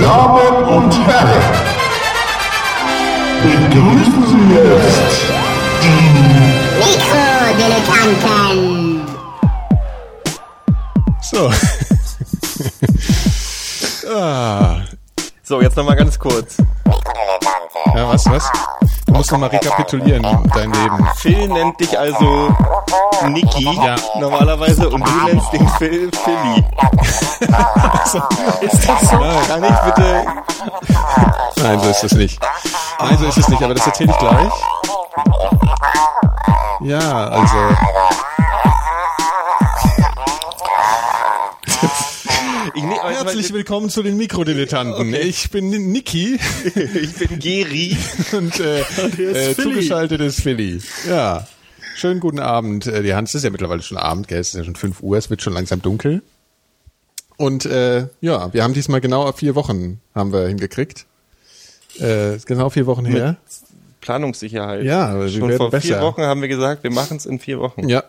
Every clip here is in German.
Damen und Herren, begrüßen Sie jetzt Mikrodilettanten. So. ah. So, jetzt nochmal ganz kurz. Ja, was, was? Musst nochmal rekapitulieren, dein Leben. Phil nennt dich also Niki Ja. normalerweise und du nennst den Phil Philly. Ist das so? Kann ich bitte... Nein, so ist es nicht. Nein, so ist es nicht, aber das erzähle ich gleich. Ja, also. Aber Herzlich willkommen zu den Mikrodilettanten. Ich bin Niki ich bin Geri. und äh, äh, zugeschaltet ist Philly. Ja. Schönen guten Abend. Äh, Die Hans es ist ja mittlerweile schon Abend, gell? Es ist ja schon 5 Uhr, es wird schon langsam dunkel. Und äh, ja, wir haben diesmal genau vier Wochen haben wir hingekriegt. Äh, ist genau vier Wochen her. Planungssicherheit. Ja, wir Schon vor vier besser. Wochen haben wir gesagt, wir machen es in vier Wochen. Ja.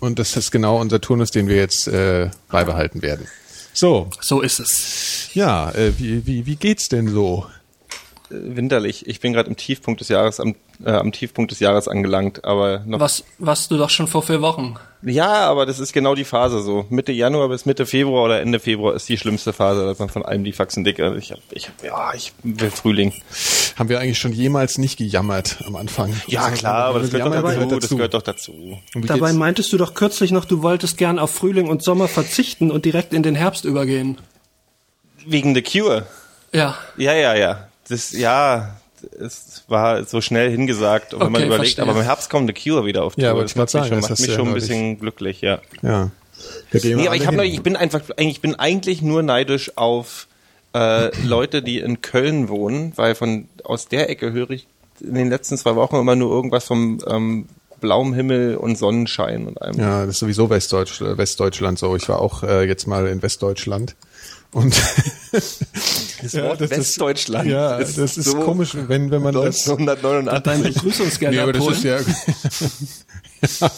Und das ist genau unser Turnus, den wir jetzt äh, beibehalten werden. So, So ist es. ja, äh, wie, wie, wie geht's denn so? Winterlich. Ich bin gerade im Tiefpunkt des Jahres, am, äh, am Tiefpunkt des Jahres angelangt, aber noch Was warst du doch schon vor vier Wochen? Ja, aber das ist genau die Phase so. Mitte Januar bis Mitte Februar oder Ende Februar ist die schlimmste Phase, dass man von allem die Faxen dick. Also ich hab, ich hab, ja, ich will Frühling. Haben wir eigentlich schon jemals nicht gejammert am Anfang? Ja, klar, aber das gehört, dazu, gehört das gehört doch dazu. Dabei geht's? meintest du doch kürzlich noch, du wolltest gern auf Frühling und Sommer verzichten und direkt in den Herbst übergehen. Wegen The Cure. Ja. Ja, ja, ja. Das, ja, es war so schnell hingesagt, und wenn man Okay, überlegt, verstehe. aber im Herbst kommt The Cure wieder auf Ja, Tour. ich das macht mich sagen, das schon, macht mich ja schon ein bisschen glücklich, ja. Ja. Nee, aber ich habe hin. ich bin einfach, ich bin eigentlich nur neidisch auf äh, Leute, die in Köln wohnen, weil von aus der Ecke höre ich in den letzten zwei Wochen immer nur irgendwas vom ähm, blauem Himmel und Sonnenschein und allem. Ja, das ist sowieso Westdeutsch, Westdeutschland so. Ich war auch äh, jetzt mal in Westdeutschland. Und Das Ja, Wort das ist- Westdeutschland. ja, das ist komisch, wenn wenn man das 1989. Dein Begrüßungsgeld Nee, aber das ist ja.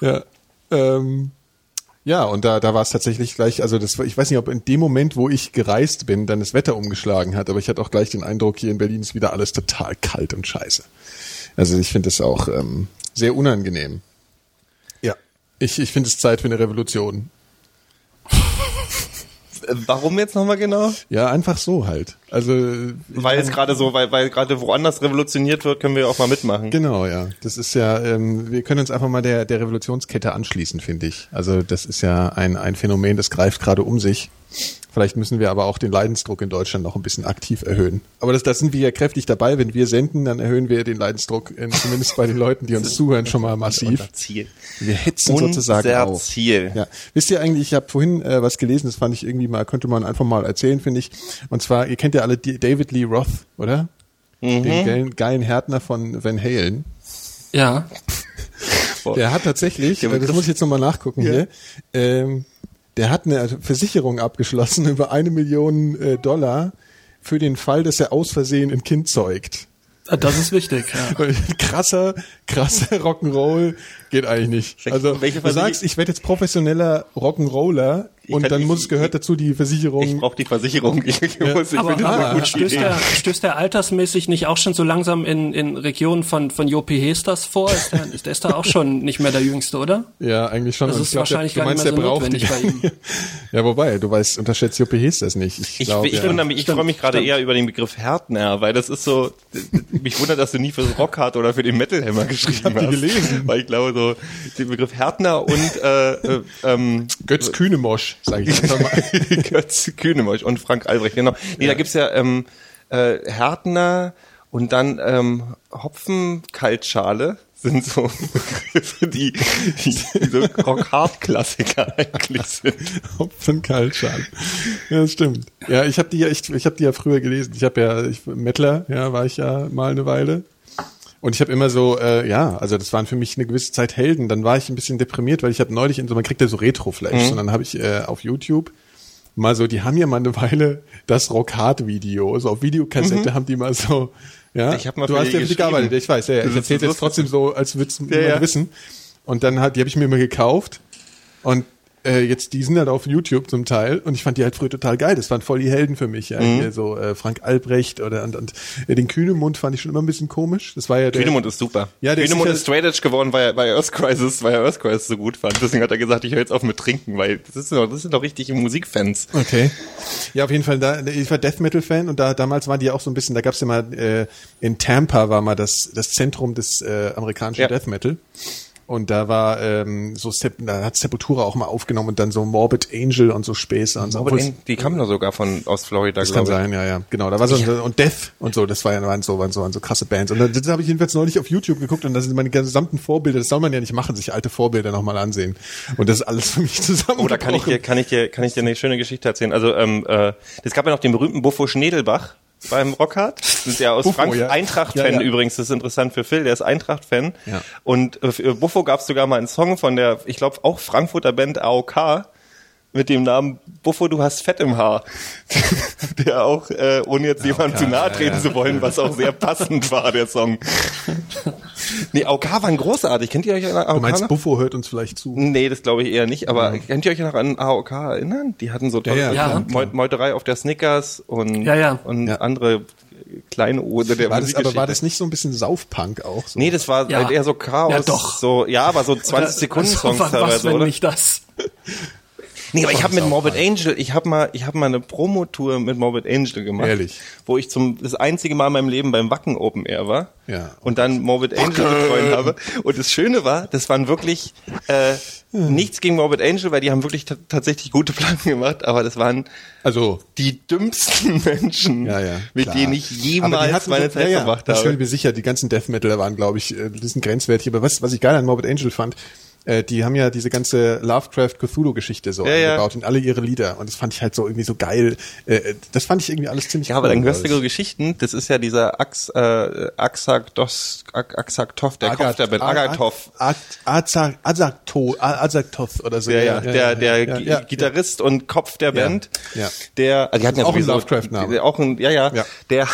ja. Ähm, ja, und da, da war es tatsächlich gleich, also das, war- ich weiß nicht, ob in dem Moment, wo ich gereist bin, dann das Wetter umgeschlagen hat, aber ich hatte auch gleich den Eindruck, hier in Berlin ist wieder alles total kalt und scheiße. Also ich finde das auch ähm, sehr unangenehm. Ja. Ich, ich finde es Zeit für eine Revolution. Warum jetzt nochmal genau? Ja, einfach so halt. Also Weil es gerade so, weil, weil gerade woanders revolutioniert wird, können wir auch mal mitmachen. Genau, ja. Das ist ja, ähm, wir können uns einfach mal der, der Revolutionskette anschließen, finde ich. Also das ist ja ein, ein Phänomen, das greift gerade um sich. Vielleicht müssen wir aber auch den Leidensdruck in Deutschland noch ein bisschen aktiv erhöhen. Aber das, das sind wir ja kräftig dabei. Wenn wir senden, dann erhöhen wir den Leidensdruck, äh, zumindest bei den Leuten, die uns zuhören, schon mal massiv. Unser Ziel. Wir hetzen sozusagen Unser auf. Ziel. Ja. Wisst ihr eigentlich, ich habe vorhin äh, was gelesen, das fand ich irgendwie mal, könnte man einfach mal erzählen, finde ich. Und zwar, ihr kennt ja alle David Lee Roth, oder? Mhm. Den geilen, geilen Härtner von Van Halen. Ja. Der hat tatsächlich, äh, das muss ich jetzt nochmal nachgucken hier, ähm, der hat eine Versicherung abgeschlossen über eine Million äh, Dollar für den Fall, dass er aus Versehen ein Kind zeugt. Das ist wichtig, ja. krasser, krasser Rock'n'Roll geht eigentlich nicht. Also du sagst, ich werde jetzt professioneller Rock'n'Roller und dann ich- muss gehört dazu die Versicherung. Ich brauche die Versicherung. Ich, ich muss, ich Aber, stößt, Idee. der, stößt der altersmäßig nicht auch schon so langsam in, in Regionen von, von Jopi Hesters vor? Ist der, ist der ist da auch schon nicht mehr der Jüngste, oder? ja, eigentlich schon. Das Und ist ich glaub, wahrscheinlich der, gar du nicht meinst, mehr so notwendig bei ihm. ja, wobei, du weißt, unterschätzt Joppe Hest das nicht. Ich, Ich, glaube, ich, ja. wundere mich, ich freue mich gerade eher über den Begriff Härtner, weil das ist so, mich wundert, dass du nie fürs Rockhard oder für den Metal Hammer geschrieben hab die hast. gelesen. Weil ich glaube so, den Begriff Härtner und äh, äh, ähm, Götz Kühnemosch, sage ich einfach mal. Götz Kühnemosch und Frank Albrecht, genau. Nee, da gibt's ja ähm, äh, Härtner und dann ähm, Hopfenkaltschale sind so Begriffe, die, die, die so Rock-Hard-Klassiker eigentlich sind. Hopfenkaltschal. Ja, das stimmt. Ja, ich habe die ja, ich, ich habe die ja früher gelesen. Ich habe ja, ich, Mettler, ja, war ich ja mal eine Weile. Und ich habe immer so, äh, ja, also das waren für mich eine gewisse Zeit Helden. Dann war ich ein bisschen deprimiert, weil ich habe neulich in so, man kriegt ja so Retro-Flash. Und dann habe ich äh, auf YouTube mal so, die haben ja mal eine Weile das Rock-Hard-Video, so auf Videokassette haben die mal so, ja. Ich hab mal du hast ja geschrieben. gearbeitet, ich weiß, ja, ja. Ich erzähle jetzt trotzdem so, als würdest du Ja, ja. wissen. Und dann hat, die habe ich mir immer gekauft. Und äh, jetzt, die sind halt auf YouTube zum Teil und ich fand die halt früher total geil. Das waren voll die Helden für mich. Ja. Mhm. Hier so äh, Frank Albrecht oder und, und äh, den Kühnemund fand ich schon immer ein bisschen komisch. Das war ja der, Kühnemund ist super. Ja, der ist Kühnemund ist Straight Edge geworden, weil er, weil Earth Crisis, weil er Earth Crisis so gut fand. Deswegen hat er gesagt, ich höre jetzt auf mit Trinken, weil das ist doch, das sind doch richtige Musikfans. Okay. Ja, auf jeden Fall, da, ich war Death Metal Fan und da damals waren die auch so ein bisschen, da gab's ja mal äh, in Tampa war mal das das Zentrum des äh, amerikanischen Ja. Death Metal. Und da war ähm, so Sep da hat Sepultura auch mal aufgenommen und dann so Morbid Angel und so Späße und so. Den, die kamen doch sogar von aus Florida, das kann glaube ich. sein, ja, ja, genau. Da war so und Death und so, das war ja waren so waren so, waren so krasse Bands. Und das habe ich jedenfalls neulich auf YouTube geguckt und das sind meine gesamten Vorbilder. Das soll man ja nicht machen, sich alte Vorbilder nochmal ansehen. Und das ist alles für mich zusammen. Oder kann ich dir, kann ich dir, kann ich dir eine schöne Geschichte erzählen? Also, ähm, äh, es gab ja noch den berühmten Buffo Schnedelbach beim Rockhard. Das ist ja aus Buffo, Frank ja. Eintracht-Fan Ja, ja. übrigens. Das ist interessant für Phil. Der ist Eintracht-Fan. Ja. Und äh, für Buffo gab es sogar mal einen Song von der, ich glaube auch Frankfurter Band AOK mit dem Namen Buffo, du hast Fett im Haar. der auch, äh, ohne jetzt jemandem zu nahe treten zu wollen, was auch sehr passend war, der Song. nee, AOK waren großartig. Kennt ihr euch an AOK Du meinst, noch? Buffo hört uns vielleicht zu. Nee, das glaube ich eher nicht. Aber könnt ihr euch noch an AOK erinnern? Die hatten so tolle Ja, ja. Meut Meuterei auf der Snickers und, Ja, ja. und Ja. andere kleine Ode der War das, aber war das nicht so ein bisschen Saufpunk auch? So? Nee, das war Ja. halt eher so Chaos. Ja, doch. So, ja, aber so 20 Sekunden Songs was, was, teilweise, wenn oder? nicht das? Nee, aber ich habe mit Morbid Angel, ich habe mal, ich habe mal eine Promotour mit Morbid Angel gemacht, Ehrlich? wo ich zum das einzige Mal in meinem Leben beim Wacken Open Air war Ja. und dann Morbid Angel betreuen habe. Und das Schöne war, das waren wirklich äh, nichts gegen Morbid Angel, weil die haben wirklich ta- tatsächlich gute Platten gemacht, aber das waren Also, die dümmsten Menschen, ja, ja. mit klar. denen ich jemals meine so- Zeit ja, verbracht Das bin ich habe. mir sicher, die ganzen Death Metaler waren, glaube ich, äh, die sind grenzwertig. Aber was, was ich geil an Morbid Angel fand, äh, die haben ja diese ganze Lovecraft-Cthulhu-Geschichte so Ja, ja. eingebaut in alle ihre Lieder. Und das fand ich halt so irgendwie so geil. Äh, das fand ich irgendwie alles ziemlich Ja, aber cool, dann hörst du so Geschichten, das ist ja dieser Ax, äh, Axaktos, Ak- Axaktov, der Kopf der Band, Agatov. Azakto, Azaktoth oder so. Ja, ja, der, der ja, Gi- ja, Gitarrist und Kopf der Band, ja. der, also die hatten ja Auch ein sowieso, Lovecraft-Name. Auch ein, ja, ja, Ja. der,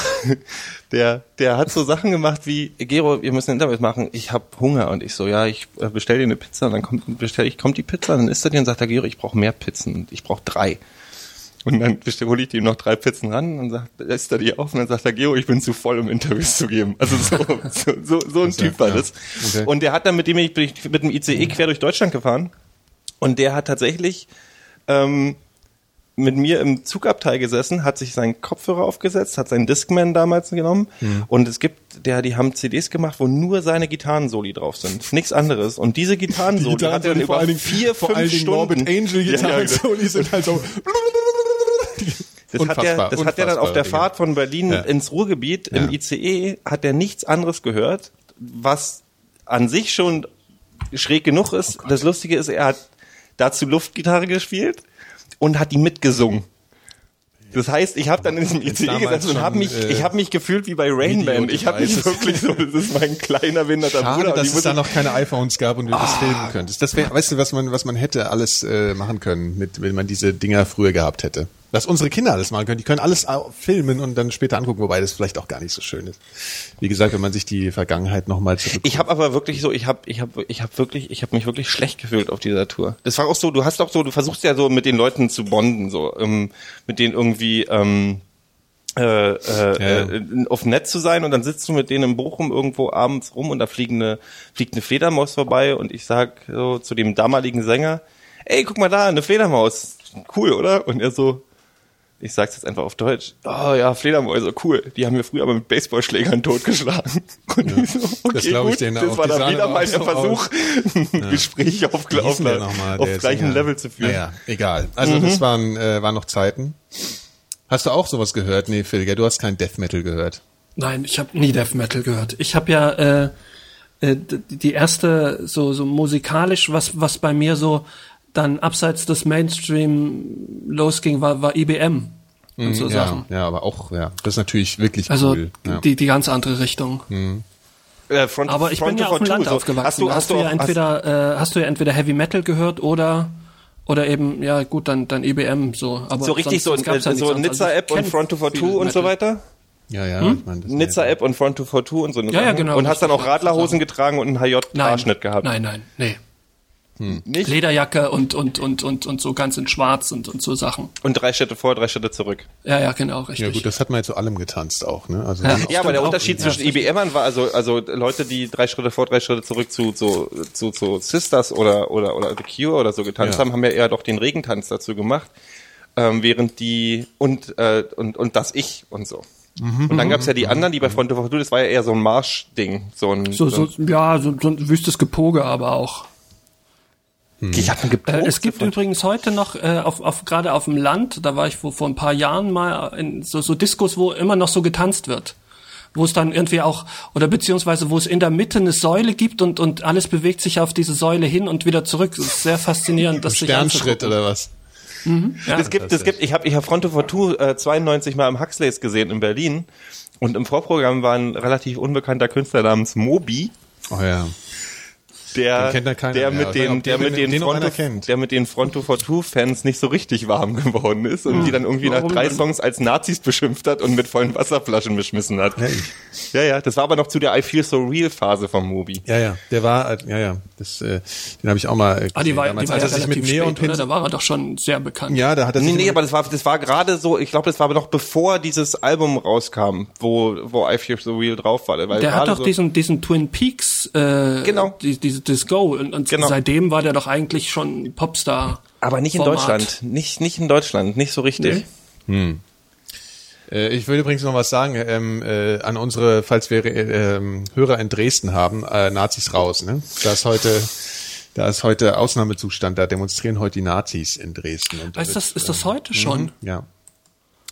der, der hat so Sachen gemacht wie, Gero, wir müssen ein Interview machen, ich habe Hunger und ich so, ja, ich äh, bestell dir eine Pizza und dann kommt, bestell ich, kommt die Pizza, dann isst er die und sagt der Gero, ich brauche mehr Pizzen und ich brauche drei. Und dann hole ich ihm noch drei Pizzen ran und sagt, lässt er die auf und dann sagt der Gero, ich bin zu voll, um Interviews zu geben. Also so, so, so, so ein ja- Typ war ja. das. Okay. Und der hat dann mit dem ich bin mit dem ICE quer durch Deutschland gefahren und der hat tatsächlich ähm, mit mir im Zugabteil gesessen, hat sich seinen Kopfhörer aufgesetzt, hat seinen Discman damals genommen Mhm. und es gibt, der, die haben CDs gemacht, wo nur seine Gitarrensoli drauf sind, nichts anderes. Und diese Gitarrensoli Die hat er dann vor über allen vier, vor fünf Stunden. Morbid Angel Ja, ja, genau. so, die sind halt so. Das hat er, Unfassbar, das hat er dann auf der Fahrt von Berlin Ja. ins Ruhrgebiet im Ja. ICE, hat er nichts anderes gehört, was an sich schon schräg genug ist. Oh das Lustige ist, er hat dazu Luftgitarre gespielt und hat die mitgesungen. Das heißt, ich habe dann in diesem ICE damals gesessen und habe mich, äh, ich habe mich gefühlt wie bei Rain Man. Ich habe mich wirklich so, das ist mein kleiner behinderter Schade, Bruder. dass es da noch keine iPhones gab und du das filmen könntest. Das wäre, weißt du, was man, was man hätte alles äh, machen können, mit, wenn man diese Dinger früher gehabt hätte. Was unsere Kinder alles machen können. Die können alles au- filmen und dann später angucken, wobei das vielleicht auch gar nicht so schön ist. Wie gesagt, wenn man sich die Vergangenheit nochmal zurück. Ich habe aber wirklich so, ich habe, ich habe, ich habe wirklich, ich habe mich wirklich schlecht gefühlt auf dieser Tour. Das war auch so, du hast auch so, du versuchst ja so mit den Leuten zu bonden, so ähm, mit denen irgendwie ähm, äh, äh, Ja. äh, auf Netz zu sein und dann sitzt du mit denen in Bochum irgendwo abends rum und da fliegt eine, fliegt eine Fledermaus vorbei und ich sag so zu dem damaligen Sänger, ey, guck mal da, eine Fledermaus, cool, oder? Und er so, ich sag's jetzt einfach auf Deutsch. Oh ja, Fledermäuse, cool. Die haben wir früher aber mit Baseballschlägern totgeschlagen. Und ich so, okay, Das glaub ich denen Das auch. war dann wieder mal der so Versuch, ein Gespräch auf, auf, nochmal, auf gleichem Sänger? Level zu führen. Naja, egal. Also das waren, äh, waren noch Zeiten. Hast du auch sowas gehört? Nee, Phil, du hast kein Death Metal gehört. Nein, ich habe nie Death Metal gehört. Ich habe ja äh, äh, die erste so so musikalisch was was bei mir so dann abseits des Mainstream losging war war IBM und so Mhm, ja, Sachen. ja, aber auch, ja, das ist natürlich wirklich Also cool. Ja. die die ganz andere Richtung. Äh, Front, Aber ich Front bin ja to auf dem Two, Land so. aufgewachsen. Hast du, Da hast du ja auch, hast, entweder äh, hast du ja entweder Heavy Metal gehört oder oder eben ja gut dann dann IBM so. Aber so richtig sonst, so, sonst äh, so anderes. Also Nizza-App ich und Front to viel 2 und so weiter? Ja, ja, Hm? ich meine, das Nizza-App und Front to 2 und so eine Ja, ja, genau, Und hast dann auch Radlerhosen getragen und einen Nein, HJ-Haarschnitt gehabt. Nein, nein, nee. Nicht? Lederjacke und, und, und, und, und so ganz in schwarz und, und so Sachen. Und drei Schritte vor, drei Schritte zurück. Ja, ja, genau, richtig. Ja gut, das hat man ja zu allem getanzt auch, ne? Also Ja. ja. Aber der auch. Unterschied zwischen IBMern war also also Leute, die drei Schritte vor, drei Schritte zurück zu zu zu, zu Sisters oder oder oder The Cure oder so getanzt Ja. haben, haben ja eher doch den Regentanz dazu gemacht, ähm, während die und äh, und und das Ich und so. Und dann gab's ja die anderen, die bei Front of das war ja eher so ein Marschding, so ein so, so, ja, so, so ein wüstes Gepoge aber auch. Ich hab einen Äh, es gibt übrigens heute noch äh, auf, auf gerade auf dem Land, da war ich vor, vor ein paar Jahren mal in so, so Diskos, wo immer noch so getanzt wird. Wo es dann irgendwie auch, oder beziehungsweise wo es in der Mitte eine Säule gibt und, und alles bewegt sich auf diese Säule hin und wieder zurück. Das ist sehr faszinierend, das sich Sternschritt oder was? Ja. Es gibt, es gibt, ich habe ich hab Fronto Fortu äh, 92 mal im Huxleys gesehen in Berlin und im Vorprogramm war ein relativ unbekannter Künstler namens Moby, Oh ja. Der, Den kennt ja keiner der mit weiß nicht, den, der den- mit den den kennt. der mit den Fronto Fortu Fans nicht so richtig warm geworden ist und die dann irgendwie nach Warum drei denn? Songs als Nazis beschimpft hat und mit vollen Wasserflaschen beschmissen hat. Ja, ja, das war aber noch zu der I Feel So Real Phase von Moby. Ja, ja, der war, äh, ja, ja, das, äh, den habe ich auch mal äh, Ah, die war, die damals, war als ja er sich mit relativ spät, Neon oder? Da war er doch schon sehr bekannt. ja, da hat er Nee, sich nee, aber das war, das war gerade so, ich glaube, das war aber noch bevor dieses Album rauskam, wo, wo I Feel So Real drauf war. Weil Der hat doch so, diesen, diesen Twin Peaks, äh, Genau. die, diese das Go und, und Genau. seitdem war der doch eigentlich schon Popstar. Aber nicht in. Deutschland. Nicht, nicht in Deutschland. Nicht so richtig. Nee. Äh, ich will übrigens noch was sagen ähm, äh, an unsere, falls wir äh, ähm, Hörer in Dresden haben, äh, Nazis raus. Ne? Da ist heute, da ist heute Ausnahmezustand. Da demonstrieren heute die Nazis in Dresden. Und Ist das, ist das heute schon? Ja.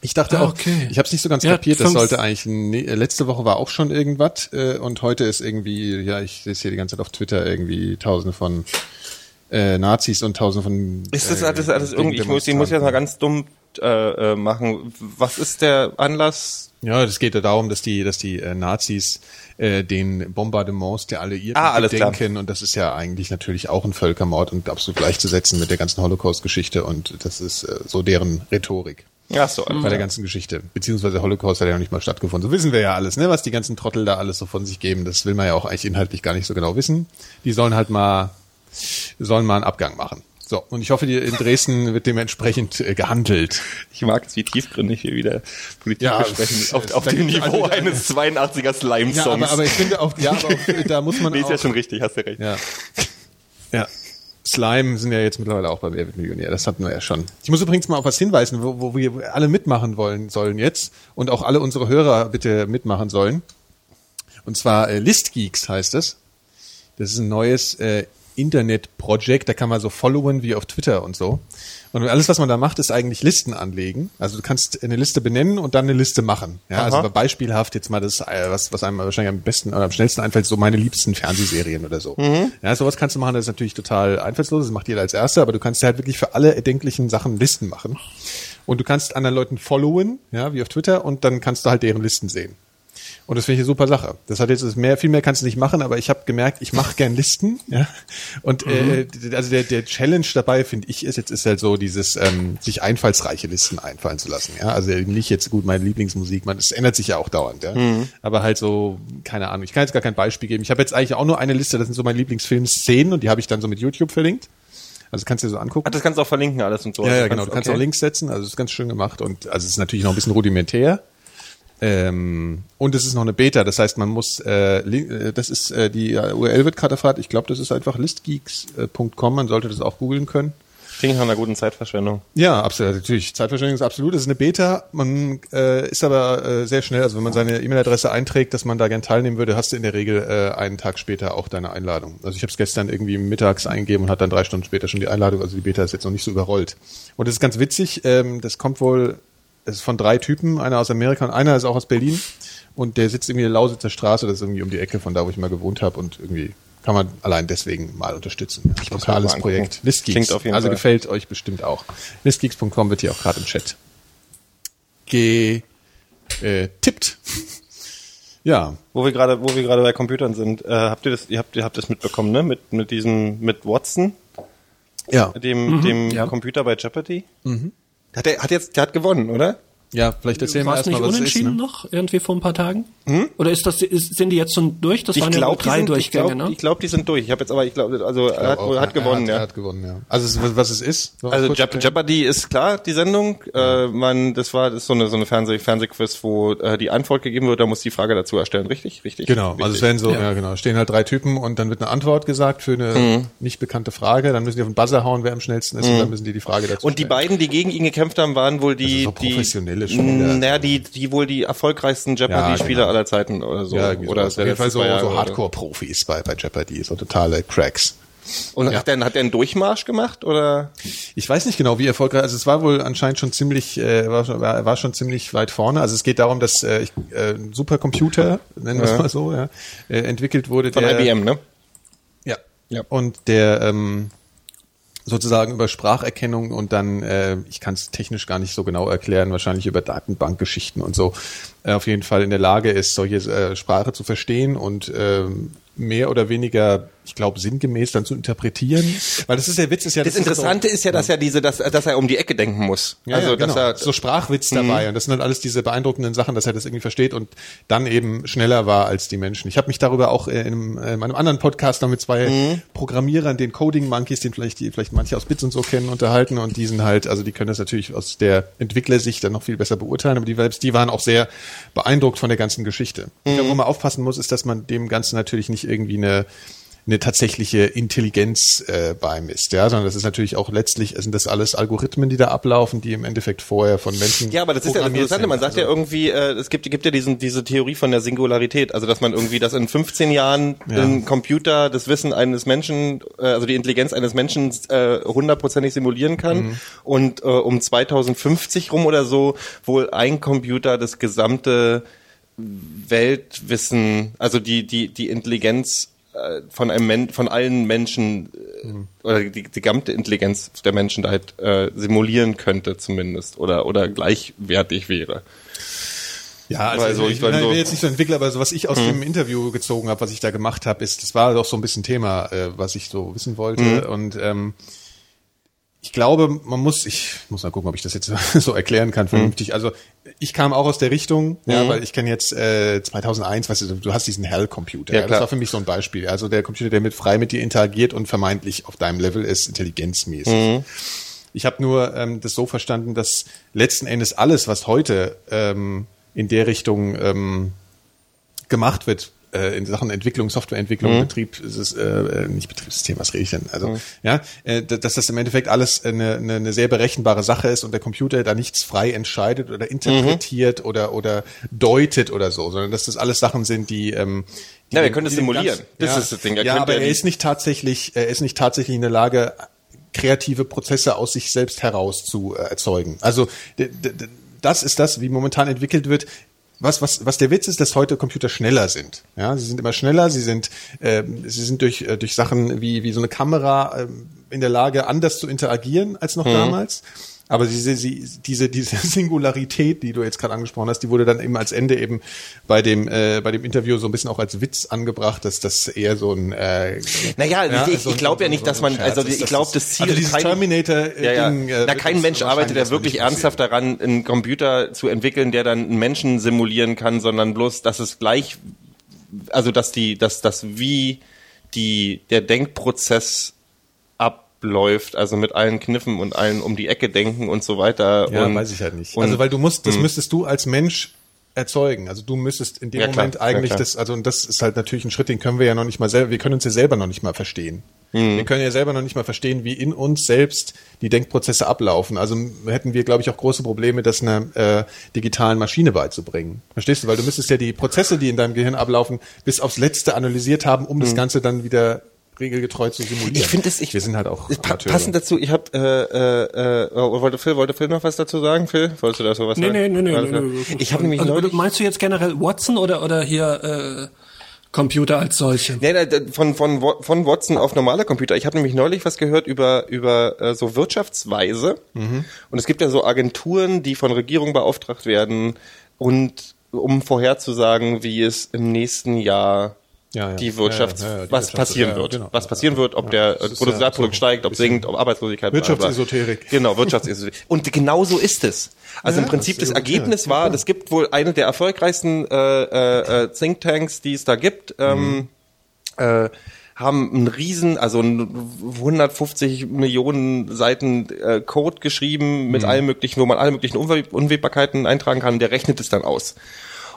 Ich dachte Ah, auch, okay. ich habe es nicht so ganz Ja, kapiert, das sollte eigentlich, nee, letzte Woche war auch schon irgendwas äh, und heute ist irgendwie, ja, ich sehe es hier die ganze Zeit auf Twitter, irgendwie tausende von äh, Nazis und tausende von Ist das äh, alles, alles irgendwie, ich muss, ich muss jetzt mal ganz dumm äh, äh, machen. Was ist der Anlass? Ja, das geht ja darum, dass die, dass die äh, Nazis äh, den Bombardements der Alliierten Ah, alles klar. gedenken und das ist ja eigentlich natürlich auch ein Völkermord und absolut gleichzusetzen mit der ganzen Holocaust-Geschichte und das ist äh, so deren Rhetorik. Ja, so. bei der ganzen Geschichte. Beziehungsweise der Holocaust hat ja noch nicht mal stattgefunden. So wissen wir ja alles, ne, was die ganzen Trottel da alles so von sich geben. Das will man ja auch eigentlich inhaltlich gar nicht so genau wissen. Die sollen halt mal, sollen mal einen Abgang machen. So, und ich hoffe, die in Dresden wird dementsprechend äh, gehandelt. Ich mag es, wie tiefgründig wir wieder Politik Ja, besprechen. es- Auf, auf dem Niveau also- eines 82er Slime-Songs. Ja, aber, aber ich finde auch, ja, aber auch, da muss man nee, ist auch, ja schon richtig, hast du recht. ja. Ja. Slime sind ja jetzt mittlerweile auch bei Wer wird Millionär. Das hatten wir ja schon. Ich muss übrigens mal auf was hinweisen, wo, wo wir alle mitmachen wollen sollen jetzt und auch alle unsere Hörer bitte mitmachen sollen. Und zwar äh, Listgeeks heißt es. Das ist ein neues äh, Internet-Projekt. Da kann man so followen wie auf Twitter und so. Und alles, was man da macht, ist eigentlich Listen anlegen. Also du kannst eine Liste benennen und dann eine Liste machen. Ja, Aha. also beispielhaft jetzt mal das, äh, was, was einem wahrscheinlich am besten oder am schnellsten einfällt, so meine liebsten Fernsehserien oder so. Ja, sowas kannst du machen, das ist natürlich total einfallslos, das macht jeder als Erster, aber du kannst halt wirklich für alle erdenklichen Sachen Listen machen. Und du kannst anderen Leuten followen, ja, wie auf Twitter, und dann kannst du halt deren Listen sehen. Und das finde ich eine super Sache. Das hat jetzt mehr, viel mehr kannst du nicht machen, aber ich habe gemerkt, ich mache gern Listen, ja. Und äh, also der, der Challenge dabei, finde ich, ist jetzt ist halt so dieses, ähm, sich einfallsreiche Listen einfallen zu lassen. Ja, also nicht jetzt gut meine Lieblingsmusik, man, das ändert sich ja auch dauernd, ja. Aber halt so, keine Ahnung, ich kann jetzt gar kein Beispiel geben. Ich habe jetzt eigentlich auch nur eine Liste, das sind so meine Lieblingsfilmszenen und die habe ich dann so mit YouTube verlinkt. Also kannst du dir so angucken. Ach, das kannst du auch verlinken alles und so. Ja, ja, Also genau. Du kannst okay. auch Links setzen, also es ist ganz schön gemacht und also es ist natürlich noch ein bisschen rudimentär. Ähm, und es ist noch eine Beta, das heißt, man muss, äh, äh, das ist äh, die äh, URL wird gerade erfragt. Ich glaube, das ist einfach listgeeks.com. Man sollte das auch googeln können. Klingt nach einer guten Zeitverschwendung. Ja, absolut, natürlich. Zeitverschwendung ist absolut. Es ist eine Beta. Man äh, ist aber äh, sehr schnell. Also wenn man seine E-Mail-Adresse einträgt, dass man da gern teilnehmen würde, hast du in der Regel äh, einen Tag später auch deine Einladung. Also ich habe es gestern irgendwie mittags eingegeben und hat dann drei Stunden später schon die Einladung. Also die Beta ist jetzt noch nicht so überrollt. Und das ist ganz witzig. Ähm, das kommt wohl, es ist von drei Typen. Einer aus Amerika und einer ist auch aus Berlin. Und der sitzt irgendwie in der Lausitzer Straße. Das ist irgendwie um die Ecke von da, wo ich mal gewohnt habe. Und irgendwie kann man allein deswegen mal unterstützen. Ja. Lokales. Projekt. Listgeeks. Klingt auf jeden also Fall. gefällt euch bestimmt auch. Listgeeks.com wird hier auch gerade im Chat getippt. Äh, tippt. ja, Wo wir gerade, wo wir gerade bei Computern sind, äh, habt ihr das, ihr habt, ihr habt das mitbekommen, ne? Mit, mit diesem, mit Watson, ja. dem, dem ja. Computer bei Jeopardy? Hat er, hat jetzt, der hat gewonnen, oder? Ja, vielleicht erzählen wir War es nicht erstmal, was es ist. unentschieden Ne? noch irgendwie vor ein paar Tagen? Oder ist das ist, sind die jetzt schon durch? Das waren ja nur die drei sind, ich Durchgänge, glaube, ne? ich glaub, die sind durch. Ich habe jetzt aber, ich glaube, also er hat, Auch, hat gewonnen, er ja. hat, Er hat gewonnen, ja. Also es- was, was es ist? Also erklären? Jeopardy ist klar, die Sendung. Äh, man, das war das ist so eine so eine Fernseh Fernsehquiz, wo äh, die Antwort gegeben wird, da muss die Frage dazu erstellen, richtig? Richtig. Genau, also es Richtig. werden so, ja. genau, stehen halt drei Typen und dann wird eine Antwort gesagt für eine nicht bekannte Frage, dann müssen die auf den Buzzer hauen, wer am schnellsten ist und dann müssen die die Frage dazu Und die stellen. beiden, die gegen ihn gekämpft haben, waren wohl die, Also so die professionelle Spieler. Naja, die, die wohl die erfolgreichsten Jeopardy-Spieler genau. aller Zeiten oder so. ja, oder auf jeden Fall so, so Hardcore-Profis bei, bei Jeopardy, so totale Cracks. Und hat der, hat der einen Durchmarsch gemacht oder? Ich weiß nicht genau, wie erfolgreich. Also es war wohl anscheinend schon ziemlich, äh, war, schon- war, war schon ziemlich weit vorne. Also es geht darum, dass äh, ich, äh, ein Supercomputer, nennen wir es Ja. mal so, ja, äh, entwickelt wurde. Von der, IBM, ne? Ja. Ja. Und der ähm, sozusagen über Spracherkennung und dann, äh, ich kann es technisch gar nicht so genau erklären, wahrscheinlich über Datenbankgeschichten und so, äh, auf jeden Fall in der Lage ist, solche äh, Sprache zu verstehen und ähm, mehr oder weniger, ich glaube, sinngemäß dann zu interpretieren. Weil das ist der Witz, ist ja Das ist Interessante so, ist ja, dass er diese, dass, dass er um die Ecke denken muss. ja, also, ja, dass genau. er, so Sprachwitz dabei und das sind halt alles diese beeindruckenden Sachen, dass er das irgendwie versteht und dann eben schneller war als die Menschen. Ich habe mich darüber auch äh, in einem, äh, in einem anderen Podcast noch mit zwei Programmierern, den Coding Monkeys, den vielleicht die vielleicht manche aus Bits und so kennen, unterhalten und die sind halt, also die können das natürlich aus der Entwicklersicht dann noch viel besser beurteilen, aber die selbst die waren auch sehr beeindruckt von der ganzen Geschichte. Ich glaube, wo man aufpassen muss, ist, dass man dem Ganzen natürlich nicht irgendwie eine eine tatsächliche Intelligenz äh, beimisst, ja, sondern das ist natürlich auch letztlich sind das alles Algorithmen, die da ablaufen, die im Endeffekt vorher von Menschen ja, aber das ist ja das Interessante. Man sagt ja Also- irgendwie, äh, es gibt, gibt ja diesen, diese Theorie von der Singularität. Also, dass man irgendwie, dass in 15 Jahren Ja. ein Computer das Wissen eines Menschen, äh, also die Intelligenz eines Menschen äh, hundertprozentig simulieren kann Mhm. und äh, um 2050 rum oder so wohl ein Computer das gesamte Weltwissen, also die, die, die Intelligenz von einem Men von allen Menschen äh, oder die, die gesamte Intelligenz der Menschen da halt äh, simulieren könnte zumindest oder oder gleichwertig wäre. Ja, also, Also, ich, ich ich, meine bin jetzt nicht so Entwickler, aber so was ich aus dem Interview gezogen habe, was ich da gemacht habe, ist, das war doch so ein bisschen Thema, äh, was ich so wissen wollte. Und ähm, ich glaube, man muss, ich muss mal gucken, ob ich das jetzt so erklären kann vernünftig. Also ich kam auch aus der Richtung, ja, weil ich kenne jetzt äh, 2001, weißt du, du hast diesen Hell-Computer. Ja, Ja, das war für mich so ein Beispiel. Also der Computer, der mit frei mit dir interagiert und vermeintlich auf deinem Level ist, intelligenzmäßig. Ich habe nur ähm, das so verstanden, dass letzten Endes alles, was heute ähm, in der Richtung ähm, gemacht wird, äh, in Sachen Entwicklung, Softwareentwicklung, Betrieb, ist es, äh, äh, nicht Betriebssystem, was rede ich denn? Also, ja, äh, dass das im Endeffekt alles eine, eine, eine sehr berechenbare Sache ist und der Computer da nichts frei entscheidet oder interpretiert oder oder deutet oder so, sondern dass das alles Sachen sind, die ähm, die Ja, wir können es simulieren. ganz- Das ja, ist das Ding. Er ja, aber er ist nicht tatsächlich, er ist nicht tatsächlich in der Lage, kreative Prozesse aus sich selbst heraus zu äh, erzeugen. Also das ist das, wie momentan entwickelt wird. Was, was, was der Witz ist, dass heute Computer schneller sind. Ja, sie sind immer schneller, sie sind, ähm, sie sind durch, äh, durch Sachen wie, wie so eine Kamera ähm, in der Lage, anders zu interagieren als noch damals. Aber sie, diese, diese Singularität, die du jetzt gerade angesprochen hast, die wurde dann eben als Ende eben bei dem, äh, bei dem Interview so ein bisschen auch als Witz angebracht, dass das eher so ein äh, Naja, ich, ich, so ich glaube ja nicht, so dass man, Scherz also ist, ich glaube, das- Ziel also dieses kein- Terminator Ja, ja. Ding, äh, Na, kein Mensch arbeitet ja wirklich ernsthaft daran, einen Computer zu entwickeln, der dann einen Menschen simulieren kann, sondern bloß, dass es gleich, also dass die, dass das wie die der Denkprozess abläuft, also mit allen Kniffen und allen um die Ecke denken und so weiter. Ja, und, weiß ich halt nicht. Und, also weil du musst, das müsstest du als Mensch erzeugen. Also du müsstest in dem Ja. Moment Ja, eigentlich klar. das, also und das ist halt natürlich ein Schritt, den können wir ja noch nicht mal selber, wir können uns ja selber noch nicht mal verstehen. Mhm. Wir können ja selber noch nicht mal verstehen, wie in uns selbst die Denkprozesse ablaufen. Also hätten wir, glaube ich, auch große Probleme, das einer äh, digitalen Maschine beizubringen. Verstehst du? Weil du müsstest ja die Prozesse, die in deinem Gehirn ablaufen, bis aufs Letzte analysiert haben, um das Ganze dann wieder regelgetreu zu simulieren. Mhm. Ich finde es, ich, wir sind halt auch pa Amateure. passend dazu. Ich habe, äh, äh, äh, wollte Phil, wollte Phil noch was dazu sagen? Phil, wolltest du dazu was Nee, sagen? nee, nee, nee, nee, nee. Ich habe nämlich also, neulich Meinst du jetzt generell Watson oder, oder hier äh, Computer als solche? Nee, nee, von, von, von Watson auf normale Computer. Ich habe nämlich neulich was gehört über, über äh, so Wirtschaftsweise. Und es gibt ja so Agenturen, die von Regierungen beauftragt werden und um vorherzusagen, wie es im nächsten Jahr Ja, ja. die Wirtschaft, Ja, die was Wirtschaft- passieren ja, wird. genau. Was passieren wird, ob der Das ist Bruttosozialprodukt steigt, ob sinkt, ob Arbeitslosigkeit. Wirtschaftsesoterik. Genau, Wirtschaftsesoterik. Und genau so ist es. Also im Prinzip das das ist Ergebnis war, ja. es gibt wohl eine der erfolgreichsten äh, äh, äh, Thinktanks, die es da gibt. Ähm, äh, haben einen riesen, also ein 150 Millionen Seiten äh, Code geschrieben mit allen möglichen, wo man alle möglichen Unwägbarkeiten eintragen kann. Der rechnet es dann aus.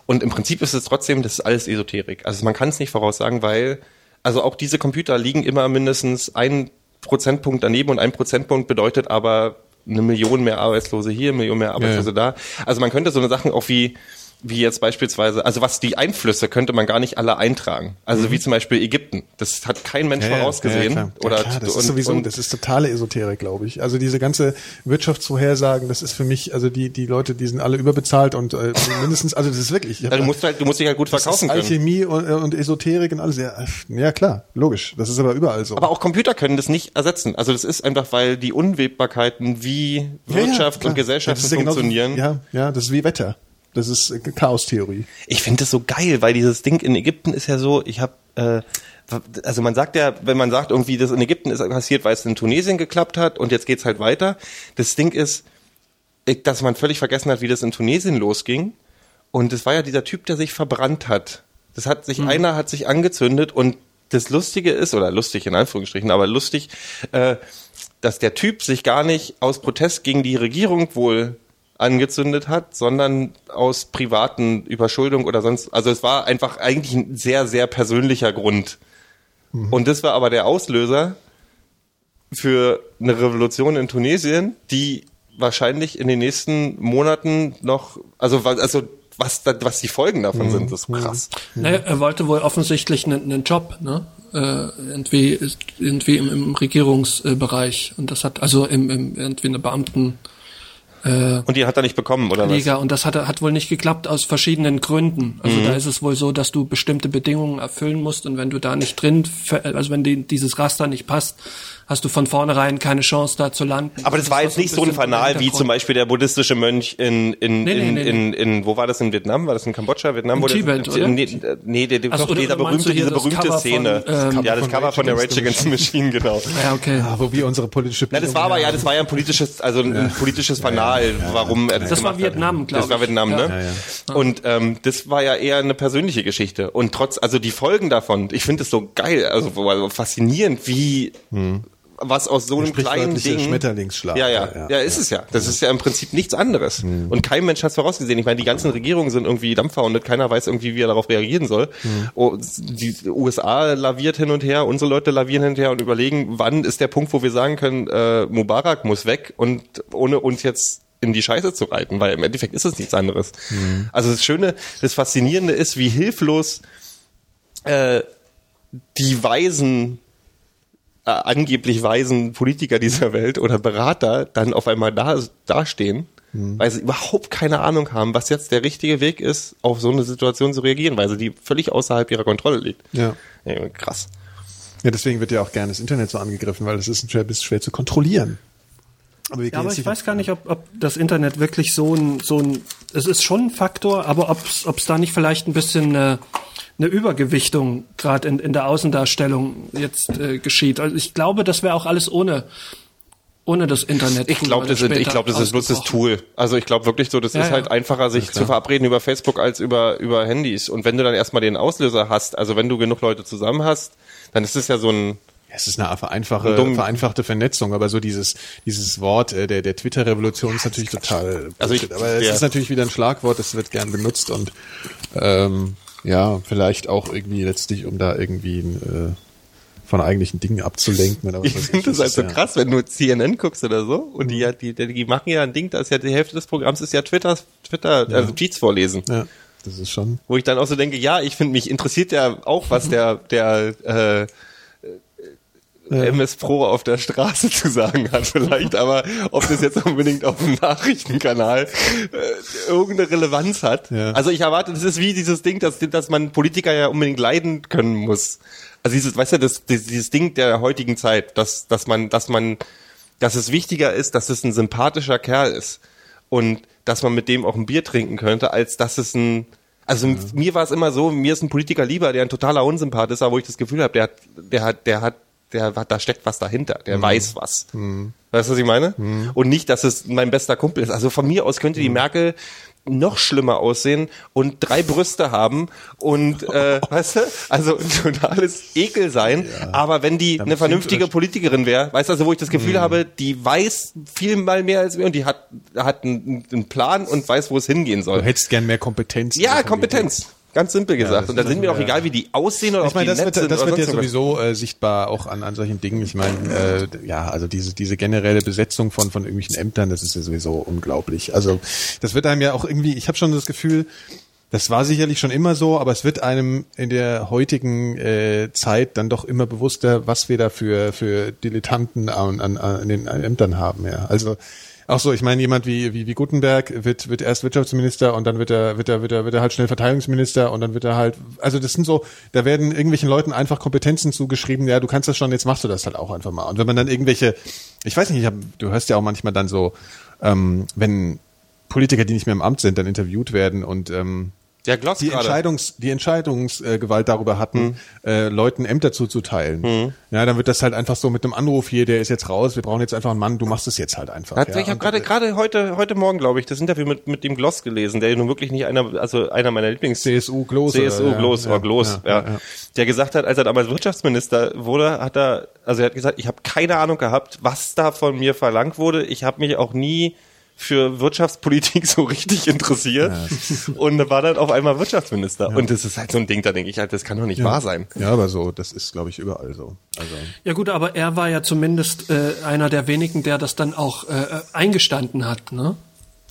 Und im Prinzip ist es trotzdem, das ist alles Esoterik. Also man kann es nicht voraussagen, weil, also auch diese Computer liegen immer mindestens ein Prozentpunkt daneben und ein Prozentpunkt bedeutet aber eine Million mehr Arbeitslose hier, eine Million mehr Arbeitslose da. Also man könnte so eine Sachen auch wie wie jetzt beispielsweise, also was die Einflüsse könnte man gar nicht alle eintragen. Also wie zum Beispiel Ägypten. Das hat kein Mensch vorausgesehen. klar. oder ja, klar, das und, ist sowieso, das ist totale Esoterik, glaube ich. Also diese ganze Wirtschaftsvorhersagen, das ist für mich, also die die Leute, die sind alle überbezahlt und äh, mindestens, also das ist wirklich. also du musst halt, du musst dich halt gut das verkaufen ist können. Alchemie und, äh, und Esoterik und alles. Ja, ja, klar, logisch. Das ist aber überall so. Aber auch Computer können das nicht ersetzen. Also das ist einfach, weil die Unwägbarkeiten, wie Ja, ja, Wirtschaft und Gesellschaft Ja, das ist ja genauso- funktionieren. Ja, ja, das ist wie Wetter. Das ist äh, Chaostheorie. Ich finde das so geil, weil dieses Ding in Ägypten ist ja so, ich habe äh, also man sagt ja, wenn man sagt irgendwie, das in Ägypten ist passiert, weil es in Tunesien geklappt hat und jetzt geht's halt weiter. Das Ding ist, dass man völlig vergessen hat, wie das in Tunesien losging. Und es war ja dieser Typ, der sich verbrannt hat. Das hat sich, einer hat sich angezündet und das Lustige ist, oder lustig in Anführungsstrichen, aber lustig, äh, dass der Typ sich gar nicht aus Protest gegen die Regierung wohl angezündet hat, sondern aus privaten Überschuldung oder sonst. Also es war einfach eigentlich ein sehr, sehr persönlicher Grund. Und das war aber der Auslöser für eine Revolution in Tunesien, die wahrscheinlich in den nächsten Monaten noch, also, also was, da, was die Folgen davon sind, ist krass. Naja, er wollte wohl offensichtlich einen, einen Job, ne? Äh, irgendwie, irgendwie im, im Regierungsbereich. Und das hat, also im, im irgendwie eine Beamten. Äh, Und die hat er nicht bekommen, oder was? Liga und das hat, hat wohl nicht geklappt aus verschiedenen Gründen. Also Mhm. da ist es wohl so, dass du bestimmte Bedingungen erfüllen musst und wenn du da nicht drin, also wenn die, dieses Raster nicht passt, hast du von vornherein keine Chance da zu landen. Aber das war jetzt nicht so ein Fanal wie zum Beispiel der buddhistische Mönch in, in, Nee, nee, in, nee, in, in, wo war das in Vietnam? War das in Kambodscha, Vietnam? In der- Tibet, oder? Nee, nee, der, der, Ach so, doch, oder- oder meinst berühmte, diese das berühmte Cover Szene. von, ähm, ja, das Cover von der Rage Against the Machine, genau. Ja, okay. Ja, wo wir unsere politische Na, das war aber ja, das war ja ein politisches, also ein politisches Fanal, warum er das, Das war. Vietnam, glaub Das war ich. Vietnam, Ja. ne? Und ähm, das war ja eher eine persönliche Geschichte. Und trotz, also die Folgen davon, ich finde es so geil, also, also faszinierend, wie was aus so einem kleinen Ding. Schmetterlingsschlag. Ja, ja, ja, ist es ja. Das ist ja im Prinzip nichts anderes. Und kein Mensch hat es vorausgesehen. Ich meine, die ganzen Regierungen sind irgendwie dampfverundet, keiner weiß irgendwie, wie er darauf reagieren soll. Oh, die USA laviert hin und her, unsere Leute lavieren hin und her und überlegen, wann ist der Punkt, wo wir sagen können, äh, Mubarak muss weg und ohne uns jetzt in die Scheiße zu reiten, weil im Endeffekt ist es nichts anderes. Also das Schöne, das Faszinierende ist, wie hilflos äh, die weisen äh, angeblich weisen Politiker dieser Welt oder Berater dann auf einmal da dastehen, weil sie überhaupt keine Ahnung haben, was jetzt der richtige Weg ist, auf so eine Situation zu reagieren, weil sie die völlig außerhalb ihrer Kontrolle liegt. Ja. Ja, krass. Ja, deswegen wird ja auch gerne das Internet so angegriffen, weil es ist schwer, ist schwer zu kontrollieren. Aber, Ja, aber ich weiß gar nicht, ob, ob das Internet wirklich so ein, so ein, es ist schon ein Faktor, aber ob es da nicht vielleicht ein bisschen äh, eine Übergewichtung gerade in, in der Außendarstellung jetzt äh, geschieht. Also ich glaube, das wäre auch alles ohne, ohne das Internet. Ich glaube, das, ist- ich glaub, das ist bloß das. Tool. Also ich glaube wirklich so, das Ja, ist ja. halt einfacher, sich zu verabreden über Facebook als über, über Handys. Und wenn du dann erstmal den Auslöser hast, also wenn du genug Leute zusammen hast, dann ist es ja so ein, es ist eine vereinfache, Dumm. vereinfachte Vernetzung, aber so dieses, dieses Wort äh, der, der Twitter-Revolution ist natürlich total Also ich- aber es ist natürlich wieder ein Schlagwort, das wird gern benutzt und ähm, ja, vielleicht auch irgendwie letztlich, um da irgendwie äh, von eigentlichen Dingen abzulenken. Oder was Ich finde das halt so ja- krass, wenn du CNN guckst oder so und die, die, die, die machen ja ein Ding, da ist ja die Hälfte des Programms ist ja Twitter, Twitter, also Tweets vorlesen. Ja, das ist schon. Wo ich dann auch so denke, ja, ich finde, mich interessiert ja auch, was der, der äh, äh, MS Pro auf der Straße zu sagen hat vielleicht, aber ob das jetzt unbedingt auf dem Nachrichtenkanal äh, irgendeine Relevanz hat. Ja. Also ich erwarte, das ist wie dieses Ding, dass, dass man Politiker ja unbedingt leiden können muss. Also dieses, weißt du, das, dieses Ding der heutigen Zeit, dass, dass man, dass man, dass es wichtiger ist, dass es ein sympathischer Kerl ist und dass man mit dem auch ein Bier trinken könnte, als dass es ein Also mir war es immer so, mir ist ein Politiker lieber, der ein totaler Unsympath ist, aber wo ich das Gefühl habe, der hat, der hat, der hat, der hat, da steckt was dahinter, der weiß was. Weißt du, was ich meine? Und nicht, dass es mein bester Kumpel ist. Also von mir aus könnte die Merkel noch schlimmer aussehen und drei Brüste haben und äh, weißt du, also ein totales Ekel sein. Aber wenn die eine vernünftige Politikerin wäre, weißt du, also wo ich das Gefühl habe, die weiß viel mal mehr als wir und die hat hat einen, einen Plan und weiß, wo es hingehen Du soll. hättest gern mehr Kompetenz. Ja, Kompetenz. Ganz simpel gesagt. das und dann sind mir doch ja. egal, wie die aussehen oder Ich meine, ob das die nett wird, sind das wird ja sowieso äh, sichtbar auch an, an solchen Dingen. Ich meine, äh, ja, also diese, diese generelle Besetzung von, von irgendwelchen Ämtern, das ist ja sowieso unglaublich. Also das wird einem ja auch irgendwie, ich habe schon das Gefühl, das war sicherlich schon immer so, aber es wird einem in der heutigen äh, Zeit dann doch immer bewusster, was wir da für, für Dilettanten an, an, an den Ämtern haben. Ja. Also auch so, ich meine, jemand wie, wie, wie Gutenberg wird, wird erst Wirtschaftsminister und dann wird er, wird er, wird er, wird er halt schnell Verteidigungsminister und dann wird er halt, also das sind so, da werden irgendwelchen Leuten einfach Kompetenzen zugeschrieben, ja, du kannst das schon, jetzt machst du das halt auch einfach mal. Und wenn man dann irgendwelche, ich weiß nicht, ich hab, du hörst ja auch manchmal dann so, ähm, wenn Politiker, die nicht mehr im Amt sind, dann interviewt werden und ähm, Ja, Gloss die gerade. Entscheidungs, die Entscheidungsgewalt darüber hatten, Hm. äh, Leuten Ämter zuzuteilen. Ja, dann wird das halt einfach so mit einem Anruf hier, der ist jetzt raus, wir brauchen jetzt einfach einen Mann, du machst es jetzt halt einfach. Hat, ja. ich habe gerade äh, gerade heute heute Morgen glaube ich das Interview mit mit dem Gloss gelesen, der nun wirklich nicht einer also einer meiner Lieblings CSU Gloss CSU oder- ja, Gloss ja, oder Gloss, ja, ja, ja, ja. der gesagt hat, als er damals Wirtschaftsminister wurde, hat er also er hat gesagt, ich habe keine Ahnung gehabt, was da von mir verlangt wurde. Ich habe mich auch nie für Wirtschaftspolitik so richtig interessiert und war dann auf einmal Wirtschaftsminister. Und das ist halt so ein Ding, da denke ich halt, das kann doch nicht wahr sein. Ja, aber so, das ist, glaube ich, überall so. Also, Ja gut, aber er war ja zumindest äh, einer der wenigen, der das dann auch äh, äh, eingestanden hat, ne?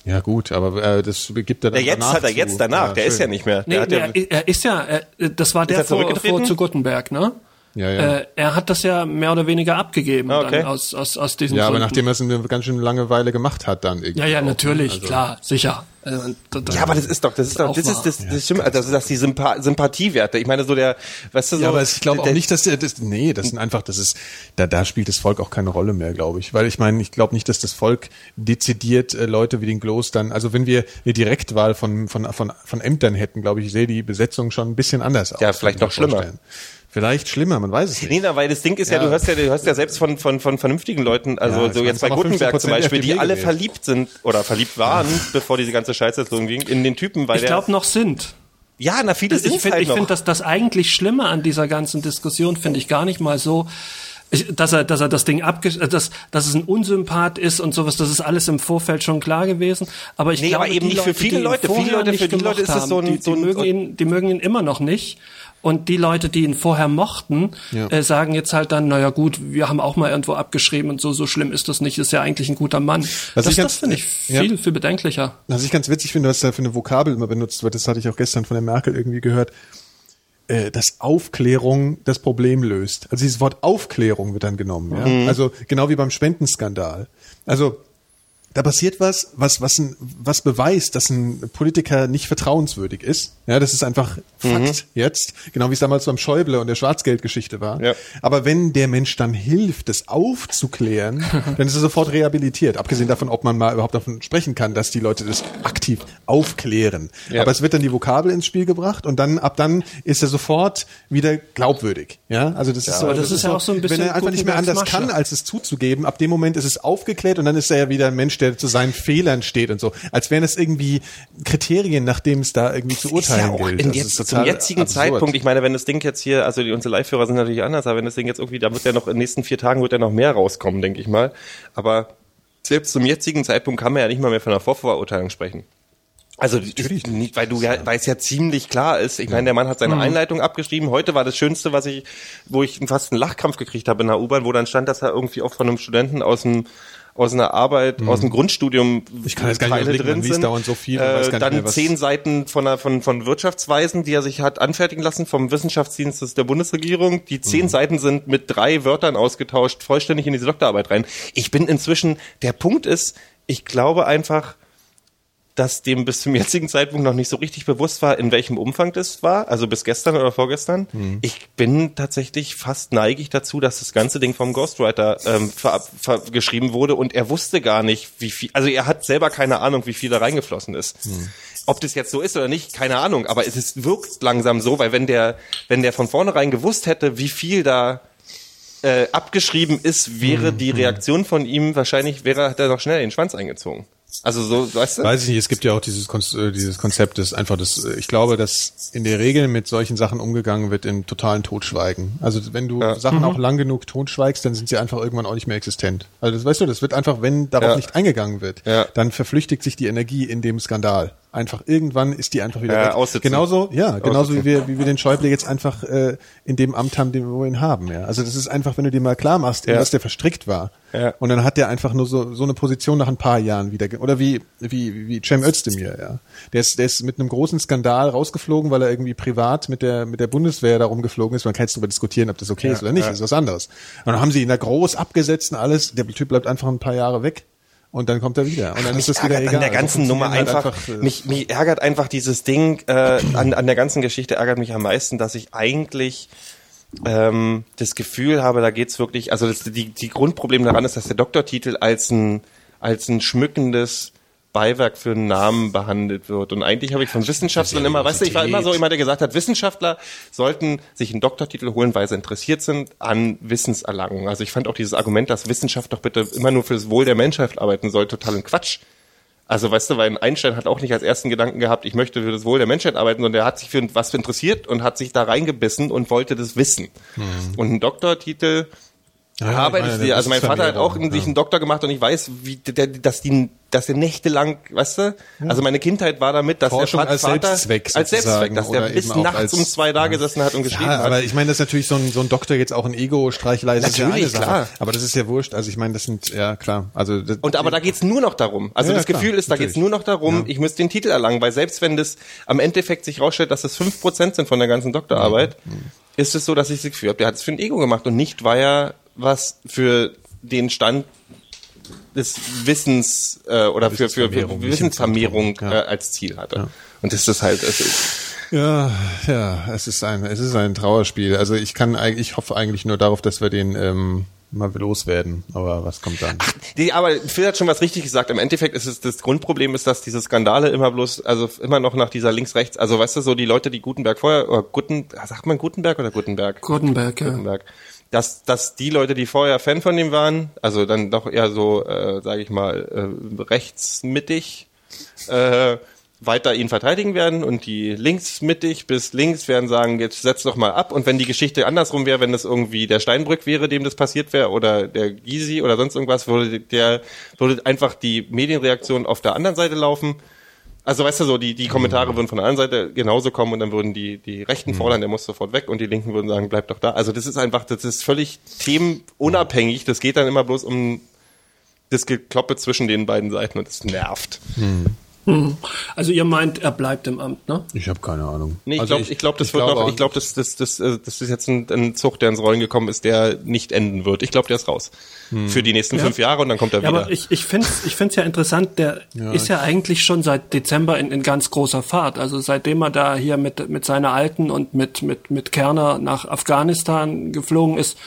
ja gut, aber äh, das gibt er dann Der jetzt danach hat er jetzt danach, Ja, der ist schön. ja nicht mehr. Nee, Der hat ja, er, ist ja, er, das war der er vor, zurückgetreten? vor zu Gutenberg, ne? Ja, ja. Äh, er hat das ja mehr oder weniger abgegeben Ah, okay. dann aus, aus, aus diesen ja, aber Gründen. nachdem er es eine ganz schön lange Weile gemacht hat, dann irgendwie. Ja, ja, auch, ne? natürlich, Also- klar, sicher. Da- Ja, aber das ist doch, das ist doch, das ist das, das stimmt, also das ist die Sympa Sympathiewerte. Ich meine so der, weißt du so. Ja, aber ich glaube auch nicht, dass der, das, nee, das sind einfach, das ist, da, da spielt das Volk auch keine Rolle mehr, glaube ich. Weil ich meine, ich glaube nicht, dass das Volk dezidiert äh, Leute wie den Gloß dann, also wenn wir eine Direktwahl von, von, von, von Ämtern hätten, glaube ich, sehe die Besetzung schon ein bisschen anders aus. Ja, vielleicht noch schlimmer. vorstellen. Vielleicht schlimmer, man weiß es nicht. Nee, na, weil das Ding ist ja, Ja. du hörst ja, du hörst ja selbst von, von, von vernünftigen Leuten, also Ja, ich so jetzt bei Gutenberg zum 15% Beispiel, die alle gewählt. verliebt sind oder verliebt waren, bevor diese ganze Scheiße jetzt losging, in den Typen, weil ich glaube noch sind. ja, na, viele Ich sind finde, halt ich finde, dass das eigentlich Schlimme an dieser ganzen Diskussion finde ich gar nicht mal so, ich, dass er, dass er das Ding abge, äh, dass, dass es ein Unsympath ist und sowas, das ist alles im Vorfeld schon klar gewesen. Aber ich Nee, glaube, aber eben die nicht für Leute, viele die ihn Leute. Viele Leute- für die Leute ist es so ein- haben, die, so ein- die mögen ihn, die mögen ihn immer noch nicht. Und die Leute, die ihn vorher mochten, Ja. äh, sagen jetzt halt dann, naja gut, wir haben auch mal irgendwo abgeschrieben und so, so schlimm ist das nicht, ist ja eigentlich ein guter Mann. Was das ich ganz- das finde ich ja. viel, viel bedenklicher. Was ich ganz witzig finde, was da für eine Vokabel immer benutzt wird, das hatte ich auch gestern von der Merkel irgendwie gehört, äh, dass Aufklärung das Problem löst. Also dieses Wort Aufklärung wird dann genommen. Ja? Also genau wie beim Spendenskandal. Also da passiert was, was, was, was beweist, dass ein Politiker nicht vertrauenswürdig ist. Ja, das ist einfach Fakt jetzt. Genau wie es damals beim Schäuble und der Schwarzgeldgeschichte war. Ja. Aber wenn der Mensch dann hilft, das aufzuklären, dann ist er sofort rehabilitiert. Abgesehen davon, ob man mal überhaupt davon sprechen kann, dass die Leute das aktiv aufklären. Ja. Aber es wird dann die Vokabel ins Spiel gebracht und dann, ab dann ist er sofort wieder glaubwürdig. Ja, also das ist so, aber das ist ja auch so ein bisschen wenn er einfach nicht mehr anders Gutenbergs kann, Masche. als es zuzugeben, ab dem Moment ist es aufgeklärt und dann ist er ja wieder ein Mensch, der zu seinen Fehlern steht und so. Als wären es irgendwie Kriterien, nach dem es da irgendwie zu ist ja urteilen auch gilt. in jetzt, zum jetzigen absurd. Zeitpunkt, ich meine, wenn das Ding jetzt hier, also die, unsere Live-Hörer sind natürlich anders, aber wenn das Ding jetzt irgendwie, da wird ja noch in den nächsten vier Tagen wird ja noch mehr rauskommen, denke ich mal. Aber selbst zum jetzigen Zeitpunkt kann man ja nicht mal mehr von einer Vorverurteilung sprechen. Also natürlich nicht, weil du ja, weil es ja ziemlich klar ist. Ich meine, der Mann hat seine Einleitung abgeschrieben. Heute war das Schönste, was ich, wo ich fast einen Lachkampf gekriegt habe in der U-Bahn, wo dann stand, dass er irgendwie auch von einem Studenten aus dem aus einer Arbeit, aus dem Grundstudium Ich kann jetzt gar nicht Teile überblicken, man drin sind. so viel und weiß gar nicht dann mehr, zehn Seiten von, einer, von, von Wirtschaftsweisen, die er sich hat anfertigen lassen vom Wissenschaftsdienst der Bundesregierung. Die Mhm. zehn Seiten sind mit drei Wörtern ausgetauscht, vollständig in diese Doktorarbeit rein. Ich bin inzwischen, der Punkt ist, ich glaube einfach, dass dem bis zum jetzigen Zeitpunkt noch nicht so richtig bewusst war, in welchem Umfang das war, also bis gestern oder vorgestern. Mhm. Ich bin tatsächlich fast neigig dazu, dass das ganze Ding vom Ghostwriter ähm, ver, ver, geschrieben wurde und er wusste gar nicht, wie viel, also er hat selber keine Ahnung, wie viel da reingeflossen ist. Mhm. Ob das jetzt so ist oder nicht, keine Ahnung, aber es ist, wirkt langsam so, weil wenn der, wenn der von vornherein gewusst hätte, wie viel da äh, abgeschrieben ist, wäre Mhm. die Reaktion von ihm wahrscheinlich, wäre, hat er noch schnell den Schwanz eingezogen. Also so, weißt du? Weiß ich nicht, es gibt ja auch dieses, äh, dieses Konzept, das einfach das, äh, ich glaube, dass in der Regel mit solchen Sachen umgegangen wird in totalen Totschweigen. Also wenn du Ja. Sachen auch lang genug totschweigst, dann sind sie einfach irgendwann auch nicht mehr existent. Also das weißt du, das wird einfach, wenn darauf Ja. nicht eingegangen wird, Ja. dann verflüchtigt sich die Energie in dem Skandal. Einfach irgendwann ist die einfach wieder Ja, weg. aussitzen. Genauso, ja, genauso Aussitzen. wie wir, wie wir den Schäuble jetzt einfach äh, in dem Amt haben, den wir ihn haben. Ja. Also das ist einfach, wenn du dir mal klar machst, in Ja. was der verstrickt war. Ja. Und dann hat der einfach nur so, so eine Position nach ein paar Jahren wieder, oder wie, wie, wie Cem Özdemir, ja. Der ist, der ist mit einem großen Skandal rausgeflogen, weil er irgendwie privat mit der, mit der Bundeswehr da rumgeflogen ist. Man kann jetzt darüber diskutieren, ob das okay ist oder nicht, das ist was anderes. Und dann haben sie ihn da groß abgesetzt und alles. Der Typ bleibt einfach ein paar Jahre weg. Und dann kommt er wieder. Und dann ist mich das wieder egal. an der So ganzen Nummer halt einfach, äh, mich, mich ärgert einfach dieses Ding, äh, an, an der ganzen Geschichte ärgert mich am meisten, dass ich eigentlich ähm, das Gefühl habe, da geht's wirklich, also das, die, die Grundproblem daran ist, dass der Doktortitel als ein, als ein schmückendes Beiwerk für einen Namen behandelt wird. Und eigentlich habe ich von Wissenschaftlern immer, weißt du, ich war immer so jemand, der gesagt hat, Wissenschaftler sollten sich einen Doktortitel holen, weil sie interessiert sind an Wissenserlangung. Also ich fand auch dieses Argument, dass Wissenschaft doch bitte immer nur für das Wohl der Menschheit arbeiten soll, total ein Quatsch. Also weißt du, weil ein Einstein hat auch nicht als ersten Gedanken gehabt, ich möchte für das Wohl der Menschheit arbeiten, sondern er hat sich für was interessiert und hat sich da reingebissen und wollte das wissen. Und ein Doktortitel Ja, arbeitet meine, das Also mein Vater hat auch Vermehrung, sich ja. einen Doktor gemacht und ich weiß, wie der, dass die, dass der nächtelang, weißt du? Also meine Kindheit war damit, dass Forschung der als Vater Selbstzweck als Selbstzweck, dass der bis nachts als- um zwei da gesessen hat und geschrieben Ja, aber hat. ich meine, das ist natürlich so ein, so ein Doktor jetzt auch ein Ego-Streichelei. das ist ja Natürlich, klar. Aber das ist ja wurscht. Also ich meine, das sind, ja klar. Also das, Und aber da geht's nur noch darum. Also Ja, das klar, Gefühl ist, da natürlich. geht's nur noch darum, Ja. ich muss den Titel erlangen, weil selbst wenn das am Endeffekt sich rausstellt, dass es fünf Prozent sind von der ganzen Doktorarbeit, ist es so, dass ich das Gefühl habe, der hat es für ein Ego gemacht und nicht, weil er was für den Stand des Wissens äh, oder für, für, für Wissensvermehrung, Zentrum, ja. äh, als Ziel hatte. Und das ist halt, ist, Ja, ja, es ist ein, es ist ein Trauerspiel. Also ich kann eigentlich, ich hoffe eigentlich nur darauf, dass wir den ähm, mal loswerden. Aber was kommt dann? Die, aber Phil hat schon was richtig gesagt. Im Endeffekt ist es das Grundproblem ist, dass diese Skandale immer bloß, also immer noch nach dieser links-rechts, also weißt du, so die Leute, die Gutenberg vorher, oder Guten, sagt man Gutenberg oder Gutenberg? Gutenberg, ja. Gutenberg. Dass, dass die Leute, die vorher Fan von ihm waren, also dann doch eher so, äh, sage ich mal, äh, rechtsmittig, äh, weiter ihn verteidigen werden und die linksmittig bis links werden sagen, jetzt setz doch mal ab. Und wenn die Geschichte andersrum wäre, wenn es irgendwie der Steinbrück wäre, dem das passiert wäre, oder der Gysi oder sonst irgendwas, würde der, würde einfach die Medienreaktion auf der anderen Seite laufen. Also weißt du so, die, die Kommentare würden von der anderen Seite genauso kommen und dann würden die, die Rechten fordern, der muss sofort weg und die Linken würden sagen, bleib doch da. Also das ist einfach, das ist völlig themenunabhängig. Das geht dann immer bloß um das Gekloppe zwischen den beiden Seiten und das nervt. Also ihr meint, er bleibt im Amt, ne? Ich habe keine Ahnung. Nee, ich Also glaube, ich, glaub, das ich wird glaube noch, ich glaube, das, das, das, äh, das ist jetzt ein, ein Zug, der ins Rollen gekommen ist, der nicht enden wird. Ich glaube, der ist raus. Für die nächsten fünf Jahre und dann kommt er Ja, wieder. aber ich, ich finde es ich find's ja interessant, der ist ja eigentlich schon seit Dezember in, in ganz großer Fahrt. Also seitdem er da hier mit, mit seiner Alten und mit, mit, mit Kerner nach Afghanistan geflogen ist,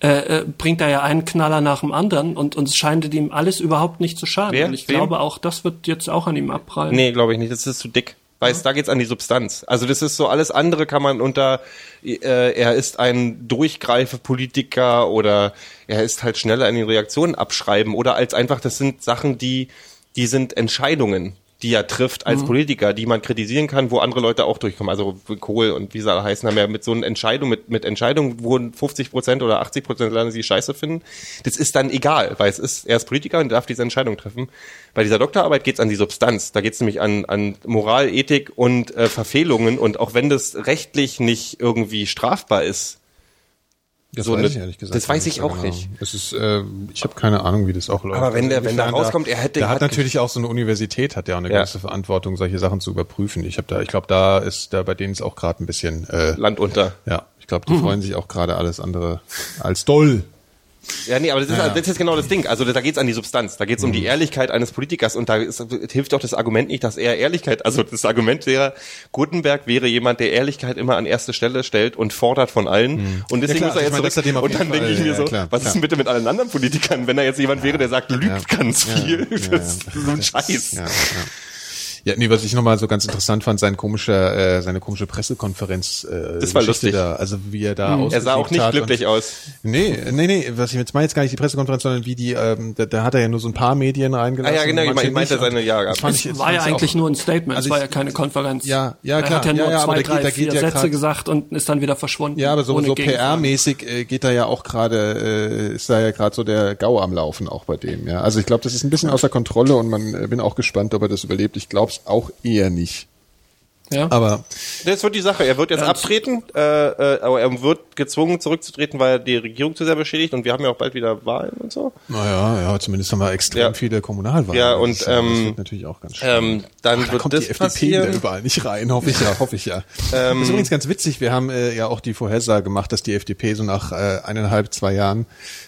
äh, äh, bringt er ja einen Knaller nach dem anderen und, es scheint ihm alles überhaupt nicht zu schaden. Wer? Und ich Wem? glaube auch, das wird jetzt auch an ihm abprallen. Nee, glaube ich nicht. Das ist zu dick. Weißt, da geht's an die Substanz. Also das ist so, alles andere kann man unter, äh, er ist ein Durchgreife-Politiker oder er ist halt schneller in den Reaktionen abschreiben oder als einfach, das sind Sachen, die, die sind Entscheidungen, die er trifft als Politiker, die man kritisieren kann, wo andere Leute auch durchkommen. Also Kohl und wie sie alle heißen, haben ja mit so einer Entscheidung, mit, mit Entscheidungen, wo 50 Prozent oder 80 Prozent Länder sie scheiße finden. Das ist dann egal, weil es ist, er ist Politiker und darf diese Entscheidung treffen. Bei dieser Doktorarbeit geht's an die Substanz. Da geht's nämlich an, an Moral, Ethik und äh, Verfehlungen. Und auch wenn das rechtlich nicht irgendwie strafbar ist, Das so weiß eine- ich ehrlich gesagt. das weiß ich auch nicht. Es ist, äh, ich habe keine Ahnung, wie das auch läuft. Aber wenn der- wenn da rauskommt, er hätte- der hat hat- natürlich auch so eine Universität, hat ja auch eine Ja. gewisse Verantwortung, solche Sachen zu überprüfen. Ich habe da, ich glaube, da ist da bei denen ist auch gerade ein bisschen, äh, Land unter. ja, ich glaube, die freuen sich auch gerade alles andere als doll. Ja, nee, aber das ist, Ja. das ist genau das Ding. Also da geht's an die Substanz. Da geht's um die Ehrlichkeit eines Politikers und da ist, hilft doch das Argument nicht, dass er Ehrlichkeit, also das Argument wäre, Gutenberg wäre jemand, der Ehrlichkeit immer an erste Stelle stellt und fordert von allen. Und deswegen Ja, klar, muss er jetzt meine, Und dann denke ich mir ja, so, klar, was ist denn bitte mit allen anderen Politikern, wenn er jetzt jemand wäre, der sagt, lügt ganz viel? Das ist so ein Scheiß. Ja, ja. Ja, nee, was ich nochmal so ganz interessant fand, sein komischer, äh, seine komische Pressekonferenz. Äh, Das war Geschichte lustig. Da, also wie er da Er sah auch nicht glücklich aus. Nee, nee, nee, was ich jetzt meine jetzt gar nicht die Pressekonferenz, sondern wie die, ähm, da, da hat er ja nur so ein paar Medien reingelassen. Ah ja, genau, ich meinte. Und seine- ja, das fand Es ich, das war ja ich auch- eigentlich nur ein Statement, Also es war ja keine Konferenz. Ja, ja, Er klar. hat ja Ja, nur ja, aber zwei, drei, geht vier ja Sätze grad- gesagt und ist dann wieder verschwunden. Ja, aber so, so. PR-mäßig äh, geht da ja auch gerade, äh, ist da ja gerade so der GAU am Laufen auch bei dem. Ja, also ich glaube, das ist ein bisschen außer Kontrolle und man äh, bin auch gespannt, ob er das überlebt. Ich glaube auch eher nicht. Ja. Aber Das wird die Sache. Er wird jetzt Ja. abtreten, äh, äh, aber er wird gezwungen zurückzutreten, weil die Regierung zu sehr beschädigt und wir haben ja auch bald wieder Wahlen und so. naja, ja, zumindest haben wir extrem Ja. viele Kommunalwahlen. Ja, Das und, das ähm, wird natürlich auch ganz schön. Ähm, dann Da wird kommt das die FDP passieren. überall nicht rein, hoffe ich ja, hoffe ich ja. das ist übrigens ganz witzig, wir haben äh, ja auch die Vorhersage gemacht, dass die FDP so nach äh, eineinhalb, zwei Jahren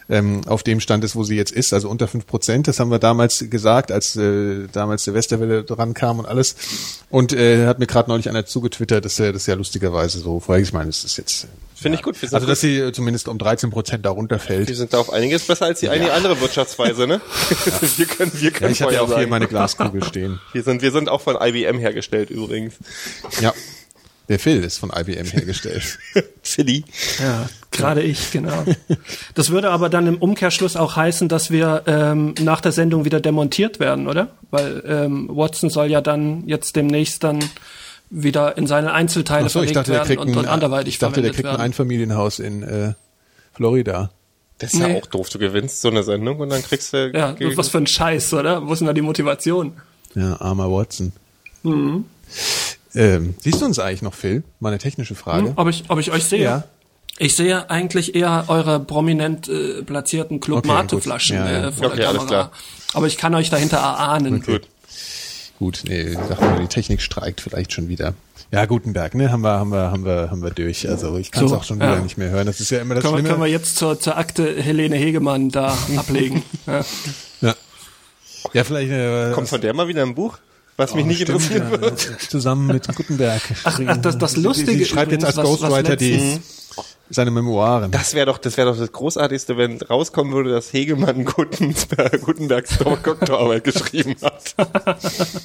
ähm, auf dem Stand ist, wo sie jetzt ist, also unter fünf Prozent. Das haben wir damals gesagt, als äh, damals der Westerwelle dran kam und alles. Und äh, hat mir gerade neulich einer zugetwittert, dass er das ja lustigerweise so vorher, ich meine, es ist jetzt... Finde ich gut. Wir sind, Also, dass sie äh, zumindest um 13 Prozent darunter wir fällt. sind da auf einiges besser als die eine andere Wirtschaftsweise, ne? wir können, wir Ja, können ich habe ja auch hier sagen. meine Glaskugel stehen. Wir sind, wir sind auch von IBM hergestellt übrigens. Ja. Der Phil ist von IBM hergestellt. Philly. Ja, gerade ich, genau. Das würde aber dann im Umkehrschluss auch heißen, dass wir ähm, nach der Sendung wieder demontiert werden, oder? Weil ähm, Watson soll ja dann jetzt demnächst dann wieder in seine Einzelteile Ach so, ich verlegt dachte, der werden kriegt und, und ein, anderweitig ich dachte, der kriegt ein werden. Einfamilienhaus in äh, Florida. Das ist ja Nee. auch doof. Du gewinnst so eine Sendung und dann kriegst du. Ja, was für ein Scheiß, oder? Wo ist denn da die Motivation? Ja, armer Watson. Mhm. Ähm, siehst du uns eigentlich noch, Phil? Mal eine technische Frage. Ob ich, ob ich euch sehe? Ja. Ich sehe eigentlich eher eure prominent äh, platzierten Club Okay, Mate gut. Flaschen Ja, ja. äh, vor Okay, der alles Kamera. klar. Aber ich kann euch dahinter erahnen. Gut. Gut, nee, dachte mal, die Technik streikt vielleicht schon wieder. Ja, Gutenberg, ne, haben wir, haben wir, haben wir, haben wir durch. Also ich kann es So, auch schon wieder ja. nicht mehr hören. Das ist ja immer das Können wir, Schlimme. können wir jetzt zur, zur Akte Helene Hegemann da ablegen. Ja. ja. ja, vielleicht äh, Kommt von der mal wieder ein Buch, was mich nicht stimmt, interessieren ja, wird. zusammen mit Gutenberg. Ach, ach, das, das Lustige Sie, sie schreibt jetzt als Ghostwriter die seine Memoiren. Das wäre doch, das wäre doch das Großartigste, wenn rauskommen würde, dass Hegemann Gutenberg, Gutenbergs Doktorarbeit geschrieben hat.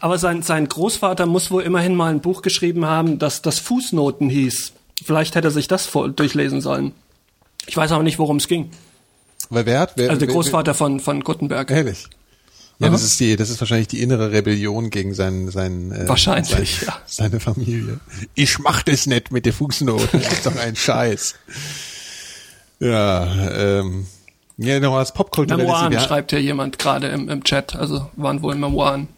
Aber sein, sein Großvater muss wohl immerhin mal ein Buch geschrieben haben, das das Fußnoten hieß. Vielleicht hätte er sich das vor, durchlesen sollen. Ich weiß aber nicht, worum es ging. Weil wer hat, wer, Also der wer- Großvater von, von Gutenberg. Ehrlich. Ja, das ist die, das ist wahrscheinlich die innere Rebellion gegen seinen, seinen, äh, Wahrscheinlich, sein, ja. seine Familie. Ich mach das nicht mit der Fußnote. Das ist doch ein Scheiß. Ja, ähm, ja, noch als popkulturelles Memoiren wir- schreibt hier jemand gerade im, im Chat. Also waren wohl Memoiren.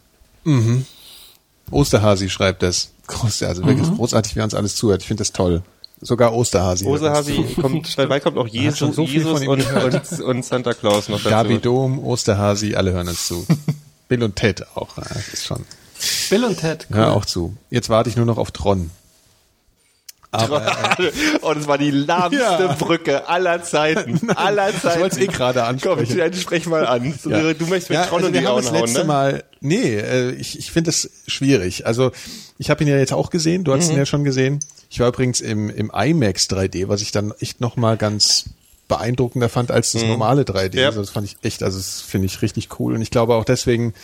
Osterhasi schreibt das. Groß, also wirklich Mhm. großartig, wer uns alles zuhört. Ich finde das toll. Sogar Osterhasi. Osterhasi kommt, dabei kommt auch Jesus, so Jesus und, und, und Santa Claus noch dazu. Gabi Dom, Osterhasi, alle hören uns zu. Bill und Ted auch. Das ist schon. Bill und Ted. cool. Hör auch zu. Jetzt warte ich nur noch auf Tron. Aber, äh, oh, das war die lahmste Ja. Brücke aller Zeiten. aller Zeiten. wollte es eh gerade ansprechen. Komm, ich, sprech mal an. Ja. Du möchtest mit ja, Tron also und wir die haben Augen das letzte ne? Mal, nee, äh, ich, ich finde das schwierig. Also ich habe ihn ja jetzt auch gesehen, du Mhm. hast ihn ja schon gesehen. Ich war übrigens im, im IMAX 3D, was ich dann echt nochmal ganz beeindruckender fand als das normale 3D. Mhm. Ja. Also das fand ich echt, also das finde ich richtig cool. Und ich glaube auch deswegen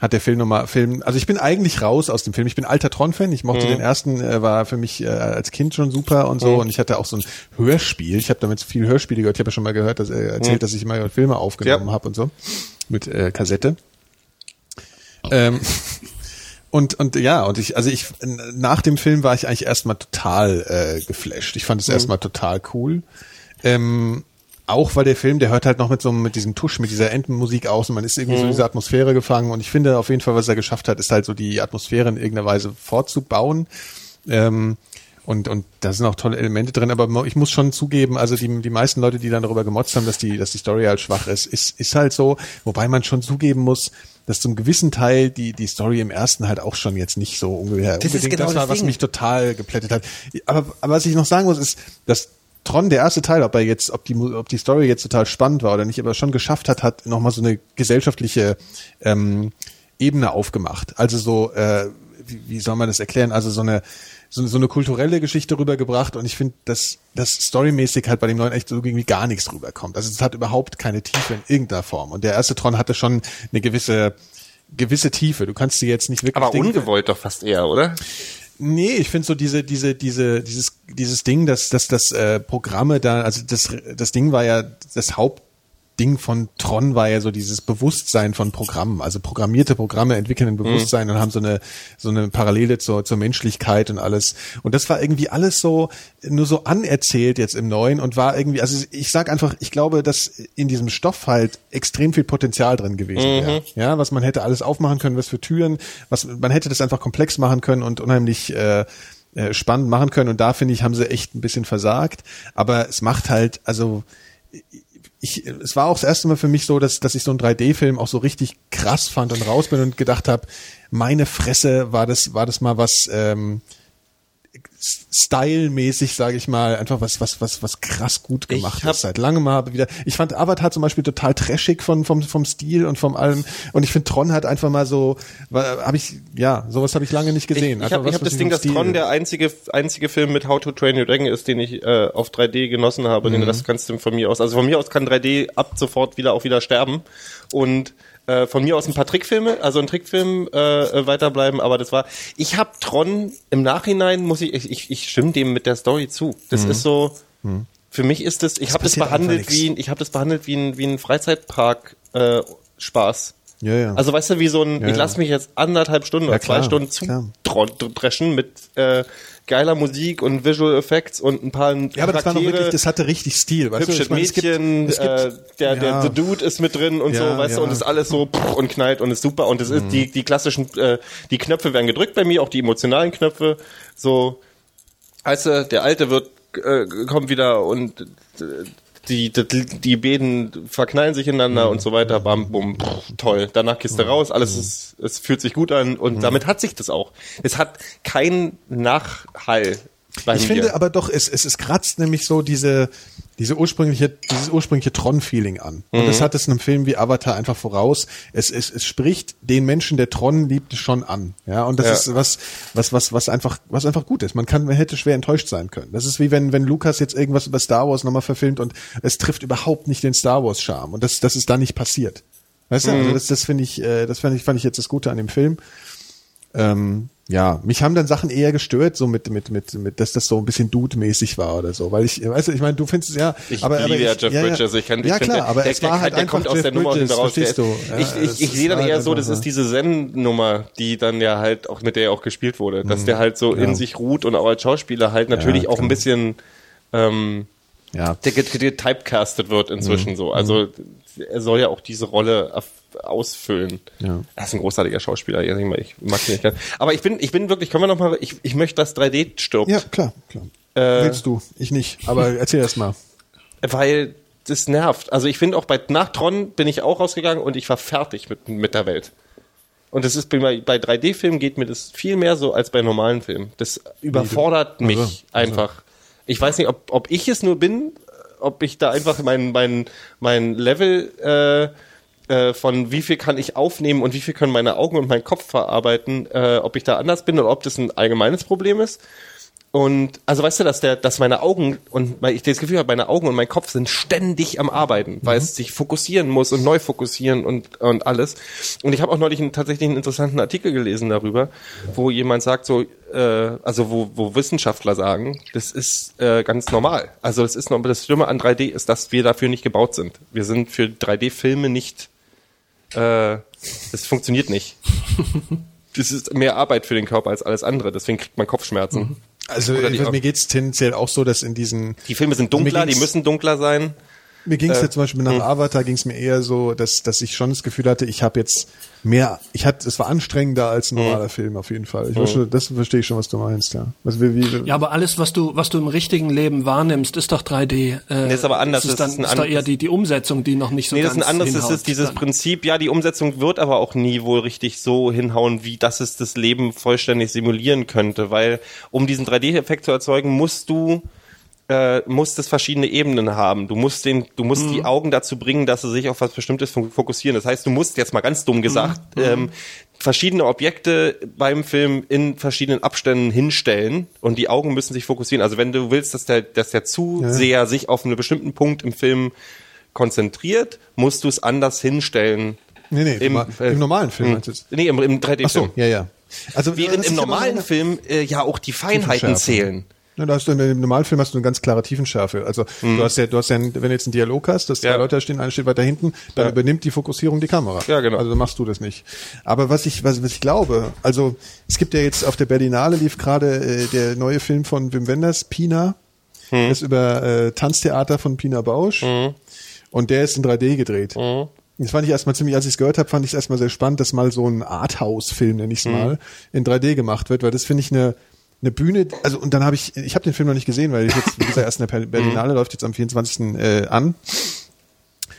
hat der Film nochmal Film. Also ich bin eigentlich raus aus dem Film. Ich bin alter Tron-Fan. Ich mochte den ersten, äh, war für mich äh, als Kind schon super und so. Und ich hatte auch so ein Hörspiel. Ich habe damit viel Hörspiele gehört. Ich habe ja schon mal gehört, dass er erzählt, dass ich immer Filme aufgenommen Ja. habe und so mit äh, Kassette. Ähm, und und ja und ich also ich nach dem Film war ich eigentlich erstmal total äh, geflasht. Ich fand es erstmal total cool. Ähm, auch weil der Film, der hört halt noch mit so einem- mit diesem Tusch, mit dieser Entenmusik aus und man ist irgendwie so in diese Atmosphäre gefangen und ich finde auf jeden Fall, was er geschafft hat, ist halt so die Atmosphäre in irgendeiner Weise fortzubauen. Ähm, und, und da sind auch tolle Elemente drin, aber ich muss schon zugeben, also die, die meisten Leute, die dann darüber gemotzt haben, dass die, dass die Story halt schwach ist, ist, ist halt so, wobei man schon zugeben muss, dass zum gewissen Teil die, die Story im ersten halt auch schon jetzt nicht so ungefähr ist unbedingt genau das war, das was mich total geplättet hat. Aber, aber was ich noch sagen muss, ist, dass Tron, der erste Teil, ob er jetzt, ob die, ob die Story jetzt total spannend war oder nicht, aber schon geschafft hat, hat nochmal so eine gesellschaftliche ähm, Ebene aufgemacht. Also so, äh, wie, wie soll man das erklären? Also so eine so, so eine kulturelle Geschichte rübergebracht und ich finde, dass das storymäßig halt bei dem neuen echt so irgendwie gar nichts rüberkommt. Also es hat überhaupt keine Tiefe in irgendeiner Form. Und der erste Tron hatte schon eine gewisse gewisse Tiefe. Du kannst sie jetzt nicht wirklich Aber ungewollt doch fast eher, oder? Nee, ich finde so diese, diese, diese, dieses, dieses Ding, dass, dass das äh, Programme da, also das, das Ding war ja, das Hauptding von Tron war ja so dieses Bewusstsein von Programmen. Also programmierte Programme entwickeln ein Bewusstsein und haben so eine, so eine Parallele zur, zur Menschlichkeit und alles. Und das war irgendwie alles so, nur so anerzählt jetzt im Neuen und war irgendwie, also ich sag einfach, ich glaube, dass in diesem Stoff halt extrem viel Potenzial drin gewesen wäre. Ja, was man hätte alles aufmachen können, was für Türen, was, man hätte das einfach komplex machen können und unheimlich, äh, äh, spannend machen können und da finde ich, haben sie echt ein bisschen versagt. Aber es macht halt, also ich, es war auch das erste Mal für mich so, dass, dass ich so einen 3D-Film auch so richtig krass fand und raus bin und gedacht habe, meine Fresse, war das, war das mal was ähm, stylmäßig, sage ich mal, einfach was, was, was, was krass gut gemacht hab- ist. Seit langem mal wieder. Ich fand Avatar zum Beispiel total trashig von, vom, vom Stil und vom allem. Und ich finde Tron hat einfach mal so, habe ich, ja, sowas habe ich lange nicht gesehen. Ich, ich habe ich hab das ich Ding, dass Stil- Tron der einzige, einzige Film mit How to Train Your Dragon ist, den ich äh, auf 3D genossen habe. Mhm. Den Rest kannst du von mir aus, also von mir aus kann 3D ab sofort wieder auch wieder sterben. Und äh, von mir aus ein paar Trickfilme, also ein Trickfilm äh, äh, weiterbleiben, aber das war, ich habe Tron im Nachhinein, muss ich, ich, ich, ich stimme dem mit der Story zu. Das ist so, für mich ist das, ich habe das Mhm. behandelt wie, ein- ich habe das behandelt wie ein, wie ein Freizeitpark äh, Spaß. Ja, ja. Also weißt du, wie so ein, Ja, ich lasse mich jetzt anderthalb Stunden oder klar, zwei Stunden klar. zudreschen mit äh, geiler Musik und Visual Effects und ein paar ja, aber das war noch wirklich, das hatte richtig Stil, weißt du? hübsche Ich meine, es gibt- Mädchen, es gibt, äh, der, der ja. The Dude ist mit drin und Ja, so, weißt ja. du, und ist alles so und knallt und ist super und es ist die die klassischen äh, die Knöpfe werden gedrückt bei mir, auch die emotionalen Knöpfe, so weißt du, der alte wird äh, kommt wieder und äh, die, die, die beiden verknallen sich ineinander und so weiter, bam, bum, pff, toll. Danach gehst du raus, alles ist, es fühlt sich gut an und damit hat sich das auch. Es hat keinen Nachhall Ich mir. finde aber doch, es, es, es kratzt nämlich so diese, diese ursprüngliche, dieses ursprüngliche Tron-Feeling an. Und Mhm. das hat es einem Film wie Avatar einfach voraus. Es, es, es spricht den Menschen, der Tron liebt, schon an. Ja, und das Ja. ist was, was, was, was einfach, was einfach gut ist. Man kann, man hätte schwer enttäuscht sein können. Das ist wie wenn, wenn Lukas jetzt irgendwas über Star Wars nochmal verfilmt und es trifft überhaupt nicht den Star Wars Charme. Und das, das ist da nicht passiert. Weißt du, Mhm. also das, das finde ich, äh, das fand ich, fand ich jetzt das Gute an dem Film. Ähm, ja, mich haben dann Sachen eher gestört, so mit, mit, mit, mit, dass das so ein bisschen Dude-mäßig war oder so, weil ich, weißt du, ich meine, du findest es ja, Ich aber, aber liebe ja ich, Jeff Bridges. Ich kann, ich ja klar, der, aber der, es war der, halt der kommt aus Jeff der Nummer Bridges, hinten raus. Der, du? Ja, ich ich, ich sehe dann war eher halt so, das ist diese Zen-Nummer, die dann ja halt auch mit der ja auch gespielt wurde, dass der halt so in sich ruht und auch als Schauspieler halt natürlich Ja, auch ein bisschen ähm, ja. der get- get- typecastet wird inzwischen so. Also er soll ja auch diese Rolle erf- ausfüllen. Ja. Er ist ein großartiger Schauspieler, ich, ich mag ihn nicht gern. Aber ich bin, ich bin wirklich, können wir noch mal, ich, ich möchte, dass 3D stirbt. Ja, klar, klar. Äh, Willst du, ich nicht, aber erzähl erst mal. weil das nervt. Also ich finde auch bei nach Tron bin ich auch rausgegangen und ich war fertig mit, mit der Welt. Und das ist bei, bei 3D-Filmen geht mir das viel mehr so als bei normalen Filmen. Das überfordert mich Also, einfach. Ich weiß nicht, ob, ob ich es nur bin, ob ich da einfach mein, mein, mein Level äh, äh, von wie viel kann ich aufnehmen und wie viel können meine Augen und mein Kopf verarbeiten, äh, ob ich da anders bin oder ob das ein allgemeines Problem ist. Und also weißt du, dass der, dass meine Augen und weil ich das Gefühl habe, meine Augen und mein Kopf sind ständig am Arbeiten, weil es sich fokussieren muss und neu fokussieren und und alles. Und ich habe auch neulich einen, tatsächlich einen interessanten Artikel gelesen darüber, wo jemand sagt so, äh, also wo wo Wissenschaftler sagen, das ist äh, ganz normal. Also das ist noch das Schlimme an 3D ist, dass wir dafür nicht gebaut sind. Wir sind für 3D-Filme nicht, äh, das funktioniert nicht. Das ist mehr Arbeit für den Körper als alles andere, deswegen kriegt man Kopfschmerzen. Also die- mir geht's tendenziell auch so, dass in diesen Die Filme sind dunkler, die müssen dunkler sein. Mir ging es Äh, jetzt zum Beispiel nach Avatar ging es mir eher so, dass, dass ich schon das Gefühl hatte, ich habe jetzt mehr, ich hatte, es war anstrengender als ein normaler Film auf jeden Fall. Ich war schon, das verstehe ich schon, was du meinst, ja. Was, wie, wie, Ja, aber alles, was du, was du im richtigen Leben wahrnimmst, ist doch 3D. Äh, Nee, ist aber anders. Es ist, Das dann, ist ein ist doch eher die, die Umsetzung, die noch nicht so Nee, das ganz ist ein anderes, das hinhaut ist dieses dann. Prinzip, ja, die Umsetzung wird aber auch nie wohl richtig so hinhauen, wie das es das Leben vollständig simulieren könnte, weil um diesen 3D-Effekt zu erzeugen, musst du äh, musst es verschiedene Ebenen haben. Du musst den, du musst Mhm. die Augen dazu bringen, dass sie sich auf was Bestimmtes fo- fokussieren. Das heißt, du musst jetzt mal ganz dumm gesagt Mhm. ähm, verschiedene Objekte beim Film in verschiedenen Abständen hinstellen und die Augen müssen sich fokussieren. Also wenn du willst, dass der, dass der Zuseher sich auf einen bestimmten Punkt im Film konzentriert, musst du es anders hinstellen Nee, nee, Im, äh, im normalen Film du jetzt? Nee, im, im 3D-Film. Ach so, ja, ja. Also Während das im ja normalen Film äh, ja auch die Feinheiten zählen. Ja, da hast du im normalen Film hast du eine ganz klare Tiefenschärfe. Also du hast ja, du hast ja, wenn du jetzt einen Dialog hast, dass zwei Mhm. Ja. Leute da stehen, einer steht weiter hinten, dann Ja. übernimmt die Fokussierung die Kamera. Ja, genau. Also machst du das nicht. Aber was ich, was, was ich glaube, also es gibt ja jetzt auf der Berlinale lief gerade äh, der neue Film von Wim Wenders, Pina, Mhm. das ist über äh, Tanztheater von Pina Bausch und der ist in 3D gedreht. Mhm. Das fand ich erstmal ziemlich, als ich es gehört habe, fand ich es erstmal sehr spannend, dass mal so ein Arthouse-Film, nenne ich es Mhm. mal, in 3D gemacht wird, weil das finde ich eine eine Bühne, also und dann habe ich, ich habe den Film noch nicht gesehen, weil ich jetzt, wie gesagt, erst in der Mhm. Berlinale läuft jetzt am 24. Äh, an.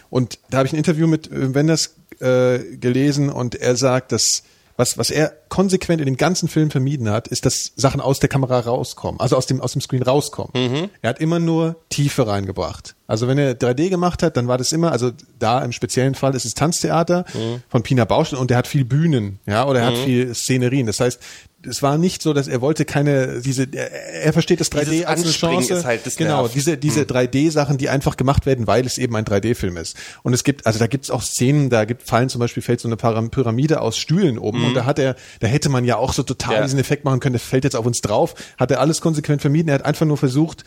Und da habe ich ein Interview mit äh, Wenders äh, gelesen und er sagt, dass was, was er konsequent in dem ganzen Film vermieden hat, ist, dass Sachen aus der Kamera rauskommen, also aus dem, aus dem Screen rauskommen. Mhm. Er hat immer nur Tiefe reingebracht. Also wenn er 3D gemacht hat, dann war das immer, also da im speziellen Fall ist es Tanztheater Mhm. von Pina Bausch und der hat viel Bühnen, ja, oder er hat viel Szenerien. Das heißt, es war nicht so, dass er wollte keine, diese, er, er versteht das 3D Dieses als eine Chance. ist halt das genau, nervt. diese, diese 3D-Sachen, die einfach gemacht werden, weil es eben ein 3D-Film ist. Und es gibt, also da gibt es auch Szenen, da gibt fallen zum Beispiel fällt so eine Pyramide aus Stühlen oben und da hat er, da hätte man ja auch so total Ja. diesen Effekt machen können, der fällt jetzt auf uns drauf, hat er alles konsequent vermieden. Er hat einfach nur versucht,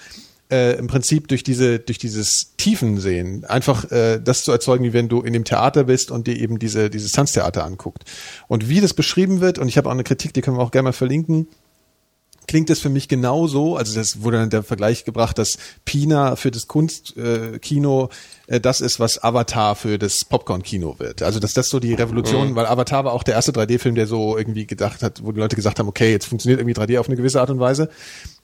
äh, im Prinzip durch diese durch dieses Tiefensehen einfach äh, das zu erzeugen, wie wenn du in dem Theater bist und dir eben diese dieses Tanztheater anguckt. Und wie das beschrieben wird und ich habe auch eine Kritik, die können wir auch gerne mal verlinken klingt es für mich genauso, also das wurde dann der Vergleich gebracht, dass Pina für das Kunstkino äh, äh, das ist, was Avatar für das Popcorn-Kino wird. Also dass das so die Revolution, weil Avatar war auch der erste 3D-Film, der so irgendwie gedacht hat, wo die Leute gesagt haben, okay, jetzt funktioniert irgendwie 3D auf eine gewisse Art und Weise.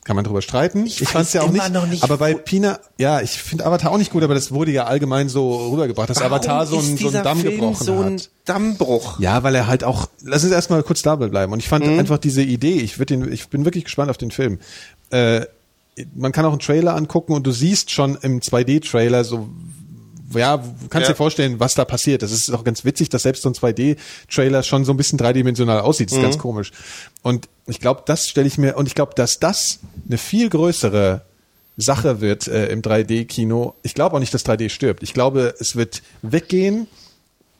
Kann man drüber streiten. Ich, weiß fand's ja auch nicht, nicht, aber bei Pina, ja, ich finde Avatar auch nicht gut, aber das wurde ja allgemein so rübergebracht, dass Avatar so, Warum einen, ist so einen Damm Film gebrochen so ein hat. Dammbruch. Ja, weil er halt auch, lass uns erstmal kurz dabei bleiben. Und ich fand Mhm. einfach diese Idee, ich würd den, ich bin wirklich gespannt auf den Film. Äh, man kann auch einen Trailer angucken und du siehst schon im 2D-Trailer so, ja, du kannst Ja. dir vorstellen, was da passiert. Das ist auch ganz witzig, dass selbst so ein 2D-Trailer schon so ein bisschen dreidimensional aussieht. Das ist Mhm. ganz komisch. Und ich glaube, das stelle ich mir, und ich glaube, dass das eine viel größere Sache wird äh, im 3D-Kino. Ich glaube auch nicht, dass 3D stirbt. Ich glaube, es wird weggehen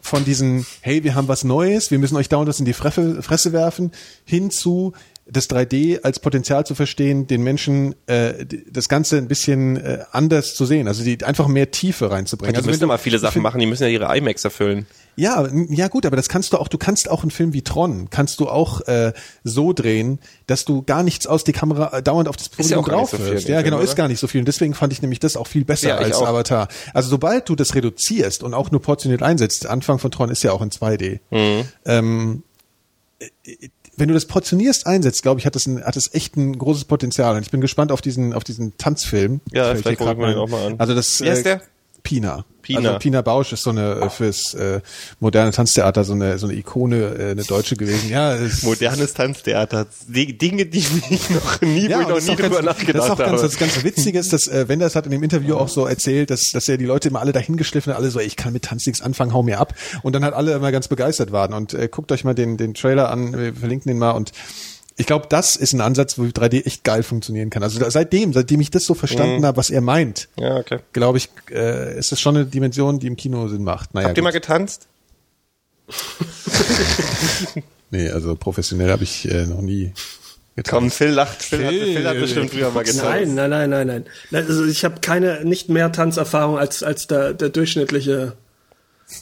von diesen, hey, wir haben was Neues, wir müssen euch dauernd das in die Fresse, Fresse werfen, hin zu das 3D als Potenzial zu verstehen, den Menschen äh, das Ganze ein bisschen äh, anders zu sehen, also die einfach mehr Tiefe reinzubringen. Die also müssen wenn ja mal viele Sachen find- machen, die müssen ja ihre IMAX erfüllen. Ja, ja gut, aber das kannst du auch, du kannst auch einen Film wie Tron, kannst du auch äh, so drehen, dass du gar nichts aus die Kamera äh, dauernd auf das ja gar nicht drauf so dem Ja, Film, genau, ist oder? gar nicht so viel. Und deswegen fand ich nämlich das auch viel besser Ja, als auch. Avatar. Also sobald du das reduzierst und auch nur portioniert einsetzt, Anfang von Tron ist ja auch in 2D. Mhm. Ähm, äh, wenn du das portionierst einsetzt, glaube ich, hat das, ein, hat das echt ein großes Potenzial. Und ich bin gespannt auf diesen, auf diesen Tanzfilm. Ja, vielleicht gucken wir den auch mal an. Also das, Wie heißt der? Pina. Pina. Also Pina Bausch ist so eine äh, fürs äh, moderne Tanztheater so eine so eine Ikone, äh, eine Deutsche gewesen. Ja, es, Modernes Tanztheater. Die Dinge, die ich noch nie, ja, wo ich noch das ist nie auch drüber ganz, nachgedacht das ist auch ganz, habe. das ganz Witzige ist, dass äh, Wenders hat in dem Interview auch so erzählt, dass, dass er die Leute immer alle dahin geschliffen hat, alle so, ey, ich kann mit Tanz nichts anfangen, hau mir ab. Und dann hat alle immer ganz begeistert waren. Und äh, guckt euch mal den, den Trailer an, wir verlinken den mal und ich glaube, das ist ein Ansatz, wo 3D echt geil funktionieren kann. Also seitdem, seitdem ich das so verstanden habe, was er meint, ja, okay. glaube ich, äh, ist das schon eine Dimension, die im Kino Sinn macht. Naja, Habt ihr mal gut. getanzt? nee, also professionell habe ich äh, noch nie getan. Komm, Phil lacht. Phil, hat, Phil, Phil hat bestimmt früher mal getanzt. Nein, nein, nein, nein, nein. Nein, Also ich habe keine, nicht mehr Tanzerfahrung als, als der, der durchschnittliche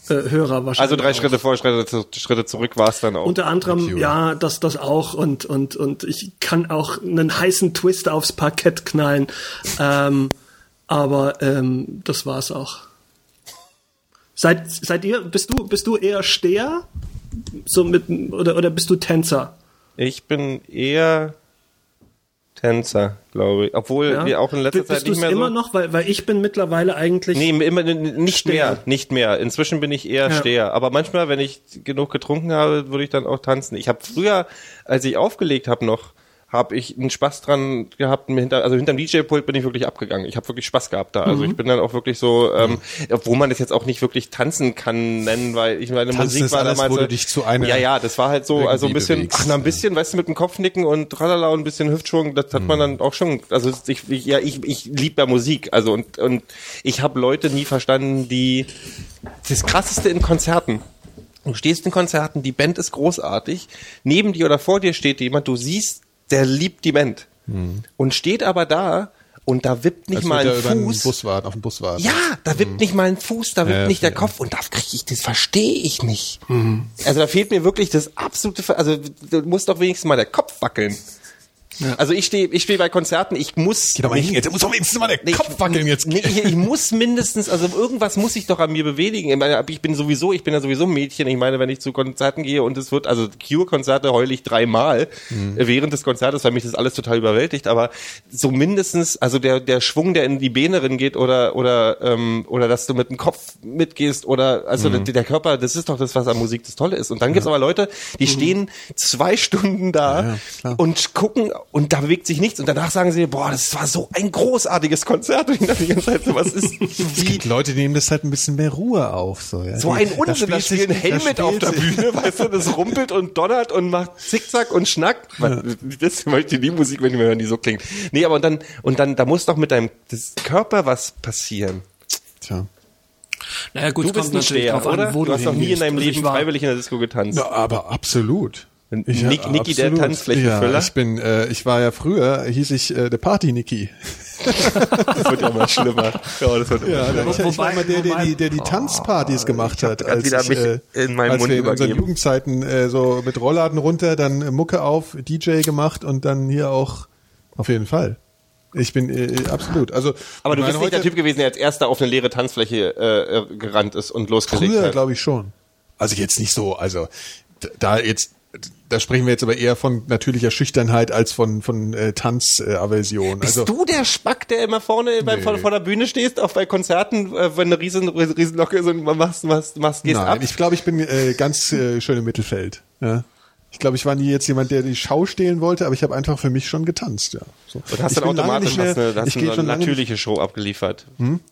äh, Hörer wahrscheinlich. Also drei auch. Schritte vor, Schritte, Schritte zurück war es dann auch. Unter anderem, ja, das, das auch und, und, und ich kann auch einen heißen Twist aufs Parkett knallen. Ähm, aber ähm, das war's auch. Seid, seid ihr, bist du, bist du eher Steher? So mit, oder, oder bist du Tänzer? Ich bin eher Tänzer, glaube ich. Obwohl Ja? wir auch in letzter Bist Zeit nicht mehr immer so. noch? Weil, weil ich bin mittlerweile eigentlich. Nee, immer nicht Steher. mehr, nicht mehr. Inzwischen bin ich eher Ja. Steher. Aber manchmal, wenn ich genug getrunken habe, würde ich dann auch tanzen. Ich habe früher, als ich aufgelegt habe noch, habe ich einen Spaß dran gehabt. Hinter, also hinterm DJ-Pult bin ich wirklich abgegangen. Ich habe wirklich Spaß gehabt da. Also Mhm. ich bin dann auch wirklich so, ähm, obwohl man das jetzt auch nicht wirklich tanzen kann nennen, weil ich meine Tanzen Musik war alles, damals du dich zu einer Ja, ja, das war halt so, also ein bisschen, bewegst. ach, na, ein bisschen, weißt du, mit dem Kopfnicken und tralala und ein bisschen Hüftschwung, das hat Mhm. man dann auch schon, also ich, ich ja, ich, ich liebe ja Musik, also und, und ich habe Leute nie verstanden, die, das krasseste in Konzerten, Du stehst in Konzerten, die Band ist großartig, neben dir oder vor dir steht jemand, du siehst, der liebt die Band. Und steht aber da und da wippt nicht Als mal ein Fuß. Bus warten, auf den Bus warten. Ja, da wippt nicht mal ein Fuß, da wippt Ja, nicht der ja. Kopf und da krieg ich, das verstehe ich nicht. Also da fehlt mir wirklich das absolute, also du musst doch wenigstens mal der Kopf wackeln. Also ich stehe ich stehe bei Konzerten, ich muss Geh doch mal hin, jetzt muss doch wenigstens mal der Nee, Kopf wackeln jetzt. Nee, ich, ich muss mindestens, also irgendwas muss ich doch an mir bewegen. Ich, meine, ich bin sowieso, ich bin ja sowieso ein Mädchen. Ich meine, wenn ich zu Konzerten gehe und es wird, also Cure-Konzerte heule ich dreimal Mhm. äh, während des Konzertes, weil mich das alles total überwältigt. Aber so mindestens, also der der Schwung, der in die Beine geht oder oder ähm, oder dass du mit dem Kopf mitgehst oder also Mhm. der, der Körper, das ist doch das, was an Musik das Tolle ist. Und dann gibt's aber Leute, die stehen zwei Stunden da Mhm. Ja, und gucken und da bewegt sich nichts und danach sagen sie, boah, das war so ein großartiges Konzert und ich dachte die ganze Zeit so, was ist Es wie gibt Leute, die nehmen das halt ein bisschen mehr Ruhe auf. So, ja. so ein Unsinn, da da Helmet auf der sich- Bühne, weißt du, das rumpelt und donnert und macht Zickzack und Schnack. Das möchte die Musik, wenn ich mir hören, die so klingt. Nee, aber und dann, und dann, da muss doch mit deinem das Körper was passieren. Tja. Naja, gut, Du bist ein Steher, drauf oder? an, wo du hast noch nie in deinem Also Leben freiwillig in der Disco getanzt. Ja, aber absolut. Ich, Nick- Niki der Tanzflächenfüller? Ja, ich bin, äh, ich war ja früher, hieß ich äh, der Party Niki. Das wird ja immer schlimmer. Ja, das wird immer Ja, schlimmer. ich, ich war immer der, der die, der die Tanzpartys gemacht hat. Als, wieder ich, mich äh, in meinen als Mund wir in unseren übergeben. Jugendzeiten äh, so mit Rollladen runter, dann äh, Mucke auf, DJ gemacht und dann hier auch auf jeden Fall. Ich bin äh, absolut. Also Aber du bist nicht der Typ gewesen, der als erster auf eine leere Tanzfläche äh, äh, gerannt ist und losgelegt Früher hat. glaube ich schon. Also jetzt nicht so, also da jetzt, da sprechen wir jetzt aber eher von natürlicher Schüchternheit als von von äh, Tanzaversion. Bist also du der Spack, der immer vorne bei, Nee. vor, vor der Bühne stehst, auch bei Konzerten, äh, wenn eine riesen, riesen Locke ist und machst, machst, machst gehst nein, ab? ich glaube, ich bin äh, ganz äh, schön im Mittelfeld. Ja. Ich glaube, ich war nie jetzt jemand, der die Schau stehlen wollte, aber ich habe einfach für mich schon getanzt. Ja. So. und hast ich dann automatisch nicht mehr- hast eine, hast ich eine Hm? natürliche Show abgeliefert.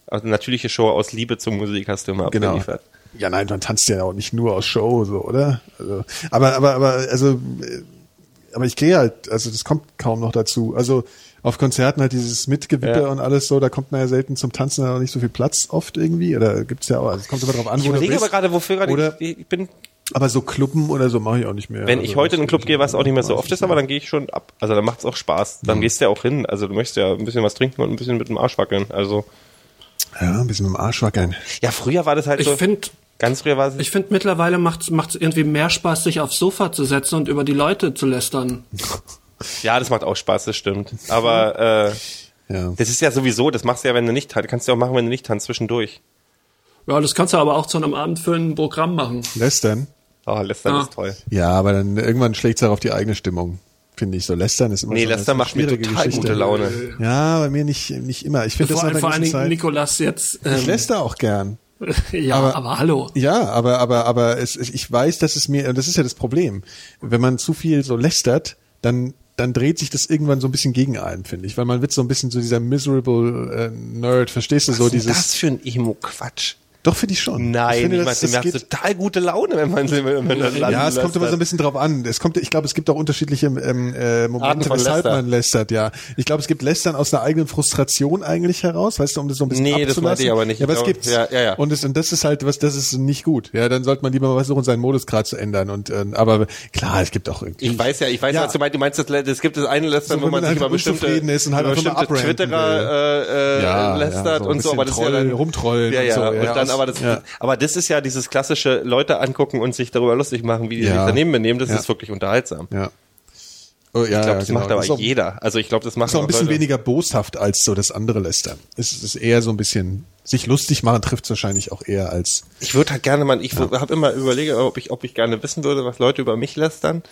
Also eine natürliche Show aus Liebe zur Musik hast du immer Genau. abgeliefert. Ja, nein, man tanzt ja auch nicht nur aus Show, so, oder? Also, aber, aber, aber, also, äh, aber ich gehe halt, also das kommt kaum noch dazu. Also auf Konzerten halt dieses Mitgewippe Ja. und alles so, da kommt man ja selten zum Tanzen, da auch nicht so viel Platz oft irgendwie. Oder gibt's ja auch, also es kommt immer drauf an, Ich wo du überlege bist. aber gerade, wofür gerade Oder, ich, ich bin, aber so Clubben oder so mache ich auch nicht mehr. wenn also, ich heute in den Club gehe, was auch nicht mehr so oft ist, aber dann gehe ich schon ab. Also dann macht's auch Spaß. Mhm. Dann gehst du ja auch hin. Also du möchtest ja ein bisschen was trinken und ein bisschen mit dem Arsch wackeln. Also Ja, ein bisschen mit dem Arsch wackeln. ja, früher war das halt Ich so. finde, ganz früher war es. ich finde mittlerweile macht es irgendwie mehr Spaß, sich aufs Sofa zu setzen und über die Leute zu lästern. Ja, das macht auch Spaß, das stimmt. Aber äh, Ja. das ist ja sowieso, das machst du ja, wenn du nicht tanzt. Kannst du ja auch machen, wenn du nicht tanzt, zwischendurch. Ja, das kannst du aber auch zu einem abendfüllenden Programm machen. Lästern? Oh, Lästern Ah. ist toll. Ja, aber dann irgendwann schlägt's auch auf die eigene Stimmung. Finde ich so. Lästern ist immer Nee, so Lästern macht mir total Geschichte. gute Laune. Ja, bei mir nicht, nicht immer. Ich finde das Vor, vor allen Dingen Zeit. Nikolas jetzt. Ich Ähm, läster auch gern. Ja, aber- aber, hallo. Ja, aber, aber, aber es, ich weiß, dass es mir, und das ist ja das Problem. Wenn man zu viel so lästert, dann, dann dreht sich das irgendwann so ein bisschen gegen einen, finde ich. Weil man wird so ein bisschen so dieser miserable äh, Nerd, verstehst du, so Was ist dieses. das für ein Emo-Quatsch? Doch, finde ich schon. Nein, ich finde, ich das, meine, das mir geht, total gute Laune, wenn man, wenn man das ja, es kommt immer so ein bisschen drauf an. Es kommt, ich glaube, es gibt auch unterschiedliche ähm, äh, Momente, weshalb man lästert. Ja, ich glaube, es gibt Lästern aus einer eigenen Frustration eigentlich heraus, weißt du, um das so ein bisschen Nee, das abzulassen. meinte ich aber nicht. Ja, aber es gibt's. ja, ja, ja. Und das, und das ist halt was, das ist nicht gut. Ja, dann sollte man lieber mal versuchen, seinen Modus gerade zu ändern. Und äh, aber klar, es gibt auch irgendwie. Ich weiß ja, ich weiß, Ja. was du meinst. Du meinst, das, es gibt das eine Lästern, So, wo man man sich über einfach bestimmte, ist und halt über bestimmte Twitterer äh, äh, Ja, lästert ja, und so, aber das ist ja dann, Troll, rumtrollen ja, und ja, so, und ja, dann aber das, ja. aber das ist ja dieses klassische Leute angucken und sich darüber lustig machen, wie die Ja. sich daneben benehmen, das Ja. ist wirklich unterhaltsam. ja. Oh, ja, Ich glaube, ja, das genau. macht aber ist auch, jeder. Also ich glaube, das macht ist auch ein bisschen Leute. weniger boshaft als so das andere Lästern. Es ist eher so ein bisschen sich lustig machen trifft wahrscheinlich auch eher als Ich würde halt gerne mal, ich habe immer überlege, ob ich, ob ich gerne wissen würde, was Leute über mich lästern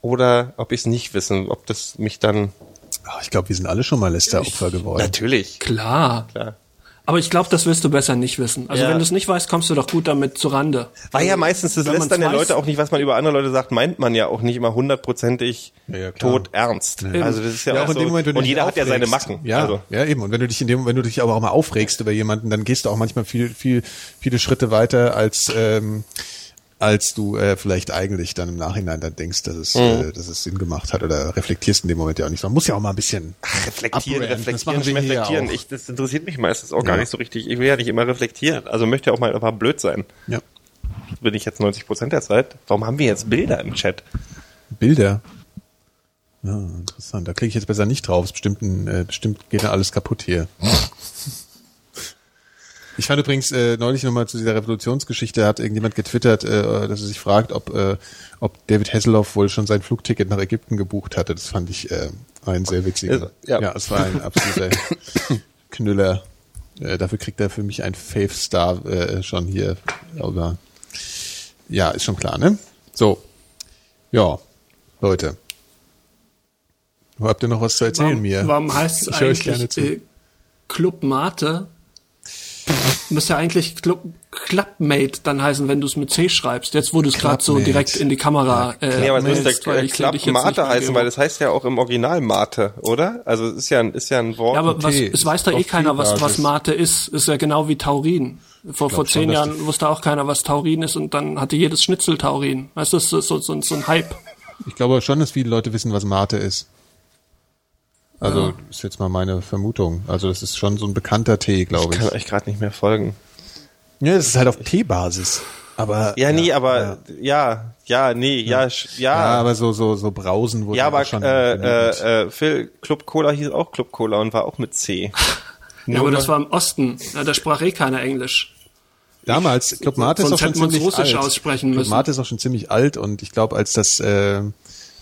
oder ob ich es nicht wissen, ob das mich dann ich glaube, wir sind alle schon mal Lästeropfer geworden. natürlich Klar. klar. Aber ich glaube, das wirst du besser nicht wissen. Also Ja. wenn du es nicht weißt, kommst du doch gut damit zu Rande. War ja meistens das man's Lästern der weiß- Leute auch nicht, was man über andere Leute sagt, meint man ja auch nicht immer hundertprozentig Ja, ja, tot ernst. Also das ist ja, Ja, auch in so, dem Moment, wenn du und dich jeder hat ja seine aufregst. Macken. Ja, Also, ja, eben. Und wenn du dich in dem, wenn du dich aber auch mal aufregst über jemanden, dann gehst du auch manchmal viel, viel, viele Schritte weiter als ähm, als du äh, vielleicht eigentlich dann im Nachhinein dann denkst, dass es, Mhm. äh, dass es Sinn gemacht hat oder reflektierst in dem Moment ja auch nicht. Man muss ja auch mal ein bisschen reflektieren, abranten. Das reflektieren, reflektieren. Ich, das interessiert mich meistens auch gar Ja. nicht so richtig. Ich will ja nicht immer reflektieren. Also möchte auch mal einfach blöd sein. Ja. bin ich jetzt 90 Prozent der Zeit. Warum haben wir jetzt Bilder im Chat? Bilder. Ja, interessant. Da klicke ich jetzt besser nicht drauf. Ist bestimmt, ein, äh, bestimmt geht da alles kaputt hier. Ich fand übrigens äh, neulich nochmal zu dieser Revolutionsgeschichte, hat irgendjemand getwittert, äh, dass er sich fragt, ob, äh, ob David Hasselhoff wohl schon sein Flugticket nach Ägypten gebucht hatte. Das fand ich äh, ein sehr witziger. Ja. ja, es war ein absoluter Knüller. Äh, dafür kriegt er für mich ein Fave Star äh, schon hier. Aber ja, ist schon klar, ne? So. Ja, Leute. Habt ihr noch was zu erzählen warum, mir? Warum heißt es Ich höre euch gerne eigentlich zu. äh, Club Mate? Müsste ja eigentlich Club, Clubmate dann heißen, wenn du es mit C schreibst. Jetzt, wo du es gerade so Clubmate. direkt in die Kamera äh, Nee, aber es müsste hältst, weil ich seh Club dich jetzt Mate nicht im heißen, weil das heißt ja auch im Original Mate, oder? Also es ist ja ein, ist ja ein Wort. Ja, aber was, es weiß doch eh keiner, was, was. Mate ist. Ist ja genau wie Taurin. Vor, vor schon, zehn dass Jahren wusste auch keiner, was Taurin ist und dann hatte jedes Schnitzel Taurin. Weißt du, das ist so, so, so ein Hype. Ich glaube schon, dass viele Leute wissen, was Mate ist. Also ist jetzt mal meine Vermutung. Also das ist schon so ein bekannter Tee, ich glaube kann ich. euch gerade nicht mehr folgen. Ja, das ist halt auf Teebasis. Aber Ja, nee, aber ja, ja, nee, ja, ja, ja. aber so so so Brausen wurde Ja, aber auch schon äh, äh, äh, Phil, Club Cola hieß auch Club Cola und war auch mit C. Ja, aber das war im Osten. Ja, da sprach eh keiner Englisch. Damals, Club Mate ist auch schon ziemlich Russisch alt. aussprechen Club müssen. Mate ist auch schon ziemlich alt und ich glaube, als das äh,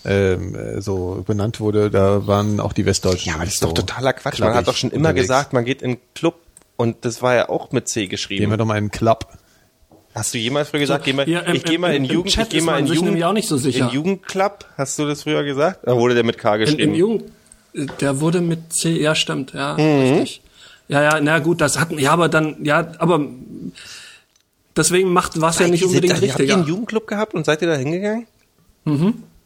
ähm, äh, so benannt wurde, da waren auch die Westdeutschen. Ja, aber das ist doch so totaler Quatsch. Man hat doch schon immer unterwegs. gesagt, man geht in einen Club und das war ja auch mit C Gehen wir geschrieben. doch mal in einen Club. Hast du jemals früher gesagt, geh mal, Hier, im- ich gehe mal im- in im Jugend, Chat ich gehe ist mal in Jugend, auch nicht so sicher. in Jugendclub? Hast du das früher gesagt? Da wurde der mit K In, geschrieben. Im Jugend, der wurde mit C, ja stimmt, ja, Mhm. richtig. Ja, ja, na gut, das hatten, ja, aber dann, ja, aber deswegen macht was ja nicht unbedingt Habt ihr einen Jugendclub gehabt und seid ihr da hingegangen?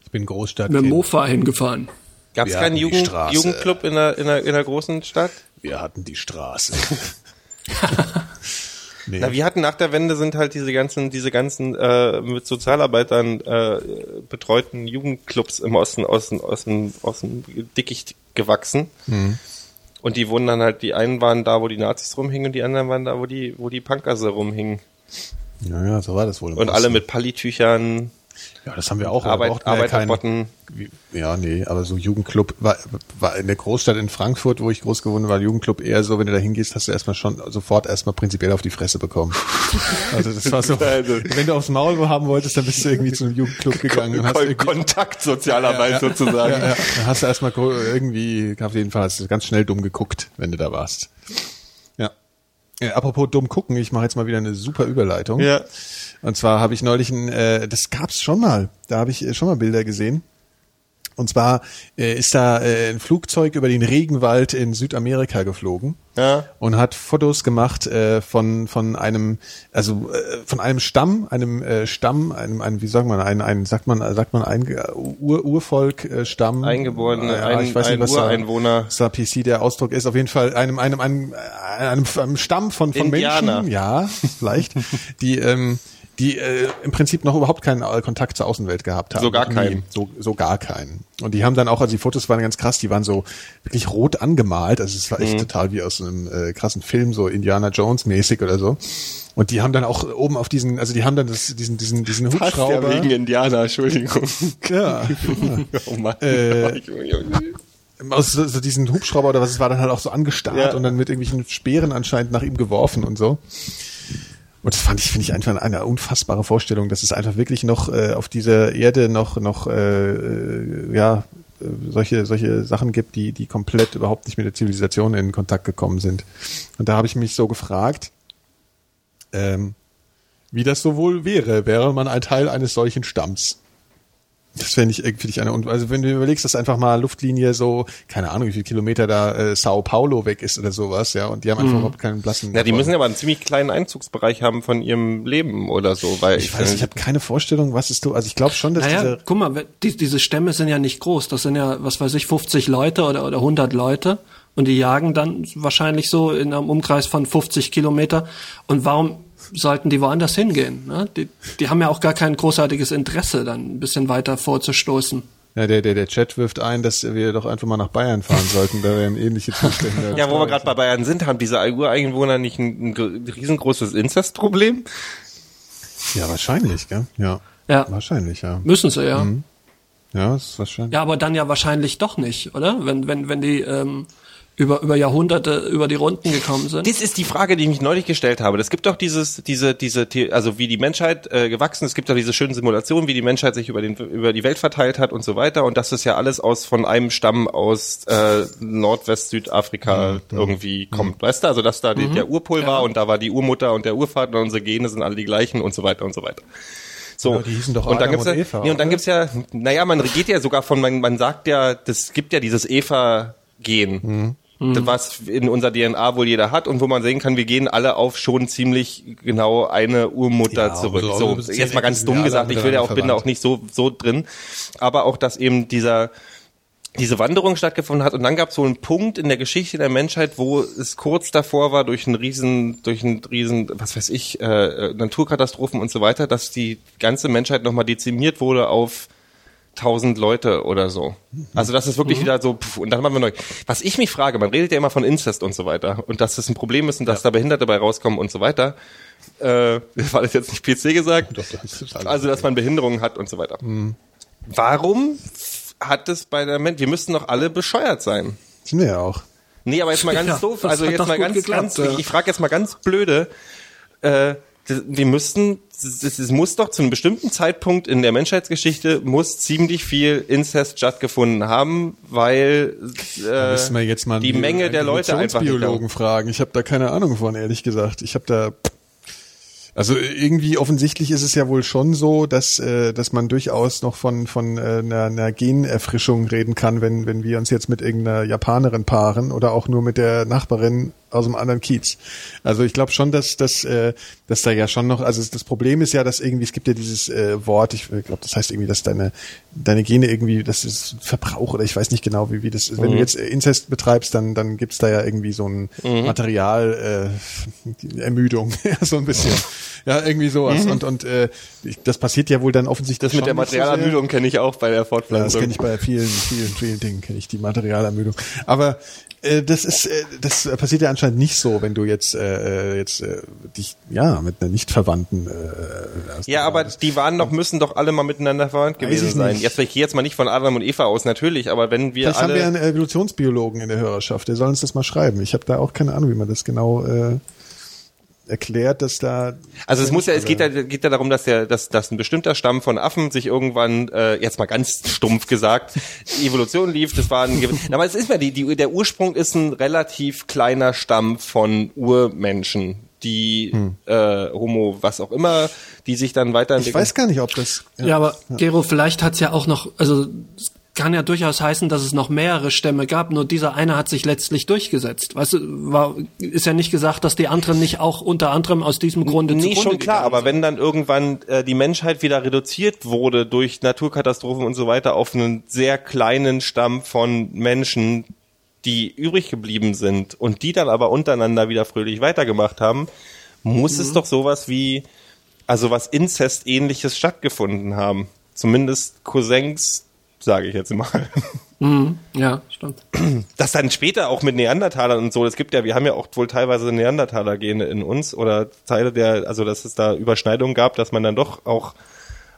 Ich bin Großstadt. Mit dem Mofa hingefahren. Gab es keinen Jugend. Jugendclub in der, in, der, in der großen Stadt? Wir hatten die Straße. nee. Na, wir hatten nach der Wende sind halt diese ganzen, diese ganzen äh, mit Sozialarbeitern äh, betreuten Jugendclubs im Osten aus dem, aus dem, aus dem Dickicht gewachsen. Mhm. Und die wurden dann halt, die einen waren da, wo die Nazis rumhingen und die anderen waren da, wo die, wo die Punkerse rumhingen. Naja, so war das wohl. im Und Osten. alle mit Pallitüchern, Ja, das haben wir auch. Arbeit, wir ja keinen- Arbeiterbotten. Wie- Ja, nee, aber so Jugendclub war, war in der Großstadt in Frankfurt, wo ich groß geworden war, Jugendclub eher so, wenn du da hingehst, hast du erstmal schon sofort erstmal prinzipiell auf die Fresse bekommen. Also das war so, Also- wenn du aufs Maul haben wolltest, dann bist du irgendwie zu einem Jugendclub gegangen und hast Kon irgendwie, Kontaktsozialarbeit Ja, ja. sozusagen. ja, ja, dann hast du erstmal irgendwie, auf jeden Fall hast du ganz schnell dumm geguckt, wenn du da warst. Äh, apropos dumm gucken, ich mache jetzt mal wieder eine super Überleitung. Ja. Und zwar habe ich neulich ein, äh, das gab's schon mal, da habe ich äh, schon mal Bilder gesehen. Und zwar äh, ist da äh, ein Flugzeug über den Regenwald in Südamerika geflogen Ja. und hat Fotos gemacht äh, von von einem also äh, von einem Stamm, einem äh, Stamm, einem, einem wie sagt man, ein, ein sagt man sagt man ein äh, Ur, Urvolk äh, Stamm, Eingeborene, Ja, ein- ich weiß nicht, ein was da- Ureinwohner. was da PC der Ausdruck ist. Auf jeden Fall einem einem einem, einem, einem Stamm von von Indianer. Menschen, ja, vielleicht, die ähm, die äh, im Prinzip noch überhaupt keinen äh, Kontakt zur Außenwelt gehabt haben. So gar keinen. So, so gar keinen. Und die haben dann auch, also die Fotos waren ganz krass, die waren so wirklich rot angemalt. Also es war Mhm. echt total wie aus einem äh, krassen Film, so Indiana Jones mäßig oder so. Und die haben dann auch oben auf diesen, also die haben dann das, diesen, diesen, diesen Passt ja Hubschrauber. wegen Indianer, Entschuldigung. ja, oh Mann. Äh, aus so, so diesen Hubschrauber oder was es war dann halt auch so angestarrt Ja. und dann mit irgendwelchen Speeren anscheinend nach ihm geworfen und so. Und das fand ich, finde ich einfach eine unfassbare Vorstellung, dass es einfach wirklich noch äh, auf dieser Erde noch, noch äh, äh, ja, äh, solche, solche Sachen gibt, die, die komplett überhaupt nicht mit der Zivilisation in Kontakt gekommen sind. Und da habe ich mich so gefragt, ähm, wie das so wohl wäre, wäre man ein Teil eines solchen Stamms. Das fände ich irgendwie nicht eine, und also wenn du überlegst, dass einfach mal Luftlinie so, keine Ahnung, wie viele Kilometer da äh, Sao Paulo weg ist oder sowas, ja, und die haben einfach überhaupt keinen blassen. Ja, die müssen ja aber einen ziemlich kleinen Einzugsbereich haben von ihrem Leben oder so, weil ich weiß, ich habe keine Vorstellung, was ist du, also ich glaube schon, dass Naja, diese, guck mal, die, diese Stämme sind ja nicht groß. Das sind ja, was weiß ich, 50 Leute oder, oder 100 Leute. Und die jagen dann wahrscheinlich so in einem Umkreis von 50 Kilometer. Und warum sollten die woanders hingehen? Ne? Die, die haben ja auch gar kein großartiges Interesse, dann ein bisschen weiter vorzustoßen. ja, der, der, der Chat wirft ein, dass wir doch einfach mal nach Bayern fahren sollten, da wären ähnliche Zustände. Ja, wo wir gerade bei Bayern sind, haben diese Ureinwohner nicht ein, ein gr- riesengroßes Inzestproblem? Ja, wahrscheinlich, gell? Ja. Ja. Wahrscheinlich, ja. Müssen sie, ja. Ja, ist wahrscheinlich. Ja, aber dann ja wahrscheinlich doch nicht, oder? Wenn, wenn, wenn die ähm, über, über Jahrhunderte über die Runden gekommen sind. Das ist die Frage, die ich mich neulich gestellt habe. Es gibt doch dieses, diese, diese, also wie die Menschheit äh, gewachsen ist. Es gibt doch diese schönen Simulationen, wie die Menschheit sich über, den, über die Welt verteilt hat und so weiter. Und das ist ja alles aus von einem Stamm aus äh, Nordwest-Südafrika irgendwie kommt. Weißt du, also dass da die, der Urpol war und da war die Urmutter und der Urvater und unsere Gene sind alle die gleichen und so weiter und so weiter. So. Genau, die hießen doch und dann gibt's ja, und Eva, nee, und dann oder? gibt's ja, naja, man geht ja sogar von, man, man sagt ja, das gibt ja dieses Eva-Gen. Mhm. Was in unserer DNA wohl jeder hat und wo man sehen kann, wir gehen alle auf schon ziemlich genau eine Urmutter Ja, zurück. so- So, jetzt mal ganz dumm gesagt, ich will ja auch, bin da auch nicht so, so drin. Aber auch, dass eben dieser, diese Wanderung stattgefunden hat und dann gab es so einen Punkt in der Geschichte der Menschheit, wo es kurz davor war durch einen riesen, durch einen riesen, was weiß ich, äh, äh, Naturkatastrophen und so weiter, dass die ganze Menschheit nochmal dezimiert wurde auf tausend Leute oder so. Also das ist wirklich wieder so, pff, und dann waren wir neu. Was ich mich frage, man redet ja immer von Inzest und so weiter und dass das ein Problem ist und dass da Behinderte dabei rauskommen und so weiter. Äh, war das jetzt nicht PC gesagt? Das alles also dass man Behinderungen hat und so weiter. Warum hat es bei der Mensch, wir müssten doch alle bescheuert sein. Sind wir ja auch. Nee, aber jetzt mal ganz Ja, doof, das also jetzt mal ganz, geklappt, ganz, ja. ich frage jetzt mal ganz blöde, äh, das- wir müssten, es, muss doch zu einem bestimmten Zeitpunkt in der Menschheitsgeschichte muss ziemlich viel Inzest stattgefunden haben, weil äh, jetzt mal die Menge der Leute einfach Evolutionsbiologen fragen. Ich habe da keine Ahnung von, ehrlich gesagt. Ich habe da also irgendwie offensichtlich ist es ja wohl schon so, dass äh, dass man durchaus noch von von äh, einer, einer Generfrischung reden kann, wenn wenn wir uns jetzt mit irgendeiner Japanerin paaren oder auch nur mit der Nachbarin aus dem anderen Kiez. Also ich glaube schon, dass dass äh, dass da ja schon noch also das Problem ist ja, dass irgendwie es gibt ja dieses äh, Wort, ich glaube, das heißt irgendwie, dass deine deine Gene irgendwie das ist Verbrauch oder ich weiß nicht genau, wie wie das ist. Wenn du jetzt äh, Inzest betreibst, dann dann gibt's da ja irgendwie so ein Material äh, Ermüdung, ja, so ein bisschen. Ja, irgendwie sowas. Und, und äh, das passiert ja wohl dann offensichtlich das mit der nicht so. Materialermüdung kenne ich auch bei der Ja, das Fortpflanzung. kenne ich bei vielen, vielen, vielen Dingen, kenne ich die Materialermüdung. Aber äh, das ist, äh, das passiert ja anscheinend nicht so, wenn du jetzt, äh, äh, jetzt äh, dich, ja, mit einer nicht verwandten. Äh, hast. Ja, aber die waren doch, müssen doch alle mal miteinander verwandt gewesen sein. nicht. Jetzt ich gehe jetzt mal nicht von Adam und Eva aus, natürlich, aber wenn wir Vielleicht haben alle wir einen Evolutionsbiologen in der Hörerschaft, der soll uns das mal schreiben. Ich habe da auch keine Ahnung, wie man das genau äh, erklärt, dass da. Also es muss ja, es geht ja, geht ja darum, dass der, dass, dass ein bestimmter Stamm von Affen sich irgendwann, äh, jetzt mal ganz stumpf gesagt, Evolution lief. Das war ein, aber es ist ja die, die, der Ursprung ist ein relativ kleiner Stamm von Urmenschen, die äh, Homo, was auch immer, die sich dann Ich weiterentwickeln. weiß gar nicht, ob das. Ja, aber Gero, vielleicht hat's ja auch noch, also es kann ja durchaus heißen, dass es noch mehrere Stämme gab, nur dieser eine hat sich letztlich durchgesetzt. Weißt du, war, ist ja nicht gesagt, dass die anderen nicht auch unter anderem aus diesem Grunde Nee, schon klar, aber wenn dann irgendwann äh, die Menschheit wieder reduziert wurde durch Naturkatastrophen und so weiter auf einen sehr kleinen Stamm von Menschen, die übrig geblieben sind und die dann aber untereinander wieder fröhlich weitergemacht haben, muss es doch sowas wie, also was Inzest-ähnliches stattgefunden haben. Zumindest Cousins, sage ich jetzt mal. Mhm. Ja, stimmt. Das dann später auch mit Neandertalern und so, es gibt ja, wir haben ja auch wohl teilweise Neandertaler-Gene in uns oder Teile der, also dass es da Überschneidungen gab, dass man dann doch auch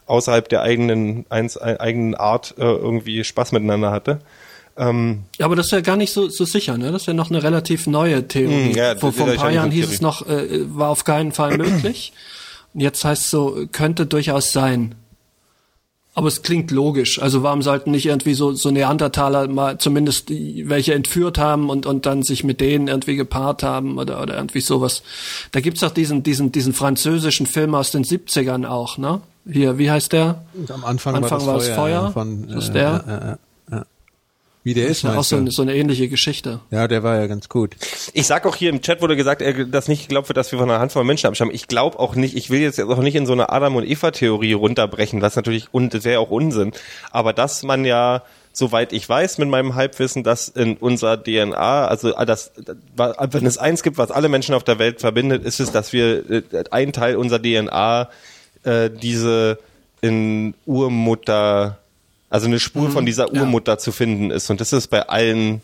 außerhalb der eigenen, eins, eigenen Art äh, irgendwie Spaß miteinander hatte. Ähm, Ja, aber das ist ja gar nicht so, so sicher, ne? Das ist ja noch eine relativ neue Theorie. Hm, ja, vor, das vor ein paar ja Jahren hieß Theorie. es noch, äh, war auf keinen Fall möglich. Und jetzt heißt es so, könnte durchaus sein. Aber es klingt logisch. Also warum sollten nicht irgendwie so, so Neandertaler mal zumindest welche entführt haben und, und dann sich mit denen irgendwie gepaart haben oder, oder irgendwie sowas. Da gibt's doch diesen, diesen, diesen französischen Film aus den 70ern auch, ne? Hier, wie heißt der? Am Anfang, Anfang war war das es Feuer. Feuer. ja, Von, Das ist äh, der. Ja, ja, ja. Wie der ist, Ja, auch so eine, so eine ähnliche Geschichte. Ja, der war ja ganz gut. ich sag auch hier im Chat wurde gesagt, dass nicht geglaubt wird, dass wir von einer Handvoll Menschen abstammen. Ich glaube auch nicht, ich will jetzt auch nicht in so eine Adam und Eva Theorie runterbrechen, was natürlich und das wäre auch Unsinn, aber dass man ja soweit ich weiß mit meinem Halbwissen, dass in unserer DNA, also äh, das, wenn es eins gibt, was alle Menschen auf der Welt verbindet, ist es, dass wir äh, ein Teil unserer DNA äh, diese in Urmutter, also eine Spur von dieser Urmutter zu finden ist. Und das ist bei allen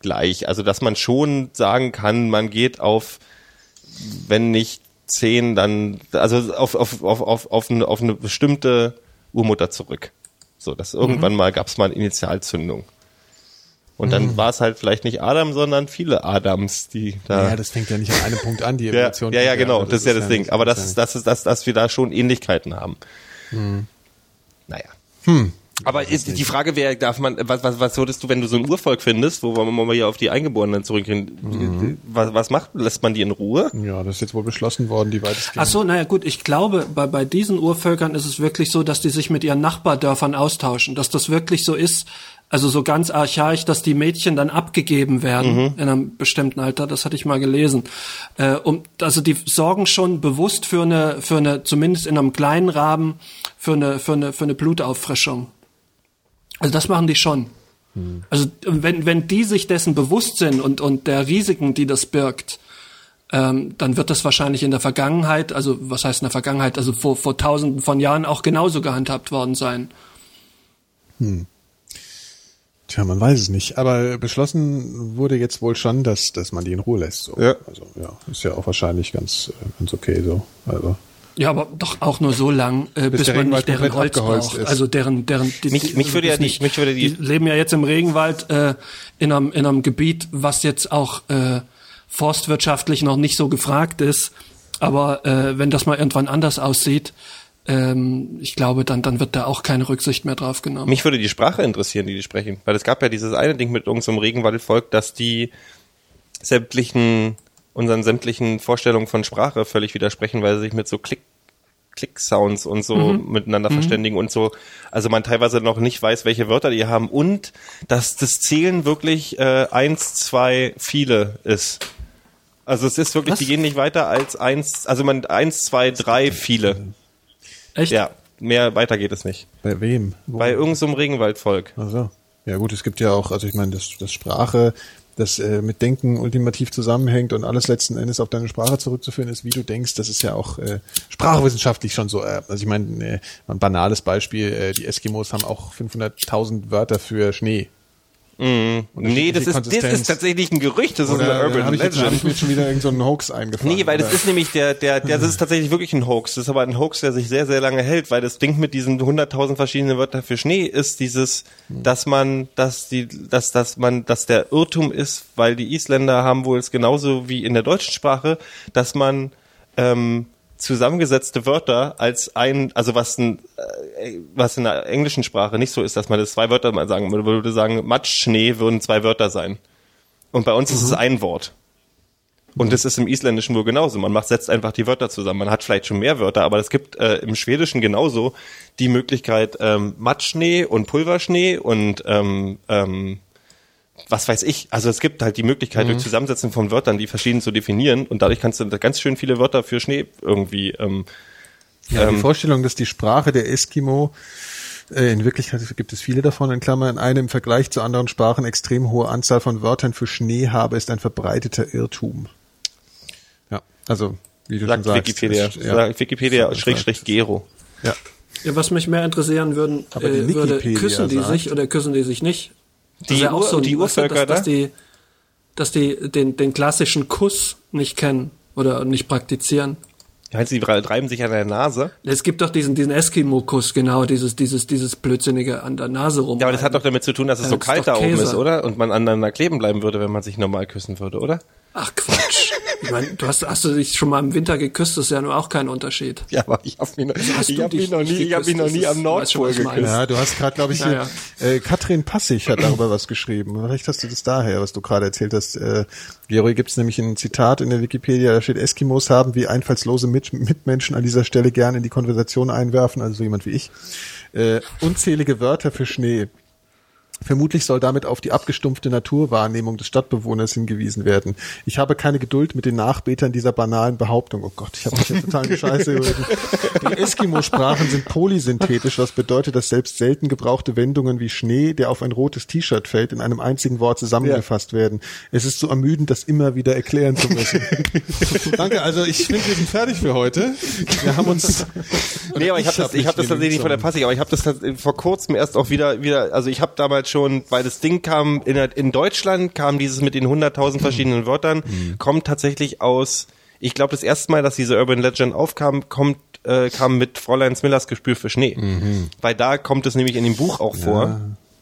gleich. Also dass man schon sagen kann, man geht auf, wenn nicht zehn dann, also auf, auf, auf, auf, auf, eine, auf eine bestimmte Urmutter zurück. So, dass irgendwann mal gab es mal eine Initialzündung. Und dann war es halt vielleicht nicht Adam, sondern viele Adams, die da. Ja, das fängt ja nicht an einem Punkt an, die ja, Evolution. ja, ja, genau, aber das, ist ja das Ding. Aber das ja ist, das ist, das, dass wir da schon Ähnlichkeiten haben. Naja. Aber ist, die Frage wäre, darf man, was, was, was würdest du, wenn du so ein Urvolk findest, wo wir mal hier auf die Eingeborenen zurückgehen, was, was macht, lässt man die in Ruhe? Ja, das ist jetzt wohl beschlossen worden, die weitestgehend. Ach so, naja gut, ich glaube, bei, bei diesen Urvölkern ist es wirklich so, dass die sich mit ihren Nachbardörfern austauschen, dass das wirklich so ist, also so ganz archaisch, dass die Mädchen dann abgegeben werden in einem bestimmten Alter, das hatte ich mal gelesen. Äh, um, also die sorgen schon bewusst für eine, für eine, zumindest in einem kleinen Rahmen, für eine, für eine, für eine Blutauffrischung. Also das machen die schon. Also wenn, wenn die sich dessen bewusst sind und, und der Risiken, die das birgt, ähm, dann wird das wahrscheinlich in der Vergangenheit, also was heißt in der Vergangenheit, also vor, vor tausenden von Jahren auch genauso gehandhabt worden sein. Tja, man weiß es nicht. Aber beschlossen wurde jetzt wohl schon, dass, dass man die in Ruhe lässt. So. Ja. Also, ja, ist ja auch wahrscheinlich ganz, äh, ganz okay so. Also. Ja, aber doch auch nur so lang, äh, bis, der man Regenwald nicht deren Holz braucht. ist. Also deren, deren. Die, Mich- mich würde ja nicht- mich würde die- die leben ja jetzt im Regenwald äh, in einem in einem Gebiet, was jetzt auch äh, forstwirtschaftlich noch nicht so gefragt ist. Aber äh, wenn das mal irgendwann anders aussieht, ähm, ich glaube, dann dann wird da auch keine Rücksicht mehr drauf genommen. Mich würde die Sprache interessieren, die die sprechen. Weil es gab ja dieses eine Ding mit irgendeinem Regenwaldvolk, dass die sämtlichen, unseren sämtlichen Vorstellungen von Sprache völlig widersprechen, weil sie sich mit so Klick, Klick-Sounds und so miteinander verständigen und so. Also man teilweise noch nicht weiß, welche Wörter die haben und dass das Zählen wirklich äh, eins, zwei, viele ist. Also es ist wirklich, Was? die gehen nicht weiter als eins, also man eins, zwei, drei, viele. Echt? Ja, mehr weiter geht es nicht. Bei wem? Wo? Bei irgendeinem so Regenwaldvolk. Ach so. Ja gut, es gibt ja auch, also ich meine, das, das Sprache, das äh, mit Denken ultimativ zusammenhängt und alles letzten Endes auf deine Sprache zurückzuführen ist, wie du denkst, das ist ja auch äh, sprachwissenschaftlich schon so. Äh, also ich meine, äh, ein banales Beispiel, äh, die Eskimos haben auch 500.000 Wörter für Schnee. Nee, das ist, das ist tatsächlich ein Gerücht, das ist Oder eine Urban habe ich, jetzt- hab ich Legend. mir schon wieder irgendeinen so Hoax eingefangen? Nee, weil das ist nämlich der, der, der, das ist tatsächlich wirklich ein Hoax. Das ist aber ein Hoax, der sich sehr, sehr lange hält, weil das Ding mit diesen 100.000 verschiedenen Wörtern für Schnee ist dieses, dass man, dass die, dass, dass man, dass der Irrtum ist, weil die Isländer haben wohl es genauso wie in der deutschen Sprache, dass man, ähm, zusammengesetzte Wörter als ein, also was ein, äh, was in der englischen Sprache nicht so ist, dass man das zwei Wörter mal sagen, man würde sagen, Matschschnee würden zwei Wörter sein. Und bei uns ist es ein Wort. Und das ist im Isländischen wohl genauso. Man macht, setzt einfach die Wörter zusammen. Man hat vielleicht schon mehr Wörter, aber es gibt äh, im Schwedischen genauso die Möglichkeit ähm, Matschschnee und Pulverschnee und ähm, ähm, was weiß ich. Also es gibt halt die Möglichkeit, durch Zusammensetzen von Wörtern, die verschieden zu definieren und dadurch kannst du da ganz schön viele Wörter für Schnee irgendwie ähm, Ja, die Ähm, Vorstellung, dass die Sprache der Eskimo, äh, in Wirklichkeit gibt es viele davon, in Klammern, eine im Vergleich zu anderen Sprachen extrem hohe Anzahl von Wörtern für Schnee habe, ist ein verbreiteter Irrtum. Ja, also, wie du sagt schon sagst. Wikipedia. ist- ja. Sagt Wikipedia Schrägstrich Gero. Ja. Ja, was mich mehr interessieren würden, Aber die äh, würde, Wikipedia küssen die sich oder küssen die sich nicht? Die ist ja auch so die Urvölker dass, dass da? die, dass die den, den klassischen Kuss nicht kennen oder nicht praktizieren. Heißt, die reiben sich an der Nase. Es gibt doch diesen, diesen Eskimo-Kuss, genau, dieses, dieses, dieses Blödsinnige an der Nase rum. Ja, aber das hat doch damit zu tun, dass es Ja, so kalt da oben ist, oder? Und man aneinander kleben bleiben würde, wenn man sich normal küssen würde, oder? Ach Quatsch. Ich meine, du hast, hast du dich schon mal im Winter geküsst, das ist ja nur auch kein Unterschied. Ja, aber ich habe mich, noch- hast ich hab mich noch nie, nicht ich hab mich noch geküsst? nie am Nordpol geküsst. Ja, du hast gerade, glaube ich, hier, Ja, Äh, Katrin Passig hat darüber was geschrieben. Vielleicht hast du das daher, was du gerade erzählt hast. Äh, Gero, hier gibt es nämlich ein Zitat in der Wikipedia, da steht, Eskimos haben wie einfallslose Mit Mitmenschen an dieser Stelle gerne in die Konversation einwerfen, also so jemand wie ich, äh, unzählige Wörter für Schnee. Vermutlich soll damit auf die abgestumpfte Naturwahrnehmung des Stadtbewohners hingewiesen werden. Ich habe keine Geduld mit den Nachbetern dieser banalen Behauptung. Oh Gott, ich habe mich ja total Scheiße geritten. Die Eskimo-Sprachen sind polysynthetisch, was bedeutet, dass selbst selten gebrauchte Wendungen wie Schnee, der auf ein rotes T-Shirt fällt, in einem einzigen Wort zusammengefasst werden. Es ist so ermüdend, das immer wieder erklären zu müssen. Danke, also ich finde, wir sind fertig für heute. Wir haben uns... Nee, aber ich habe das, ich hab das tatsächlich nicht von der Passig, aber ich habe das vor kurzem erst auch wieder, wieder, also ich habe damals schon, weil das Ding kam, in, in Deutschland kam dieses mit den 100.000 verschiedenen Wörtern, kommt tatsächlich aus Ich glaube, das erste Mal, dass diese Urban Legend aufkam, kommt, äh, kam mit Fräulein Smillers Gespür für Schnee. Weil da kommt es nämlich in dem Buch auch vor. Ja,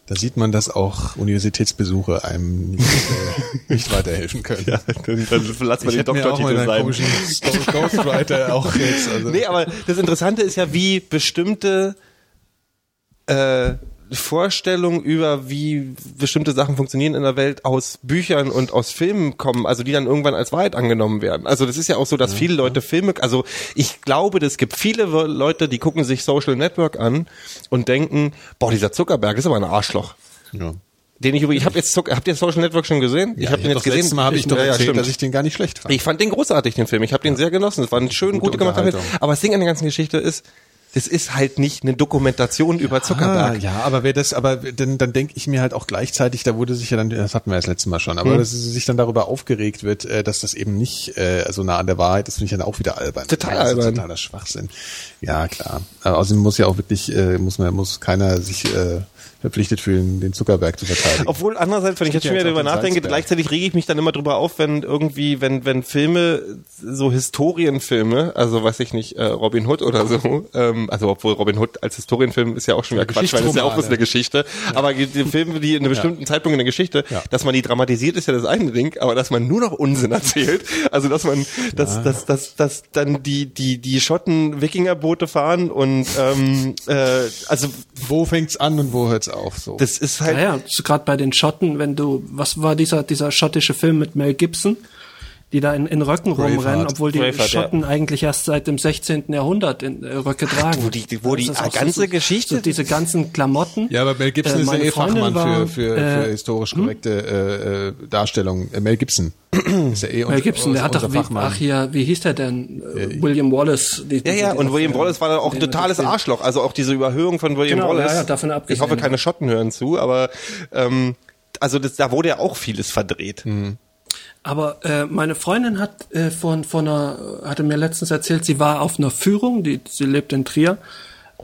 da sieht man, dass auch Universitätsbesuche einem nicht, äh, nicht weiterhelfen können. Ja, dann, dann lass mal ich den Doktortitel sein. Ghostwriter auch jetzt. Also Nee, aber das Interessante ist ja, wie bestimmte äh, Vorstellungen über wie bestimmte Sachen funktionieren in der Welt aus Büchern und aus Filmen kommen, also die dann irgendwann als Wahrheit angenommen werden. Also das ist ja auch so, dass viele Leute Filme, also ich glaube, es gibt viele Leute, die gucken sich Social Network an und denken, boah, dieser Zuckerberg ist aber ein Arschloch. ja. Den ich übrigens, ich habe jetzt Zucker, habt ihr Social Network schon gesehen? Ja, ich habe den doch jetzt gesehen. Mal habe ich doch ja, ja, erzählt, stimmt. dass ich den gar nicht schlecht fand. Ich fand den großartig, den Film. Ich habe den sehr genossen. Es war ein schön gute gut gemachter Film. Aber das Ding an der ganzen Geschichte ist, das ist halt nicht eine Dokumentation über Ah, Zuckerberg. ja, aber wer das, aber dann, dann denke ich mir halt auch gleichzeitig, da wurde sich ja dann, das hatten wir ja das letzte Mal schon, aber dass sich dann darüber aufgeregt wird, äh, dass das eben nicht äh, so nah an der Wahrheit ist, finde ich dann auch wieder albern. Total albern. Totaler Schwachsinn. Ja, klar. Aber außerdem muss ja auch wirklich, äh, muss man, muss keiner sich äh, verpflichtet fühlen, den Zuckerberg zu verteidigen. Obwohl andererseits, wenn ich jetzt ja schon wieder darüber den nachdenke, gleichzeitig rege ich mich dann immer drüber auf, wenn irgendwie, wenn wenn Filme so Historienfilme, also weiß ich nicht, äh, Robin Hood oder so, ähm, also obwohl Robin Hood als Historienfilm ist ja auch schon wieder Quatsch, weil das ist ja auch bloß eine Geschichte. Aber die Filme, die in einem bestimmten Zeitpunkt in der Geschichte, Ja. dass man die dramatisiert, ist ja das eine Ding, aber dass man nur noch Unsinn erzählt, also dass man, dass, dass, dass, dass dann die die die Schotten Wikingerboote fahren und ähm, äh, also wo fängt's an und wo hört's auf? So. das ist halt Naja, so gerade bei den Schotten, wenn du, was war dieser, dieser schottische Film mit Mel Gibson, die da in, in Röcken rumrennen, Braveheart. obwohl die Braveheart, ja. Schotten eigentlich erst seit dem 16. Jahrhundert in äh, Röcke tragen. wo die- wo die auch ganze Geschichte- So diese ganzen Klamotten. ja, aber Mel Gibson Äh, ist ja eh Fachmann war, für, für, äh, für historisch korrekte äh, äh, Darstellungen. Äh, Mel Gibson ist ja eh Mel Gibson, der hat doch, wie, Fachmann. ach hier, wie hieß der denn? Äh, William Wallace. Die, Ja, ja, und William Wallace war dann auch ein totales Arschloch. Also auch diese Überhöhung von William Genau, Wallace. ja, ja, davon ich abgesehen, hoffe, ja. keine Schotten hören zu, aber ähm, also das, da wurde ja auch vieles verdreht. Aber äh, meine Freundin hat äh, von von einer hatte mir letztens erzählt, sie war auf einer Führung, die sie lebt in Trier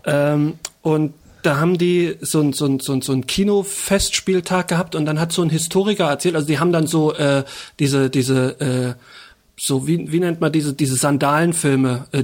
ähm, und da haben die so ein so ein so ein, so ein Kinofestspieltag gehabt und dann hat so ein Historiker erzählt, also die haben dann so äh, diese diese äh, so wie wie nennt man diese diese Sandalenfilme äh,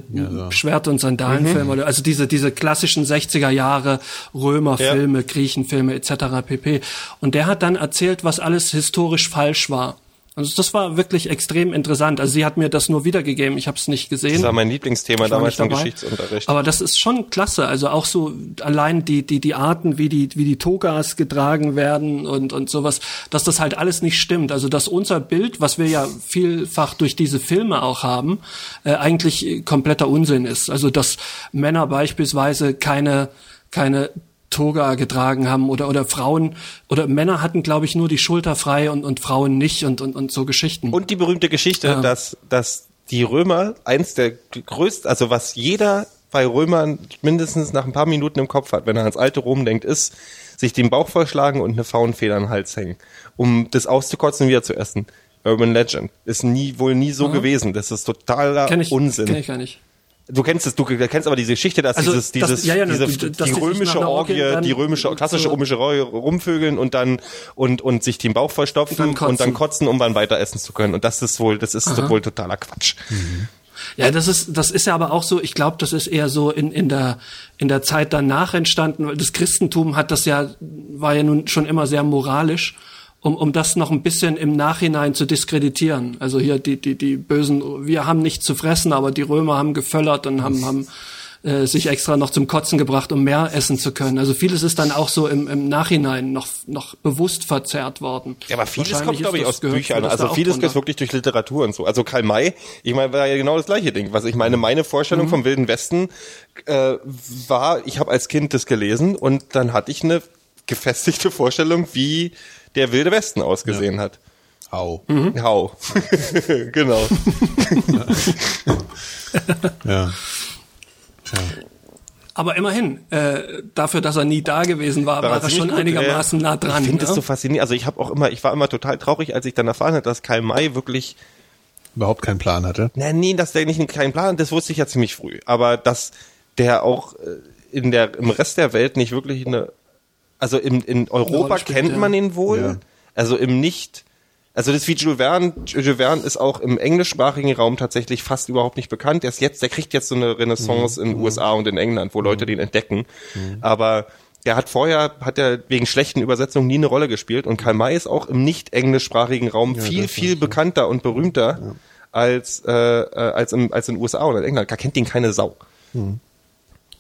Schwert und Sandalenfilme oder also diese diese klassischen 60er Jahre Römerfilme Griechenfilme etc. pp. Und der hat dann erzählt was alles historisch falsch war also das war wirklich extrem interessant also sie hat mir das nur wiedergegeben ich habe es nicht gesehen Das war mein Lieblingsthema war damals im. Geschichtsunterricht. Aber das ist schon klasse. Also auch so allein die, die, die Arten, wie die, wie die Togas getragen werden und, und sowas, dass das halt alles nicht stimmt. Also dass unser Bild, was wir ja vielfach durch diese Filme auch haben, äh, eigentlich kompletter Unsinn ist. Also dass Männer beispielsweise keine, keine Toga getragen haben oder oder Frauen oder Männer hatten glaube ich nur die Schulter frei und und Frauen nicht und und und so Geschichten. Und die berühmte Geschichte, dass, dass die Römer eins der größten, also was jeder bei Römern mindestens nach ein paar Minuten im Kopf hat, wenn er ans alte Rom denkt, ist, sich den Bauch vollschlagen und eine Faunfeder an den Hals hängen, um das auszukotzen und wieder zu essen. Urban Legend. Ist nie, wohl nie so gewesen. Das ist totaler kenn ich, Unsinn. kenn ich gar nicht. Du kennst es, du kennst aber diese Geschichte, dass Also, dieses, das- dieses, ja, ja, diese, dass die die römische Orgie Orgie, dann die römische, klassische römische Orgie rumvögeln und dann, und, und sich den Bauch vollstopfen Und und dann dann, kotzen. um dann weiter essen zu können. Und das ist wohl, das ist wohl totaler Quatsch. Ja, das ist, das ist ja aber auch so, ich glaube, das ist eher so in, in der, in der Zeit danach entstanden, weil das Christentum hat das ja, war ja nun schon immer sehr moralisch, um, um das noch ein bisschen im Nachhinein zu diskreditieren. Also hier die, die, die Bösen, wir haben nichts zu fressen, aber die Römer haben geföllert und haben, haben äh, sich extra noch zum Kotzen gebracht, um mehr essen zu können. Also vieles ist dann auch so im, im Nachhinein noch, noch bewusst verzerrt worden. Ja, aber vieles kommt, glaube ich, aus Büchern. Also vieles drunter. ist wirklich durch Literatur und so. Also Karl May, ich meine, war ja genau das gleiche Ding. Was ich meine, meine Vorstellung Mhm. vom Wilden Westen äh, war, ich habe als Kind das gelesen und dann hatte ich eine gefestigte Vorstellung, wie der Wilde Westen ausgesehen hat. Au. Mhm. Hau. genau. Ja. Aber immerhin, äh, dafür, dass er nie da gewesen war, war er ziemlich schon gut. einigermaßen Ja. nah dran. Ich finde es ne? so faszinierend. Also ich habe auch immer, ich war immer total traurig, als ich dann erfahren habe, dass Karl May wirklich Überhaupt keinen Plan hatte. Na, nee, dass der nicht keinen Plan hat, das wusste ich ja ziemlich früh. Aber dass der auch äh, in der, im Rest der Welt nicht wirklich eine, also in, in Europa spielt, kennt ja. man ihn wohl, Ja. also im nicht, Also das ist wie Jules Verne. Jules Verne ist auch im englischsprachigen Raum tatsächlich fast überhaupt nicht bekannt. Der ist jetzt, der kriegt jetzt so eine Renaissance in den USA und in England, wo Leute den entdecken. Aber der hat vorher, hat er wegen schlechten Übersetzungen nie eine Rolle gespielt und Karl May ist auch im nicht englischsprachigen Raum viel, viel bekannter und berühmter als, äh, äh, als, im, als in den USA oder in England. Da kennt ihn keine Sau.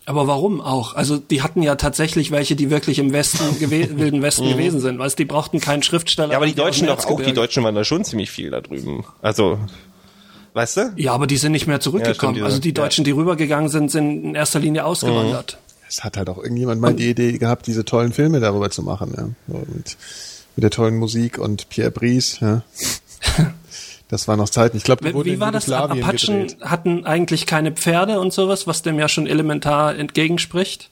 Aber warum auch? Also die hatten ja tatsächlich welche, die wirklich im Westen, wilden Westen gewesen sind. Weißt, die brauchten keinen Schriftsteller. Mhm. Ja, aber die Deutschen doch auch. Die. Deutschen waren da schon ziemlich viel da drüben. Also, weißt du? Ja, aber die sind nicht mehr Ja, zurückgekommen. diese- also die Deutschen, die rübergegangen sind, sind in erster Linie ausgewandert. Es hat halt auch irgendjemand mal die Idee gehabt, diese tollen Filme darüber zu machen, ja. Mit, mit der tollen Musik und Pierre Brice, ja. Das war noch Zeiten. Ich glaube, die Wie, wurden wie in war das? Jugoslawien Apachen gedreht. hatten eigentlich keine Pferde und sowas, was dem ja schon elementar entgegenspricht.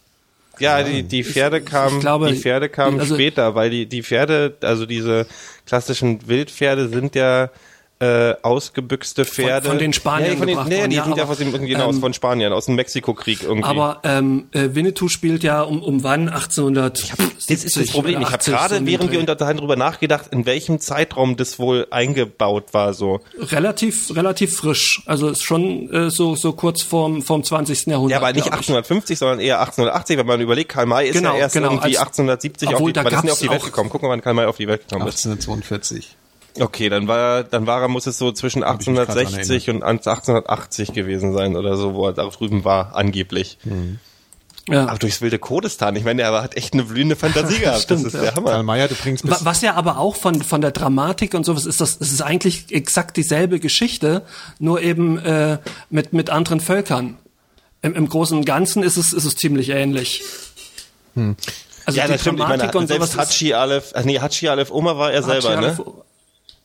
Ja, die, die Pferde kamen, glaube, die Pferde kamen also- später, weil die, die Pferde, also diese klassischen Wildpferde sind ja äh, ausgebüxte Pferde. von den Spaniern ja, von den, gebracht nee, worden, die ja, sind ja aus dem, genau, ähm, von Spanien, aus dem Mexikokrieg irgendwie. Aber ähm, äh, Winnetou spielt ja um, um wann? 1800. das ist das Problem. Ich habe gerade, während wir unterhalten, darüber nachgedacht, in welchem Zeitraum das wohl eingebaut war. So. relativ relativ frisch. Also ist schon äh, so so kurz vorm vom 20. Jahrhundert. Ja, aber nicht glaub ich. 1850, sondern eher 1880, wenn man überlegt, Karl May ist Genau, ja erst genau, irgendwie als- 1870 auf die, da wann ist denn auf die Welt gekommen? Guck mal, wann Karl May auf die Welt gekommen ist. 1842. Okay, dann war dann war er muss es so zwischen ich mich grad dran 1860 und 1880 gewesen sein oder so, wo er da drüben war angeblich. Ja. Aber durchs wilde Kurdistan, ich meine, er hat echt eine blühende Fantasie gehabt. Stimmt, das ist ja. der Karl Hammer. May hat übrigens Wa- bis, Was ja aber auch von von der Dramatik und sowas ist das, es ist eigentlich exakt dieselbe Geschichte, nur eben äh, mit mit anderen Völkern. Im, Im Großen und Ganzen ist es ist es ziemlich ähnlich. Also Ja, die das stimmt. Ich meine, Dramatik und selbst sowas ist- Hachi Aleph, ach nee, Hachi Aleph Oma war er selber, Hachi ne?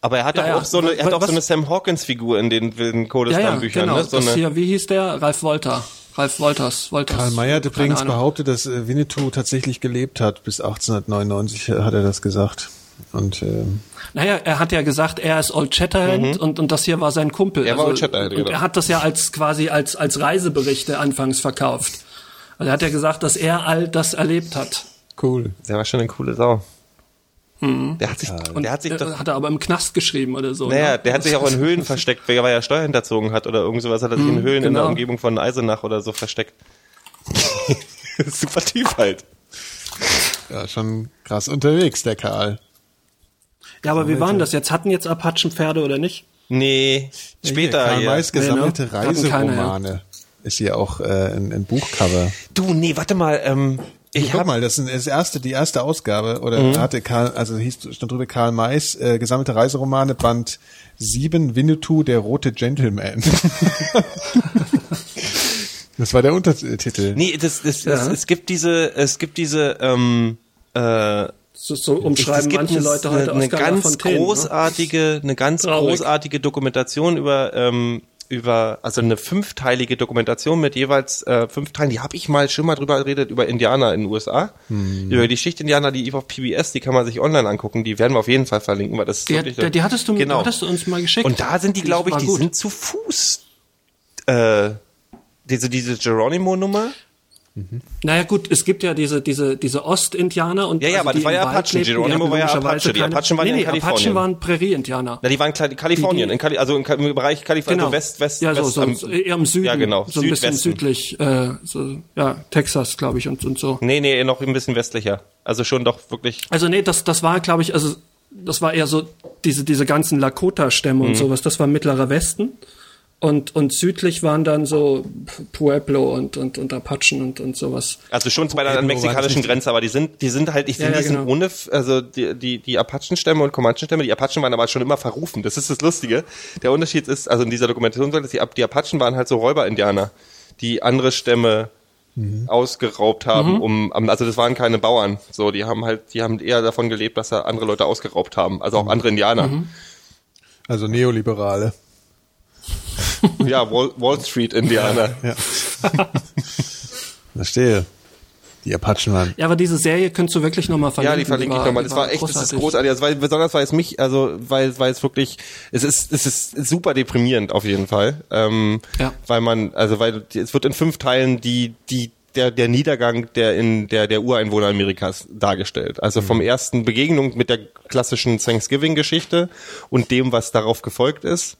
Aber er hat Ja, doch ja. auch so eine, er hat auch Was- so eine Sam Hawkins Figur in den wilden Ja, ja, genau. ne? So das hier, wie hieß der? Ralf Wolter. Ralf Wolters. Wolters. Karl May hat übrigens Ahnung. behauptet, dass äh, Winnetou tatsächlich gelebt hat. Bis 1899 hat er das gesagt. Und ähm, Naja, er hat ja gesagt, er ist Old Shatterhand und, und das hier war sein Kumpel. Mhm. Er war Old Shatterhand, und genau. er hat das ja als quasi als, als Reiseberichte anfangs verkauft. Also er hat ja gesagt, dass er all das erlebt hat. cool. der war schon eine coole Sau. Der hat sich, Und der hat sich äh, doch, hat er aber im Knast geschrieben oder so. naja, ne? der hat sich auch in Höhlen versteckt, weil er ja Steuer hinterzogen hat oder irgend sowas hat er sich in Höhlen in der genau. Umgebung von Eisenach oder so versteckt. Super Typ halt. Ja, schon krass unterwegs, der Karl. Ja, aber wie waren das jetzt? Hatten jetzt Apachen Pferde oder nicht? Nee, später, Karl ja. Gesammelte Nee, ne? Reiseromane. Ist hier auch äh, ein, ein Buchcover. Du, nee, warte mal, ähm, ich Guck hab, mal, das ist das erste, die erste Ausgabe, oder Mhm. hatte Karl, also hieß, stand drüber Karl Mays, äh, gesammelte Reiseromane, Band 7, Winnetou, der rote Gentleman. das war der Untertitel. nee, das, das, das, es gibt diese, es gibt diese, ähm, äh, So, so es umschreiben gibt manche eine, Leute heute eine Oscar ganz Lafontaine, ne? großartige, eine ganz Traurig. großartige Dokumentation über ähm, über also eine fünfteilige Dokumentation mit jeweils äh, fünf Teilen. Die habe ich mal schon mal drüber geredet über Indianer in den USA, Hm. über die Schichtindianer, die lief auf PBS. Die kann man sich online angucken. Die werden wir auf jeden Fall verlinken, weil das ist Die, die, die hattest du, genau. hattest du uns mal geschickt. Und da sind die, glaube ich, die gut. sind zu Fuß. Äh, diese diese Geronimo-Nummer. Naja gut, es gibt ja diese diese diese Ostindianer und Ja, ja, also aber das die war ja Apachen. die Geronimo war ja Apache. Die Apachen waren nee, ja in nee, Kalifornien. Apachen waren Prärie-Indianer. Na, die waren Kali Kalifornien, in Kali also in im Bereich Kalifornien, Genau. also West, West, ja, so, West, so, am- so eher im Süden, Ja, genau, so ein bisschen südlich, äh, so, ja, Texas, glaube ich, und, und so. Nee, nee, noch ein bisschen westlicher. Also schon doch wirklich. Also nee, das, das war, glaube ich, also das war eher so diese, diese ganzen Lakota-Stämme Mhm. und sowas. Das war mittlerer Westen. Und, und südlich waren dann so Pueblo und, und, und Apachen und, und sowas. Also schon bei der mexikanischen Grenze, aber die sind, die sind halt, ich Ja, finde, ja, die sind genau. ohne, also die, die, die Apachen-Stämme und Comanchen-Stämme, die Apachen waren aber schon immer verrufen. Das ist das Lustige. Der Unterschied ist, also in dieser Dokumentation sagt es, die, die Apachen waren halt so Räuber-Indianer, die andere Stämme ausgeraubt haben, Mhm. um, also das waren keine Bauern, so, die haben halt, die haben eher davon gelebt, dass da andere Leute ausgeraubt haben, also auch andere Indianer. Mhm. Also Neoliberale. Ja, Wall, Wall Street-Indianer. Ja. Verstehe. Die Apachen waren. Ja, aber diese Serie könntest du wirklich nochmal verlinken. Ja, die verlinke ich nochmal. Das war echt, das ist großartig. Also, weil, besonders weil es mich, also weil, weil es wirklich, es ist, es ist super deprimierend auf jeden Fall. Ähm, Ja. Weil man, also weil es wird in fünf Teilen die, die der, der Niedergang der in der der Ureinwohner Amerikas dargestellt. Also vom ersten Begegnung mit der klassischen Thanksgiving-Geschichte und dem, was darauf gefolgt ist.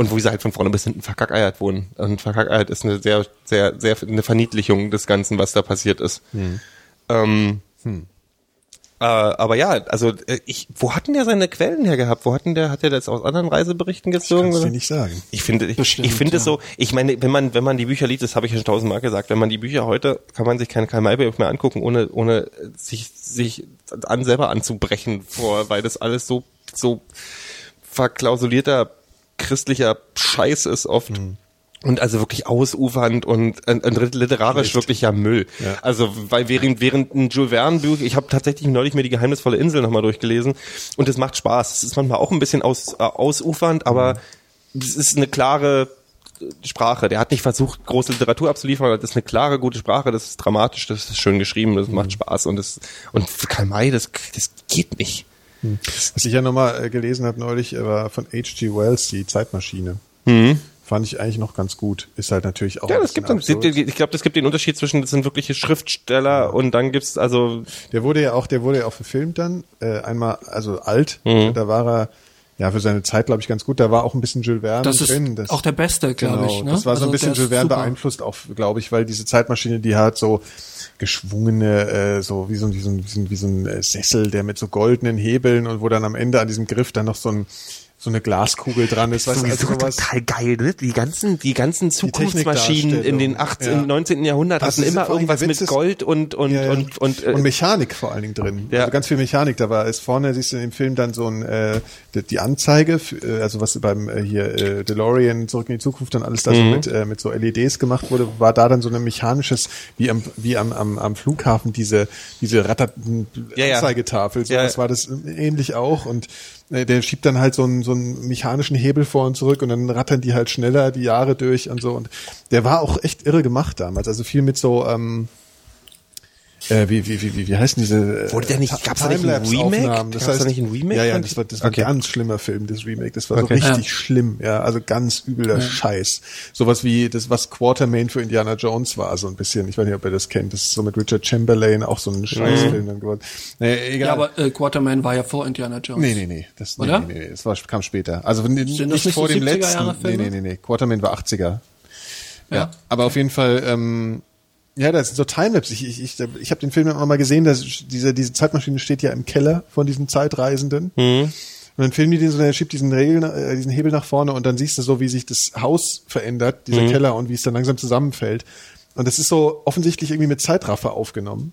Und wo sie halt von vorne bis hinten verkackeiert wurden. Und verkackeiert ist eine sehr, sehr, sehr eine Verniedlichung des Ganzen, was da passiert ist. Ähm, äh, aber ja, also äh, ich, wo hatten der seine Quellen her gehabt? Wo hatten der, hat er das aus anderen Reiseberichten gezogen? Kannst du oder? dir nicht sagen. Ich finde, ich, Bestimmt, ich finde es ja. so, ich meine, wenn man, wenn man die Bücher liest, das habe ich ja schon tausendmal gesagt, wenn man die Bücher heute, kann man sich kein Karl Mayberg mehr angucken, ohne, ohne sich, sich an selber anzubrechen vor, weil das alles so, so verklausulierter christlicher Scheiß ist oft. Und also wirklich ausufernd und, und, und literarisch Mist. wirklich ja Müll. Ja. Also weil während während ein Jules Verne Buch, ich habe tatsächlich neulich mir die geheimnisvolle Insel nochmal durchgelesen und es macht Spaß. Es ist manchmal auch ein bisschen aus, äh, ausufernd, aber es ist eine klare Sprache. Der hat nicht versucht, große Literatur abzuliefern, aber das ist eine klare, gute Sprache, das ist dramatisch, das ist schön geschrieben, das macht Spaß und das und Karl May, das, das geht nicht. Was ich ja nochmal äh, gelesen habe neulich, äh, war von H.G. Wells, die Zeitmaschine. Fand ich eigentlich noch ganz gut. Ist halt natürlich auch Ja, das gibt dann, absurd. ich glaube, das gibt den Unterschied zwischen, das sind wirkliche Schriftsteller und dann gibt's also Der wurde ja auch, der wurde ja auch verfilmt dann, äh, einmal, also alt, Mhm. da war er, ja, für seine Zeit, glaube ich, ganz gut. Da war auch ein bisschen Jules Verne Das ist drin. Das, auch der Beste, glaube genau, ich. Ne? Das war so ein Also bisschen ist Jules Verne super. beeinflusst, auch, glaube ich, weil diese Zeitmaschine, die hat so geschwungene, äh, so wie so, ein- wie so, wie so, wie so ein äh, Sessel, der mit so goldenen Hebeln und wo dann am Ende an diesem Griff dann noch so ein so eine Glaskugel dran ist, weißt du, also total geil, ne? Die ganzen, die ganzen Zukunftsmaschinen in den Technikdarstellung. 18, Ja. im 19. Jahrhundert hatten es immer irgendwas mit Gold und, und, Ja, ja. und, und, äh, und Mechanik vor allen Dingen drin. Ja. Also ganz viel Mechanik. Da war ist vorne siehst du in dem Film dann so ein äh, die, Anzeige, äh, also was beim äh, hier äh, DeLorean zurück in die Zukunft dann alles da Mhm. so mit äh, mit so LEDs gemacht wurde, war da dann so ein mechanisches wie am wie am am, am Flughafen diese diese Ratter. Anzeigetafel. So Ja. was war das ähnlich auch und äh, der schiebt dann halt so einen, so einen mechanischen Hebel vor und zurück und dann rattern die halt schneller die Jahre durch und so. Und der war auch echt irre gemacht damals. Also viel mit so, ähm, äh, wie, wie, wie, wie, wie heißen diese äh, Wurde der nicht- gab's da nicht ein? Remake? Das Gab's da heißt, nicht ein Remake Ja, ja, das war, das war Okay. ein ganz schlimmer Film, das Remake. Das war Okay. so richtig Ja. schlimm, ja, also ganz übler Scheiß. Sowas wie das, was Quartermain für Indiana Jones war, so ein bisschen. Ich weiß nicht, ob ihr das kennt. Das ist so mit Richard Chamberlain auch so ein Scheißfilm dann geworden. Naja, egal. Ja, aber äh, Quaterman war ja vor Indiana Jones. Nee, nee, nee. Das, nee, Oder? nee, nee, das war, kam später. Also wenn- nicht, das nicht vor so dem 70er letzten. Nee, nee, nee, nee. Quarterman war 80er. Ja. Ja. Aber auf jeden Fall, ähm, ja, das sind so Timelapse. Ich, ich, ich, ich habe den Film immer mal gesehen, dass diese, diese Zeitmaschine steht ja im Keller von diesen Zeitreisenden. Mhm. Und dann filmen die den so, der schiebt diesen, Regel, äh, diesen Hebel nach vorne und dann siehst du so, wie sich das Haus verändert, dieser Mhm. Keller und wie es dann langsam zusammenfällt. Und das ist so offensichtlich irgendwie mit Zeitraffer aufgenommen.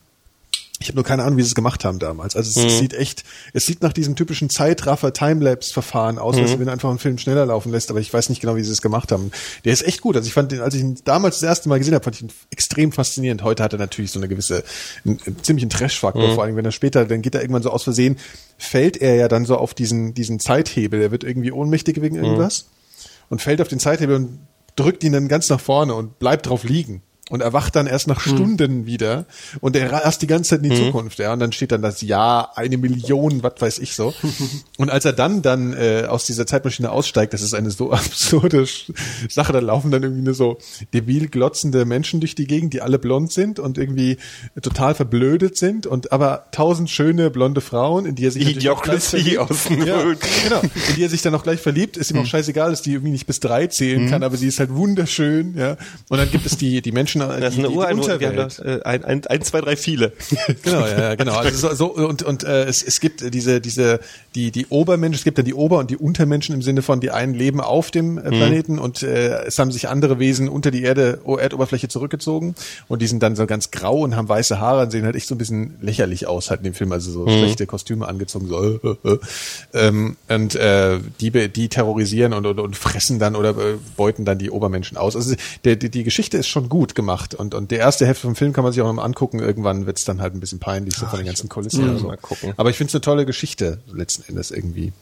Ich habe nur keine Ahnung, wie sie es gemacht haben damals. Also es, es sieht echt, es sieht nach diesem typischen Zeitraffer-Timelapse-Verfahren aus, was wenn einfach einen Film schneller laufen lässt, aber ich weiß nicht genau, wie sie es gemacht haben. Der ist echt gut. Also ich fand den, als ich ihn damals das erste Mal gesehen habe, fand ich ihn extrem faszinierend. Heute hat er natürlich so eine gewisse, einen, einen ziemlichen Trash-Faktor, vor allem wenn er später, dann geht er irgendwann so aus Versehen, fällt er ja dann so auf diesen, diesen Zeithebel. Er wird irgendwie ohnmächtig wegen irgendwas und fällt auf den Zeithebel und drückt ihn dann ganz nach vorne und bleibt drauf liegen. Und erwacht dann erst nach Stunden wieder und er erst die ganze Zeit in die Zukunft, ja. Und dann steht dann das Jahr, eine Million, was weiß ich so. Und als er dann dann äh, aus dieser Zeitmaschine aussteigt, das ist eine so absurde Sache, da laufen dann irgendwie nur so debil glotzende Menschen durch die Gegend, die alle blond sind und irgendwie total verblödet sind und aber tausend schöne blonde Frauen, in die er sich natürlich auch gleich verliebt. Ja, genau. In die er sich dann auch gleich verliebt, ist ihm auch scheißegal, dass die irgendwie nicht bis drei zählen kann, aber sie ist halt wunderschön, ja. Und dann gibt es die, die Menschen, das die, ist eine die, die Ureinwohner, wir haben Unterwelt. das, äh, ein, ein, ein, zwei, drei, viele. Genau, ja, ja, genau. Also so, so und und äh, es, es gibt diese diese die die Obermenschen, es gibt dann die Ober- und die Untermenschen im Sinne von die einen leben auf dem äh, Planeten und äh, es haben sich andere Wesen unter die Erde Erdoberfläche zurückgezogen und die sind dann so ganz grau und haben weiße Haare und sehen halt echt so ein bisschen lächerlich aus halt in dem Film, also so schlechte Kostüme angezogen so äh, äh, äh. Ähm, und äh, die die terrorisieren und, und und fressen dann oder äh, beuten dann die Obermenschen aus. Also der, die, die Geschichte ist schon gut gemacht und und der erste Hälfte vom Film kann man sich auch noch mal angucken. Irgendwann wird's dann halt ein bisschen peinlich so von den ganzen Kulissen. und so. mal gucken. Aber ich finde es eine tolle Geschichte letzten Endes irgendwie.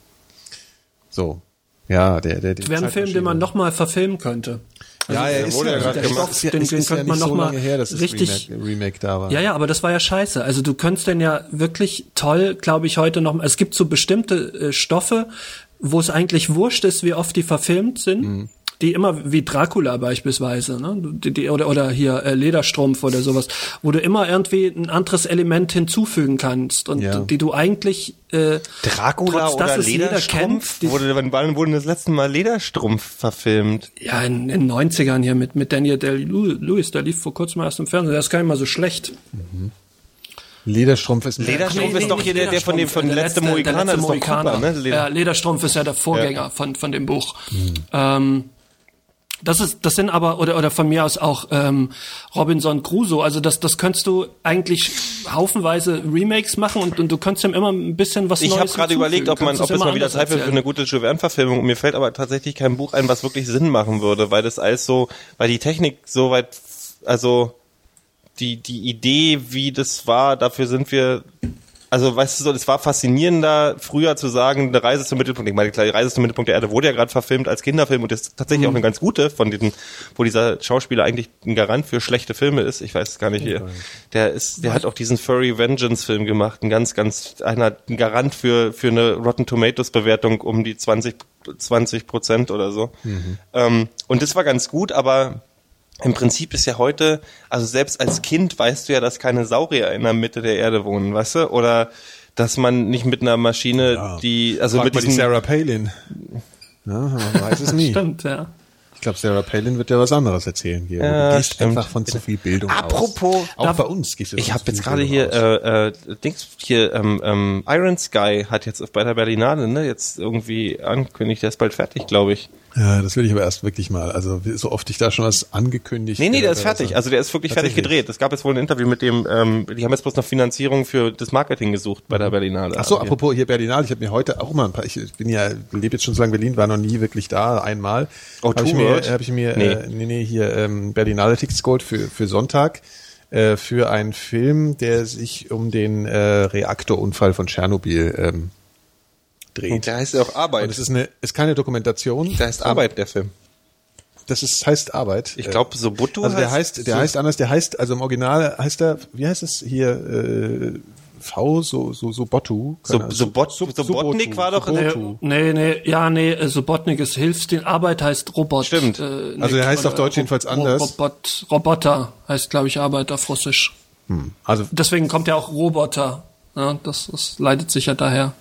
So. Ja, der, der, der Wäre ein Film, den man noch mal verfilmen könnte. ja, er ist wurde ja ja, gerade der gemacht. Stoff, Den- den, den ist ja könnte nicht man so noch mal lange her, dass das richtig- Remake, Remake da war. Ja, ja, aber das war ja scheiße. Also du könntest denn ja wirklich toll, glaube ich, heute noch. Es gibt so bestimmte äh, Stoffe, wo es eigentlich wurscht ist, wie oft die verfilmt sind. Mhm. Die immer wie Dracula beispielsweise, ne? Die, die, oder oder hier äh, Lederstrumpf oder sowas, wo du immer irgendwie ein anderes Element hinzufügen kannst und Ja. die du eigentlich äh, Dracula trotz, oder Lederstrumpf? kennt, die, wurde, wann wann wurde das letzte Mal Lederstrumpf verfilmt? ja in den 90ern hier mit mit Daniel Day Lewis, der lief vor kurzem erst im Fernsehen, das ist gar nicht mal so schlecht. Lederstrumpf ist ein Lederstrumpf Nee, ist nee, doch hier der, der von dem von der letzte der Mohikaner, letzte das ist doch Mohikaner. Cooper, ne? Leder- Ja, Lederstrumpf ist ja der Vorgänger von von dem Buch. Ähm, das ist, das sind aber oder oder von mir aus auch ähm, Robinson Crusoe. Also das das könntest du eigentlich haufenweise Remakes machen und, und du könntest ihm immer ein bisschen was Ich Neues habe gerade überlegt, ob man, ob es mal wieder Zeit wird für eine gute Jules Verne-Verfilmung. Mir fällt aber tatsächlich kein Buch ein, was wirklich Sinn machen würde, weil das alles so, weil die Technik so weit, also die die Idee, wie das war, dafür sind wir. Also weißt du so, es war faszinierender, früher zu sagen, eine Reise zum Mittelpunkt. Ich meine, klar, die Reise zum Mittelpunkt der Erde wurde ja gerade verfilmt als Kinderfilm und ist tatsächlich auch eine ganz gute von diesen, wo dieser Schauspieler eigentlich ein Garant für schlechte Filme ist. Ich weiß es gar nicht hier. Der ist, der hat auch diesen Furry Vengeance Film gemacht, ein ganz, ganz, einer, ein Garant für für eine Rotten Tomatoes Bewertung um die 20 20 Prozent oder so. Ähm, und das war ganz gut, aber im Prinzip ist ja heute, also selbst als Kind weißt du ja, dass keine Saurier in der Mitte der Erde wohnen, weißt du? Oder dass man nicht mit einer Maschine, die, also Frag mit mal die diesen, Sarah Palin. Ja, man weiß es nie. Stimmt, ja. Ich glaube, Sarah Palin wird ja was anderes erzählen hier. Ja, du gehst stimmt. einfach von zu viel Bildung Apropos- aus. Auch bei uns gehst du ich habe jetzt gerade hier, äh, äh, Dings, hier, ähm, ähm, Iron Sky hat jetzt bei der Berlinale, ne, jetzt irgendwie angekündigt, der ist bald fertig, glaube ich. Ja, das will ich aber erst wirklich mal. Also so oft ich da schon was angekündigt. Nee, nee, der ist fertig. Also der ist wirklich fertig gedreht. Es gab jetzt wohl ein Interview mit dem, ähm, die haben jetzt bloß noch Finanzierung für das Marketing gesucht bei der Berlinale. Ach so, Hier. apropos hier Berlinale, ich habe mir heute auch mal ein paar, ich bin ja, lebe jetzt schon so lange in Berlin, war noch nie wirklich da, einmal. Oh, Habe ich mir, hab ich mir Nee. Äh, nee, nee, hier ähm, Berlinale Tickets geholt für, für Sonntag, äh, für einen Film, der sich um den äh, Reaktorunfall von Tschernobyl ähm, dreht. Der heißt ja auch Und Arbeit. es ist eine, ist keine Dokumentation. Der heißt Arbeit, der Film. Das ist, heißt Arbeit. Ich glaube, Sobutu Also der heißt, der so- heißt anders, der heißt, also im Original heißt er, wie heißt es hier, äh, V, so, so, so Botu. So- Sobot- Sobotnik war doch- Sobotu. Nee, nee, ja, nee, äh, Subotnik ist Hilfsdienst. Arbeit heißt Robot. Stimmt. Äh, Also der heißt oder auf Deutsch jedenfalls anders. Robot, Roboter heißt, glaube ich, Arbeit auf Russisch. Also, Deswegen kommt ja auch Roboter. Ja, das, das leitet sich ja daher.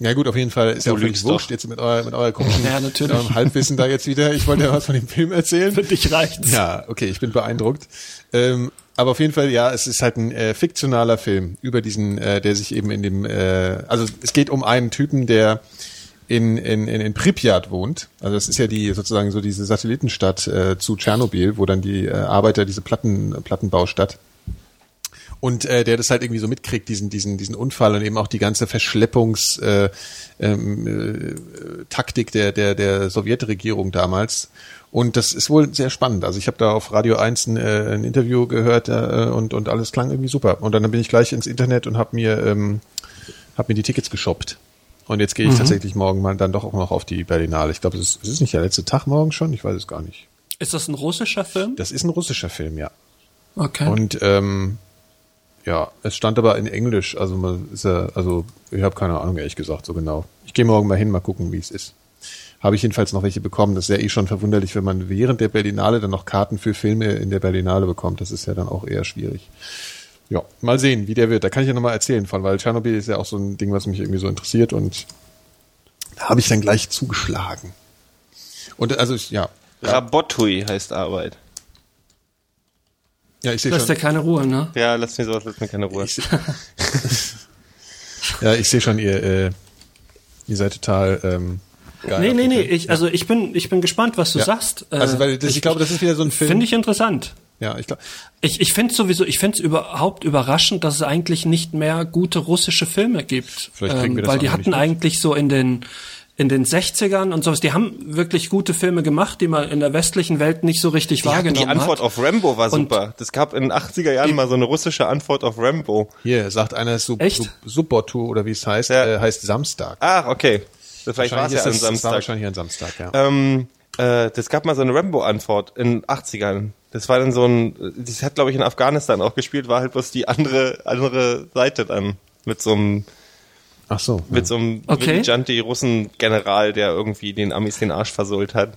ja gut, auf jeden Fall ist ja auch wirklich wurscht jetzt mit eurer, mit eurer komischen Ja, natürlich. eurem Halbwissen da jetzt wieder. Ich wollte ja was von dem Film erzählen. Für dich reicht's. Ja, okay, ich bin beeindruckt. Ähm, aber auf jeden Fall, ja, es ist halt ein äh, fiktionaler Film über diesen, äh, der sich eben in dem, äh, also es geht um einen Typen, der in, in, in, in Pripyat wohnt. Also das ist ja die sozusagen so diese Satellitenstadt äh, zu Tschernobyl, wo dann die äh, Arbeiter diese Platten, Plattenbaustadt und äh, der das halt irgendwie so mitkriegt, diesen, diesen, diesen Unfall und eben auch die ganze Verschleppungs äh, ähm, äh, Taktik der, der, der Sowjetregierung damals. Und das ist wohl sehr spannend. Also ich habe da auf Radio 1 ein, äh, ein Interview gehört äh, und, und alles klang irgendwie super. Und dann bin ich gleich ins Internet und habe mir, ähm, hab mir die Tickets geshoppt. Und jetzt gehe ich tatsächlich morgen mal dann doch auch noch auf die Berlinale. Ich glaube, es ist, es ist nicht der letzte Tag morgen schon, ich weiß es gar nicht. Ist das ein russischer Film? Das ist ein russischer Film, ja. Okay. Und ähm, ja, es stand aber in Englisch, also man ist ja, also ich habe keine Ahnung ehrlich gesagt so genau. Ich gehe morgen mal hin, mal gucken, wie es ist. Habe ich jedenfalls noch welche bekommen. Das ist ja eh schon verwunderlich, wenn man während der Berlinale dann noch Karten für Filme in der Berlinale bekommt. Das ist ja dann auch eher schwierig. Ja, mal sehen, wie der wird. Da kann ich ja nochmal erzählen von, weil Tschernobyl ist ja auch so ein Ding, was mich irgendwie so interessiert und da habe ich dann gleich zugeschlagen. Und also ich, ja, Rabotui heißt Arbeit. Ja, ich sehe Lässt schon. dir keine Ruhe, ne? Ja, lass mir sowas, lass mir keine Ruhe. Ich ja, ich sehe schon, ihr, äh, ihr seid total ähm, geil. Nee, nee, nee, ich, also ich bin, ich bin gespannt, was du Ja. sagst. Äh, Also, weil das, ich, glaube, das ist wieder so ein Film. Finde ich interessant. Ja, ich glaube. Ich, ich finde sowieso, ich finde es überhaupt überraschend, dass es eigentlich nicht mehr gute russische Filme gibt. Vielleicht kriegen wir das weil auch die hatten eigentlich so in den in den 60ern und sowas, die haben wirklich gute Filme gemacht, die man in der westlichen Welt nicht so richtig Die, wahrgenommen die Antwort hat. auf Rambo war Und- super. Das gab in den 80er Jahren mal so eine russische Antwort auf Rambo. Hier sagt einer Sub, Echt? Sub, Subbotu oder wie es heißt, Ja. äh, heißt Samstag. Ah, okay. Das vielleicht war es ja das, das war Samstag. wahrscheinlich ein Samstag, ja. Ähm, äh, das gab mal so eine Rambo-Antwort in den 80ern. Das war dann so ein, das hat glaube ich in Afghanistan auch gespielt, war halt bloß die andere, andere Seite dann. Mit so einem, Ach so. mit so einem Okay. Vigilanti-Russen-General, der irgendwie den Amis den Arsch versohlt hat.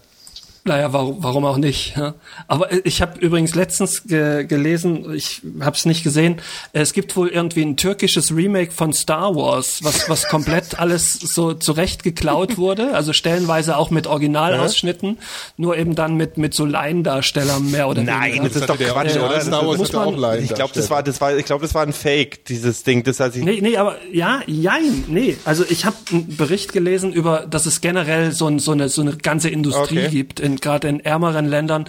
Naja, warum, warum auch nicht? Ja. Aber äh, ich habe übrigens letztens ge gelesen, ich habe es nicht gesehen, es gibt wohl irgendwie ein türkisches Remake von Star Wars, was, was komplett alles so zurecht geklaut wurde, also stellenweise auch mit Originalausschnitten, nur eben dann mit, mit so Laiendarstellern mehr oder Nein, weniger. das ist doch Quatsch, Original oder? Star Wars muss hatte man- auch Laien Ich glaube, das war, das war, ich glaube, das war ein Fake, dieses Ding. Das heißt, ich, Nee, nee, aber ja, jein, nee. Also ich habe einen Bericht gelesen über, dass es generell so, ein, so, eine, so eine ganze Industrie Okay. gibt, in, gerade in ärmeren Ländern,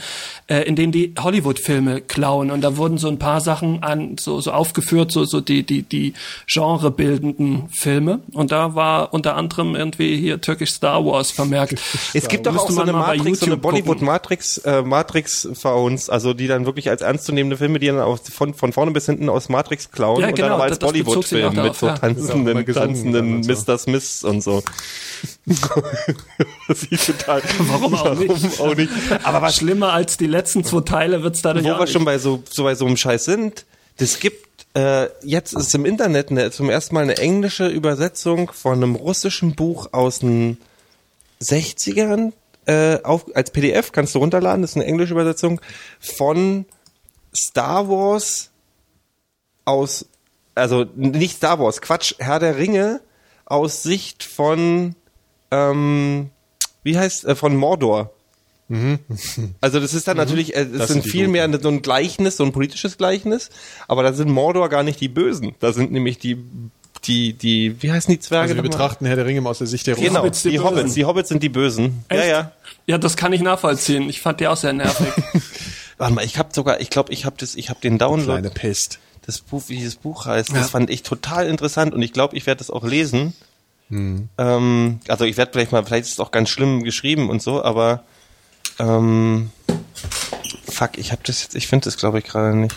äh, in denen die Hollywood-Filme klauen. Und da wurden so ein paar Sachen an, so, so aufgeführt, so, so die, die, die genrebildenden Filme. Und da war unter anderem irgendwie hier türkisch Star Wars vermerkt. Es gibt doch auch so eine Matrix, so eine. Bollywood-Matrix, äh, Matrix-Founds, also die dann wirklich als ernstzunehmende Filme, die dann aus, von, von vorne bis hinten aus Matrix klauen Ja, und genau, dann aber als sich auch Bollywood-Film mit so ja. Auch tanzenden, gesungen tanzenden dann und so. Mr. Smiths und so. das ist total. Warum auch nicht? auch nicht? Aber was Schlimmer als die letzten zwei Teile wird's dadurch wo wir nicht. schon bei so, so bei so einem Scheiß sind, das gibt äh, jetzt ist im Internet eine, zum ersten Mal eine englische Übersetzung von einem russischen Buch aus den 60ern äh, auf, als PDF kannst du runterladen, das ist eine englische Übersetzung von Star Wars aus also nicht Star Wars, Quatsch, Herr der Ringe aus Sicht von ähm, wie heißt äh, von Mordor. Also das ist dann natürlich, äh, das, Das sind viel mehr so ein Gleichnis, so ein politisches Gleichnis, aber da sind Mordor gar nicht die Bösen. Da sind nämlich die, die, die, wie heißen die Zwerge? Also wir betrachten Herr der Ringe aus der Sicht der. Genau, Hobbits, die, die Hobbits. Bösen. Die Hobbits sind die Bösen. Ja, Echt? ja. Ja, das kann ich nachvollziehen. Ich fand die auch sehr nervig. Warte mal, ich habe sogar, ich glaube, ich habe das, ich habe den Download, Kleine Pest. das Buch, wie dieses Buch heißt, Ja. das fand ich total interessant und ich glaube, ich werde das auch lesen. Hm. Ähm, also ich werde vielleicht mal, vielleicht ist es auch ganz schlimm geschrieben und so, aber ähm, fuck, ich habe das jetzt, ich finde das glaube ich gerade nicht.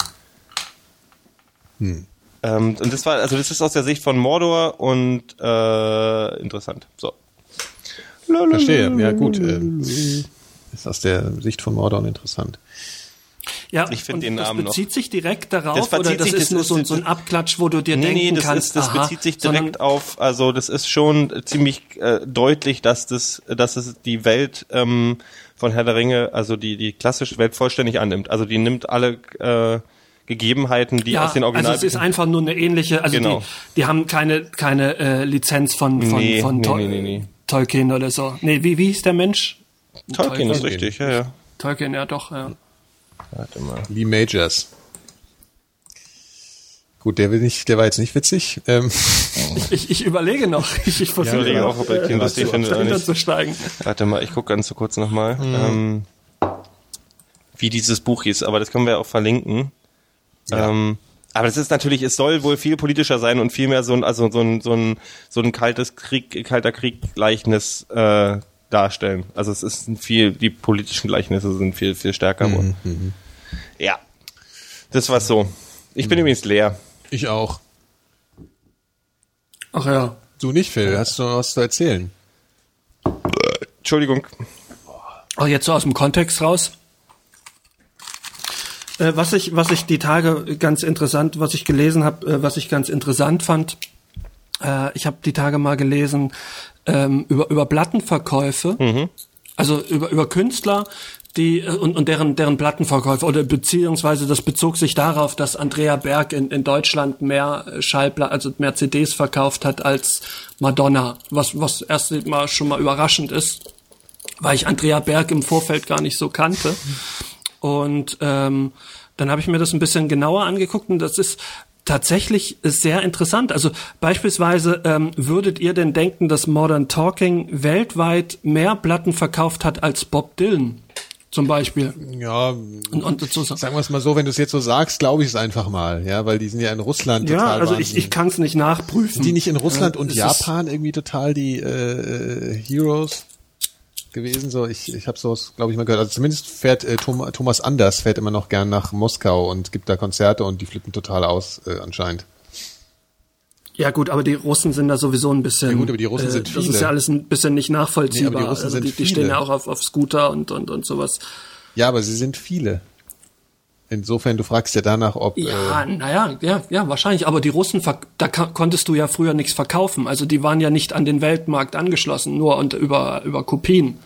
Hm. Ähm, und das war, also das ist aus der Sicht von Mordor und äh, interessant. So. Verstehe. Ja, gut. Äh, ist aus der Sicht von Mordor interessant. Ja, Ich find und den Namen noch. das bezieht sich direkt darauf Das oder das sich- ist das nur ist- so, so ein Abklatsch, wo du dir Nee, nee, denken das, kannst, ist, das aha, bezieht sich direkt auf, also das ist schon ziemlich äh, deutlich, dass das, dass es die Welt ähm, von Herr der Ringe, also die, die klassische Welt vollständig annimmt. Also die nimmt alle äh, Gegebenheiten, die ja, aus den Original... also es ist einfach nur eine ähnliche, also Genau. die, die haben keine keine äh, Lizenz von von, Nee, von nee, Tol- nee, nee, nee. Tolkien oder so. Nee, wie wie hieß der Mensch? Tolkien ist Tolkien. richtig, ja, ja. Tolkien, ja doch, ja. Warte mal. Lee Majors. Gut, der will nicht, der war jetzt nicht witzig. Ähm, Ich, ich überlege noch. Ich, ich versuche überlege ja, auch, ob ich den lustig finde oder nicht. zu steigen. Warte mal, ich gucke ganz so kurz nochmal, ähm, wie dieses Buch hieß, aber das können wir auch verlinken. Ähm, aber das ist natürlich, es soll wohl viel politischer sein und viel mehr so ein, also so ein, so ein, so ein kaltes Krieg, kalter Krieg-Gleichnis äh, darstellen. Also es ist viel, die politischen Gleichnisse sind viel, viel stärker wohl. Ja. Das war's so. Ich bin übrigens leer. ich auch. Ach ja. Du nicht, Phil. Hast du noch was zu erzählen? Entschuldigung. Auch jetzt so aus dem Kontext raus. Äh, was ich, was ich die Tage ganz interessant, was ich gelesen habe, äh, was ich ganz interessant fand, äh, ich habe die Tage mal gelesen ähm, über über Plattenverkäufe, also über über Künstler, die äh, und, und deren deren Plattenverkäufe oder beziehungsweise das bezog sich darauf, dass Andrea Berg in, in Deutschland mehr äh, Schallplatten, also mehr CDs verkauft hat als Madonna, was was erst mal schon mal überraschend ist weil ich Andrea Berg im Vorfeld gar nicht so kannte. Und ähm, dann habe ich mir das ein bisschen genauer angeguckt und das ist tatsächlich sehr interessant. Also beispielsweise ähm, würdet ihr denn denken, dass Modern Talking weltweit mehr Platten verkauft hat als Bob Dylan zum Beispiel? Ja, Und, und dazu so. sagen wir es mal so, wenn du es jetzt so sagst, glaube ich es einfach mal, ja, weil die sind ja in Russland Ja, total also ich, Wahnsinn. ich kann es nicht nachprüfen. Sind die nicht in Russland Ja, und es ist- Japan irgendwie total die äh, äh, Heroes gewesen? So, ich, ich habe sowas, glaube ich, mal gehört. Also zumindest fährt äh, Thomas Anders fährt immer noch gern nach Moskau und gibt da Konzerte und die flippen total aus äh, anscheinend. Ja gut, aber die Russen sind da sowieso ein bisschen. Ja gut, aber die Russen sind Das ist viele. ja alles ein bisschen nicht nachvollziehbar. Nee, aber die Russen also sind die, die viele. stehen ja auch auf, auf Scooter und, und, und sowas. Ja, aber sie sind viele. Insofern, du fragst ja danach, ob Ja, äh, naja, ja, ja, wahrscheinlich. Aber die Russen, da konntest du ja früher nichts verkaufen. Also die waren ja nicht an den Weltmarkt angeschlossen, nur und über, über Kopien.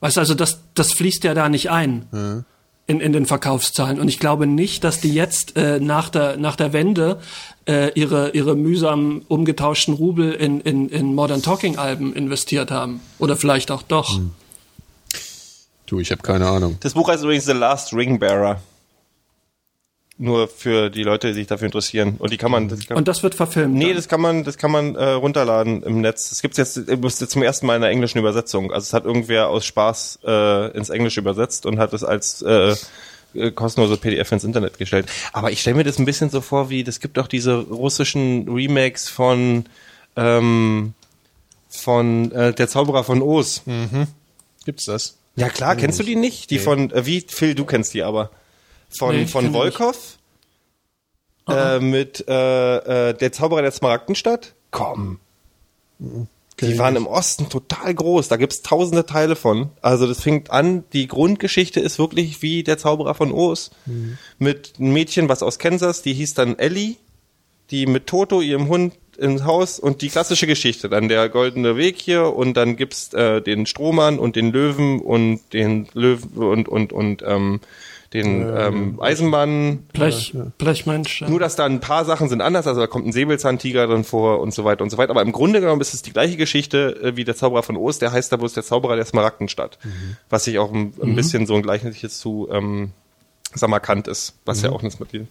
Weißt du, also das, das fließt ja da nicht ein. In, in den Verkaufszahlen. Und ich glaube nicht, dass die jetzt äh, nach, der, nach der Wende äh, ihre, ihre mühsam umgetauschten Rubel in, in, in Modern Talking Alben investiert haben. Oder vielleicht auch doch. Du, ich habe keine Ahnung. Das Buch heißt übrigens The Last Ring Bearer. Nur für die Leute, die sich dafür interessieren. Und die kann man, das kann, Und das wird verfilmt. Nee, dann. das kann man, das kann man äh, runterladen im Netz. Das gibt's jetzt, äh, jetzt zum ersten Mal in der englischen Übersetzung. Also es hat irgendwer aus Spaß äh, ins Englische übersetzt und hat es als äh, äh, kostenlose PDF ins Internet gestellt. Aber ich stelle mir das ein bisschen so vor, wie das gibt auch diese russischen Remakes von ähm, von äh, der Zauberer von Oz. Gibt's das? Ja klar, kennst du die nicht? Die von äh, wie Phil, du kennst die aber von Nee, von Volkov äh, mit äh, äh, der Zauberer der Smaragdenstadt. Komm. Die waren im Osten total groß. Da gibt's tausende Teile von. Also das fängt an, die Grundgeschichte ist wirklich wie der Zauberer von Oz. Mit einem Mädchen, was aus Kansas, die hieß dann Ellie, die mit Toto, ihrem Hund, ins Haus und die klassische Geschichte. Dann der goldene Weg hier und dann gibt's äh, den Strohmann und den Löwen und den Löwen und und und ähm, den ähm, Eisenmann. Blech, Blechmensch. ja. Nur, dass da ein paar Sachen sind anders, also da kommt ein Säbelzahntiger drin vor und so weiter und so weiter. Aber im Grunde genommen ist es die gleiche Geschichte äh, wie der Zauberer von Ost, der heißt da bloß der Zauberer der Smaragdenstadt. Was sich auch ein, ein bisschen so ein gleichliches zu ähm, Samarkand ist, was ja auch nichts mit dem.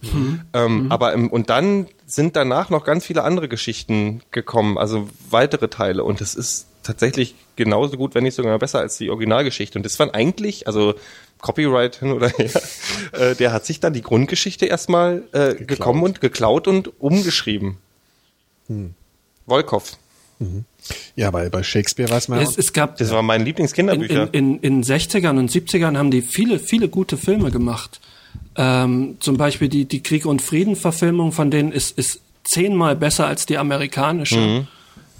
Ähm, Aber im, und dann sind danach noch ganz viele andere Geschichten gekommen, also weitere Teile und es ist tatsächlich genauso gut, wenn nicht sogar besser als die Originalgeschichte. Und das waren eigentlich, also Copyright hin oder her, äh, der hat sich dann die Grundgeschichte erstmal äh, gekommen und geklaut und umgeschrieben. Wolkow. Ja, bei, bei Shakespeare weiß man Es, es gab Das war mein in, Lieblingskinderbücher. in, in, in 60ern und 70ern haben die viele, viele gute Filme gemacht. Ähm, zum Beispiel die, die Krieg und Frieden Verfilmung von denen ist, ist zehnmal besser als die amerikanische.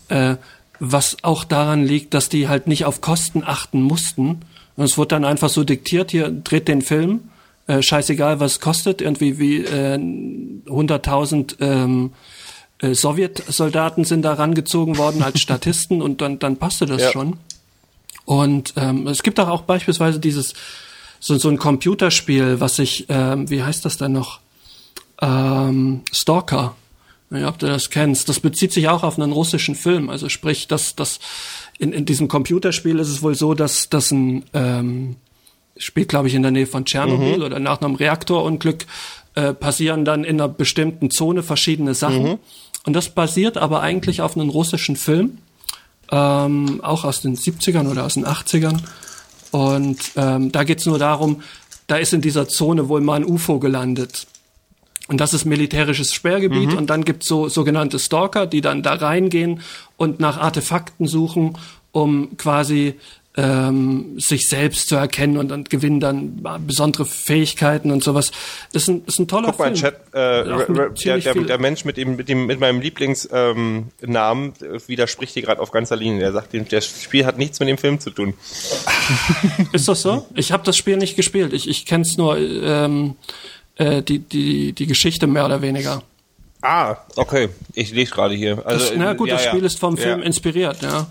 Äh, was auch daran liegt, dass die halt nicht auf Kosten achten mussten. Und es wurde dann einfach so diktiert, hier dreht den Film, äh, scheißegal was es kostet, irgendwie wie äh, 100.000 ähm, äh, Sowjetsoldaten sind da rangezogen worden als Statisten und dann, dann passte das Ja. schon. Und ähm, es gibt auch, auch beispielsweise dieses so, so ein Computerspiel, was sich, ähm, wie heißt das denn noch? Ähm, Stalker. Ja, ob du das kennst. Das bezieht sich auch auf einen russischen Film. Also sprich, dass das in, in diesem Computerspiel ist es wohl so, dass das ein ähm, spielt, glaube ich, in der Nähe von Tschernobyl oder nach einem Reaktorunglück äh, passieren dann in einer bestimmten Zone verschiedene Sachen. Und das basiert aber eigentlich auf einem russischen Film, ähm, auch aus den 70ern oder aus den 80ern. Und ähm, da geht's nur darum, da ist in dieser Zone wohl mal ein UFO gelandet. Und das ist militärisches Sperrgebiet. Und dann gibt's so sogenannte Stalker, die dann da reingehen und nach Artefakten suchen, um quasi ähm, sich selbst zu erkennen und dann gewinnen dann besondere Fähigkeiten und sowas. Ist ein, ist ein toller Guck mal, Film. Chat, äh, der, der, der, Mensch mit dem, mit dem, mit meinem Lieblingsnamen ähm, äh, widerspricht dir gerade auf ganzer Linie. Er sagt, das Spiel hat nichts mit dem Film zu tun. Ist das so? Ich habe das Spiel nicht gespielt. Ich, ich kenne es nur ähm, äh, die, die, die Geschichte mehr oder weniger. Ah, okay. Ich lese gerade hier. Also, Das, na gut, äh, ja, das ja. Spiel ist vom Film Ja. inspiriert, ja.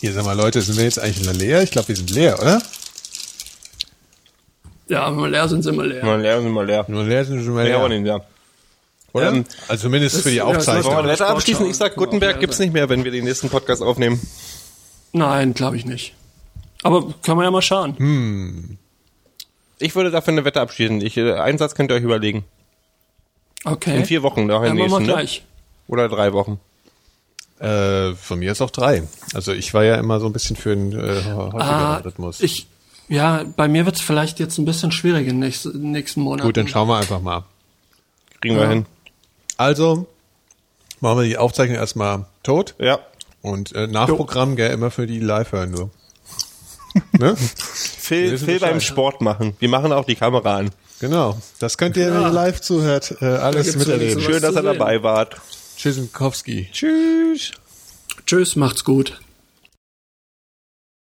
Hier, sag mal, Leute, sind wir jetzt eigentlich leer? Ich glaube, wir sind leer, oder? Ja, aber leer sind sie immer leer. Mal leer sind mal leer. Nur leer sind schon mal Leer leer. nicht leer. Oder? Ähm, also zumindest für die ja, das Wollen wir Aufzeichnung. eine Wette Sportschau. abschließen? Ich sag, mal, Gutenberg ja, gibt's nicht mehr, wenn wir den nächsten Podcast aufnehmen. Nein, glaube ich nicht. Aber kann man ja mal schauen. Hm. Ich würde dafür eine Wette abschließen. Ich, äh, einen Satz könnt ihr euch überlegen. Okay. In vier Wochen nach ja, wir nächsten, ne? gleich. Oder drei Wochen. Äh, von mir ist auch drei. Also ich war ja immer so ein bisschen für einen äh, häufigeren Ah, Rhythmus. ich, ja, bei mir wird's vielleicht jetzt ein bisschen schwierig in nächst, nächsten Monaten. Gut, dann schauen wir einfach mal. Kriegen wir Ja. hin. Also machen wir die Aufzeichnung erstmal tot Ja. und äh, Nachprogramm gell, immer für die live hören nur. Ne? Phil, Phil beim. Sport machen. Wir machen auch die Kamera an. Genau. Das könnt ihr, wenn ihr live zuhört, äh, alles gibt's miterleben. Schön, dass ihr dabei wart. Tschüssenkowski. Tschüss. Tschüss, macht's gut.